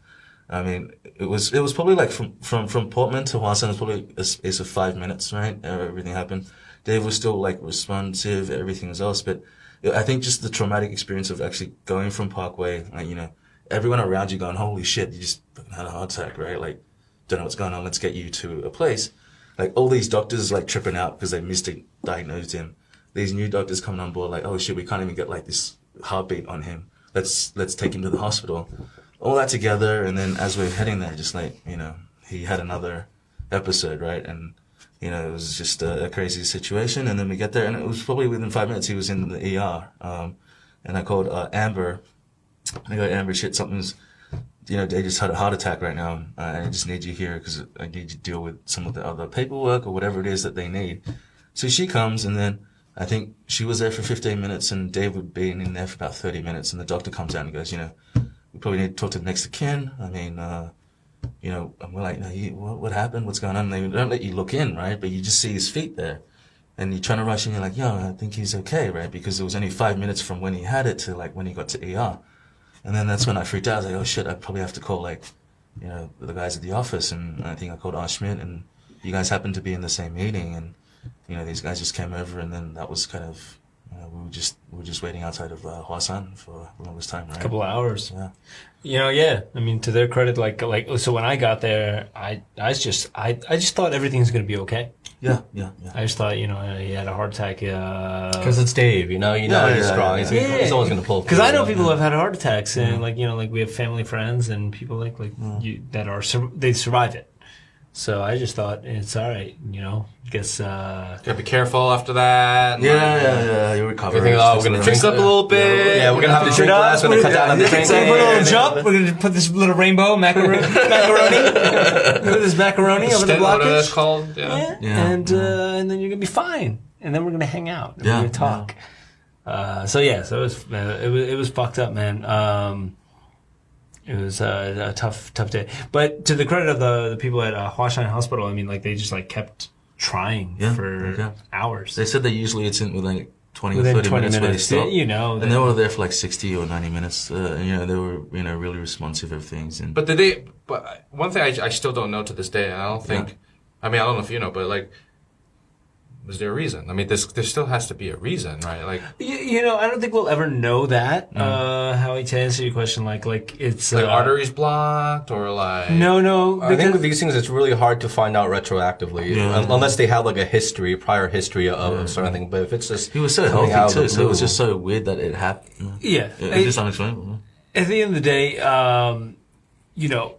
I mean, it was it was probably like from from from Portman to Huashan was probably a space of five minutes, right? Everything happened. Dave was still like responsive, everything was else, but I think just the traumatic experience of actually going from Parkway, like you know, everyone around you going, holy shit, you just had a heart attack, right? Like, don't know what's going on. Let's get you to a place like all these doctors like tripping out because they misdiagnosed him. These new doctors coming on board like, oh shit, we can't even get like this heartbeat on him. Let's let's take him to the hospital. All that together, and then as we're heading there, just like you know, he had another episode, right? And you know, it was just a, a crazy situation. And then we get there, and it was probably within five minutes he was in the ER. Um, and I called uh, Amber. I go, Amber, shit, something's you know, they just had a heart attack right now. Uh, I just need you here because I need to deal with some of the other paperwork or whatever it is that they need. So she comes and then I think she was there for 15 minutes and Dave would be in there for about 30 minutes and the doctor comes out and goes, you know, we probably need to talk to the next of kin. I mean, uh, you know, and we're like, no, you, what, what happened? What's going on? And they don't let you look in, right? But you just see his feet there. And you're trying to rush in, you're like, yo, I think he's okay, right? Because it was only five minutes from when he had it to like when he got to ER. And then that's when I freaked out. I was like, oh shit, I probably have to call like, you know, the guys at the office. And I think I called Ashmit and you guys happened to be in the same meeting. And, you know, these guys just came over and then that was kind of, you know, we were just, we were just waiting outside of uh, Huashan for the longest time, right? a couple of hours. Yeah. You know, yeah. I mean, to their credit, like like so when I got there, I I was just I I just thought everything's gonna be okay. Yeah, yeah, yeah. I just thought you know he had a heart attack. Uh, Because it's Dave, you know, you know Yeah, he's yeah, strong. yeah, He's, yeah. he's always going to pull. Because I know people you who have had heart attacks, and like you know, like we have family friends and people like like you, that are sur- they survive it. So I just thought it's all right, you know. Guess uh, Gotta be careful after that. Yeah, yeah, yeah. You recover. We think, oh, we're gonna Fix up a little bit. Yeah, we're gonna have to Fix drink up. less. We're gonna cut down on the so drinking. we put a little jump. We're gonna put this little rainbow macaroni, (laughs) macaroni, put this macaroni over the Stent, what that's called. Yeah. Yeah. Yeah. and uh, and then you're gonna be fine, and then we're gonna hang out, and Yeah, we're gonna talk. Uh, so yeah, so it was uh, it was it was fucked up, man. Um, it was uh, a tough tough day, but to the credit of the the people at uh, Huashan Hospital, I mean, like they just like kept trying Yeah, for okay. hours. They said that usually it's in within like 20 or Within 30 20 minutes, minutes, where they stop. you know, And they were there for like 60 or 90 minutes. Uh, you know, they were, you know, really responsive of things. And But did they? But one thing I, I still don't know to this day, and I don't think. I mean, I don't know if you know, but like, was there a reason? I mean, there's there still has to be a reason, right? Like, You, you know, I don't think we'll ever know that. Uh, Howie, to answer your question, like, like it's like uh, arteries blocked or like. No, no, I think with these things, it's really hard to find out retroactively, Yeah. un- unless they have like a history, prior history of a certain thing. But if it's just he was so healthy too, the so it was just so weird that it happened. yeah, It, I- it's just unexplainable. at the end of the day, um, you know,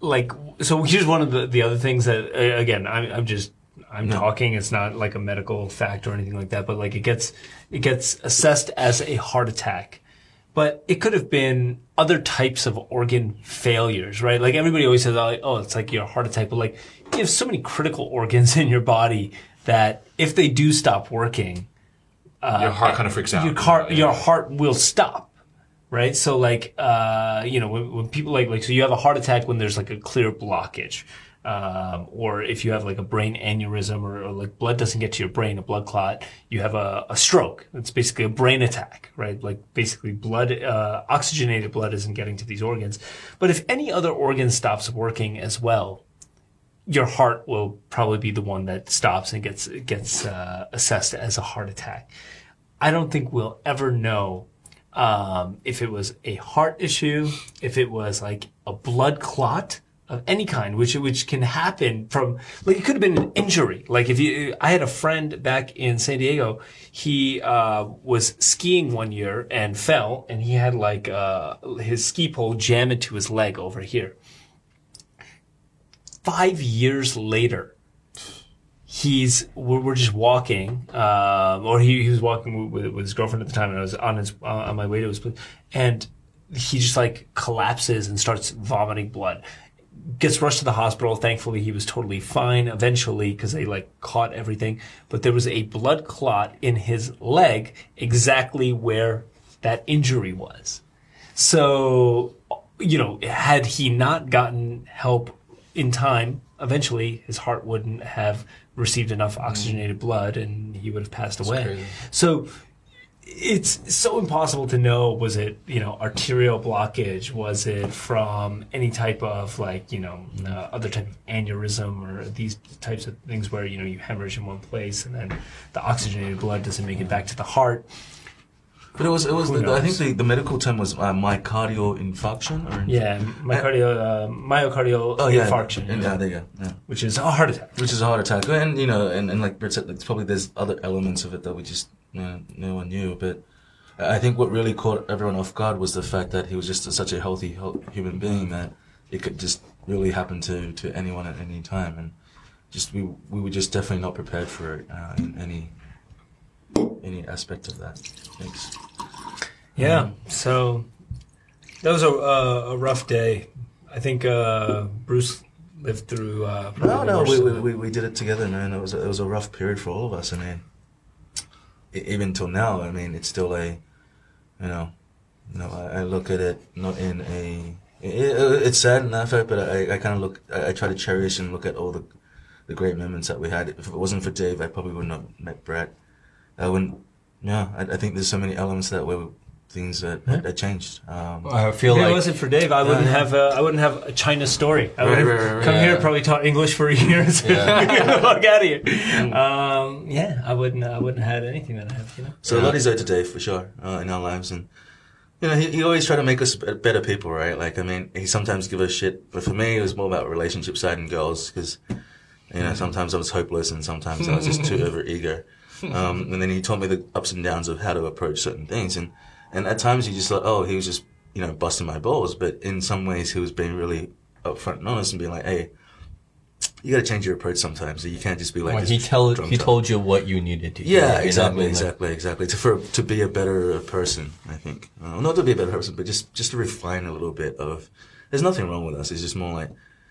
like so. Here's one of the the other things that uh, again, I'm, I'm just I'm talking. It's not like a medical fact or anything like that, but like it gets it gets assessed as a heart attack. But it could have been other types of organ failures, right? Like everybody always says, like, "Oh, it's like your heart attack," but like you have so many critical organs (laughs) in your body that if they do stop working, your heart kind of freaks out. your heart your heart will stop right so like uh you know when, when people like like so you have a heart attack when there's like a clear blockage um, or if you have like a brain aneurysm or, or like blood doesn't get to your brain, a blood clot, you have a, a stroke. It's basically a brain attack, right? Like basically blood, uh, oxygenated blood isn't getting to these organs. But if any other organ stops working as well, your heart will probably be the one that stops and gets gets uh, assessed as a heart attack. I don't think we'll ever know um, if it was a heart issue, if it was like a blood clot of any kind, which which can happen from like it could have been an injury. Like if you, I had a friend back in San Diego. He uh, was skiing one year and fell, and he had like uh, his ski pole jam into his leg over here five years later, he's we're, we're just walking, um, or he, he was walking with, with his girlfriend at the time, and I was on his uh, on my way to his place, and he just like collapses and starts vomiting blood. Gets rushed to the hospital. Thankfully, he was totally fine eventually because they like caught everything. But there was a blood clot in his leg, exactly where that injury was. So, you know, had he not gotten help in time, eventually his heart wouldn't have received enough oxygenated blood and he would have passed away. crazy. So it's so impossible to know was it, you know, arterial blockage? Was it from any type of like, you know, uh, other type of aneurysm or these types of things where, you know, you hemorrhage in one place and then the oxygenated blood doesn't make it back to the heart. But it was, it was. The, I think the, the medical term was uh, myocardial infarction. Or Yeah, myocardial, uh, myocardial Oh yeah. infarction, And, yeah, there you go. Yeah. which is a heart attack. Which is a heart attack, and you know, and, and like Brett said, it's probably there's other elements of it that we just you no one knew. But I think what really caught everyone off guard was the fact that he was just such a healthy human being that it could just really happen to, to anyone at any time, and just we we were just definitely not prepared for it uh, in any any aspect of that. Thanks. Yeah. So that was a uh, a rough day. I think uh, Bruce lived through. Uh, No, no, we, we, we, we did it together, man. It was a, it was a rough period for all of us. I mean, even till now, I mean, it's still a, you know, you know, I, I look at it not in a. It, it's sad in that fact, but I, I kind of look. I, I try to cherish and look at all the, the great moments that we had. If it wasn't for Dave, I probably wouldn't have met Brett. I wouldn't. Yeah, I, I think there's so many elements that were things that that changed. Um, I feel If it wasn't for Dave, I wouldn't have. Uh, I wouldn't have a China story. I would Right, have right, right, come right. here, probably taught English for (laughs) years. (laughs) Get the fuck out of here. Um, yeah, I wouldn't. I wouldn't have had anything that I have. You know. So a lot is owed to Dave for sure uh, in our lives, and you know he, he always tried to make us better people, right? Like I mean, he sometimes give us shit, but for me it was more about relationship side and girls because you know sometimes I was hopeless and sometimes I was just too (laughs) over eager, um, and then he taught me the ups and downs of how to approach certain things, and and at times you just thought, oh, he was just you know busting my balls, but in some ways he was being really upfront and honest and being like, hey. you got to change your approach sometimes. You can't just be like Well, he tell he told you what you needed to. Yeah, I exactly. Like- exactly, exactly. To for to be a better person, I think. Uh, not to be a better person, but just just to refine a little bit of. There's nothing wrong with us. It's just more like,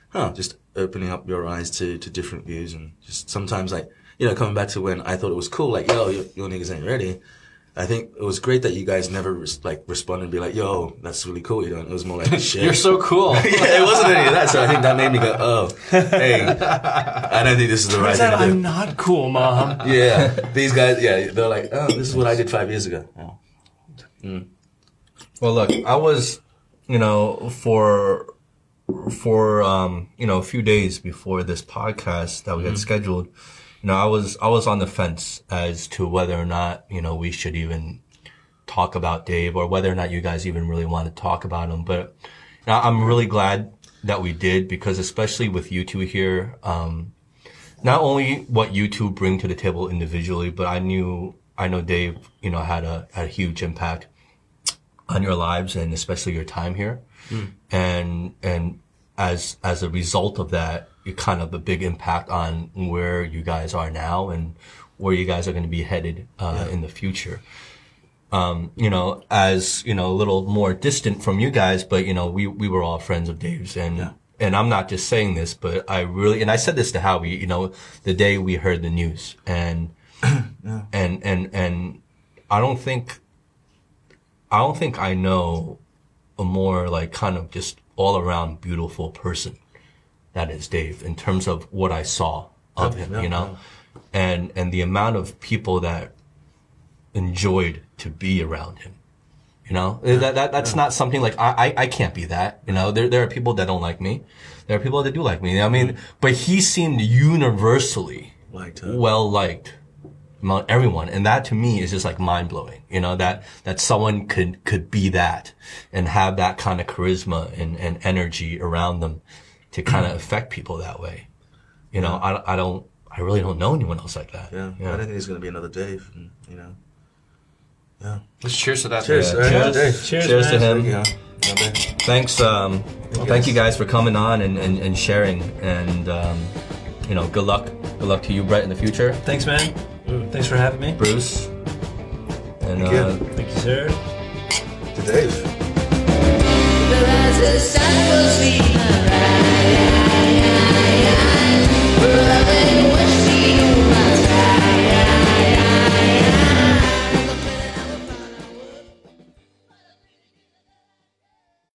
huh, just opening up your eyes to to different views and just sometimes like you know coming back to when I thought it was cool, like yo, your, your niggas ain't ready. I think it was great that you guys never res- like responded and be like, yo, that's really cool. You know, it was more like (laughs) shit. You're so cool. (laughs) yeah, it wasn't any of that. So I think that made me go, (laughs) oh, hey, I don't think this is the right thing to do. I'm not cool, mom. Yeah, these guys. Yeah, they're like, oh, this is what I did five years ago. Oh. Well, look, I was, you know, for for um, you know a few days before this podcast that we had scheduled, know, I was I was on the fence as to whether or not you know we should even talk about Dave or whether or not you guys even really want to talk about him. But I'm really glad that we did because especially with you two here, um, not only what you two bring to the table individually, but I knew I know Dave, you know, had a had a huge impact on your lives and especially your time here. And and as as a result of that, kind of a big impact on where you guys are now and where you guys are going to be headed uh, in the future. Um, you know, as you know, a little more distant from you guys, but you know, we we were all friends of Dave's, and and I'm not just saying this, but I really, and I said this to Howie, you know, the day we heard the news, and (clears throat) and and and I don't think I don't think I know a more like kind of just all around beautiful person that is Dave in terms of what I saw of him, you know, and and the amount of people that enjoyed to be around him. You know, that, that that's not something like I, I I can't be that. You know, there there are people that don't like me. There are people that do like me. I mean, mm-hmm. but he seemed universally Liked well liked among everyone, and that to me is just like mind blowing. You know that that someone could could be that and have that kind of charisma and, and energy around them to kind of affect people that way. You know, I I don't I really don't know anyone else like that. Yeah, I don't think there's gonna be another Dave. And, you know. Yeah. Let's cheers to that. Cheers. Yeah. All right, Cheers. Dave. Cheers, Cheers to him. Yeah. Yeah. Thanks, um, thank you guys for coming on and, and, and sharing. And um, you know, good luck. Good luck to you, Brett, in the future. Thanks, man. Thanks for having me. Bruce. And Thank you. uh, Thank you, sir. To Dave the sun will see my.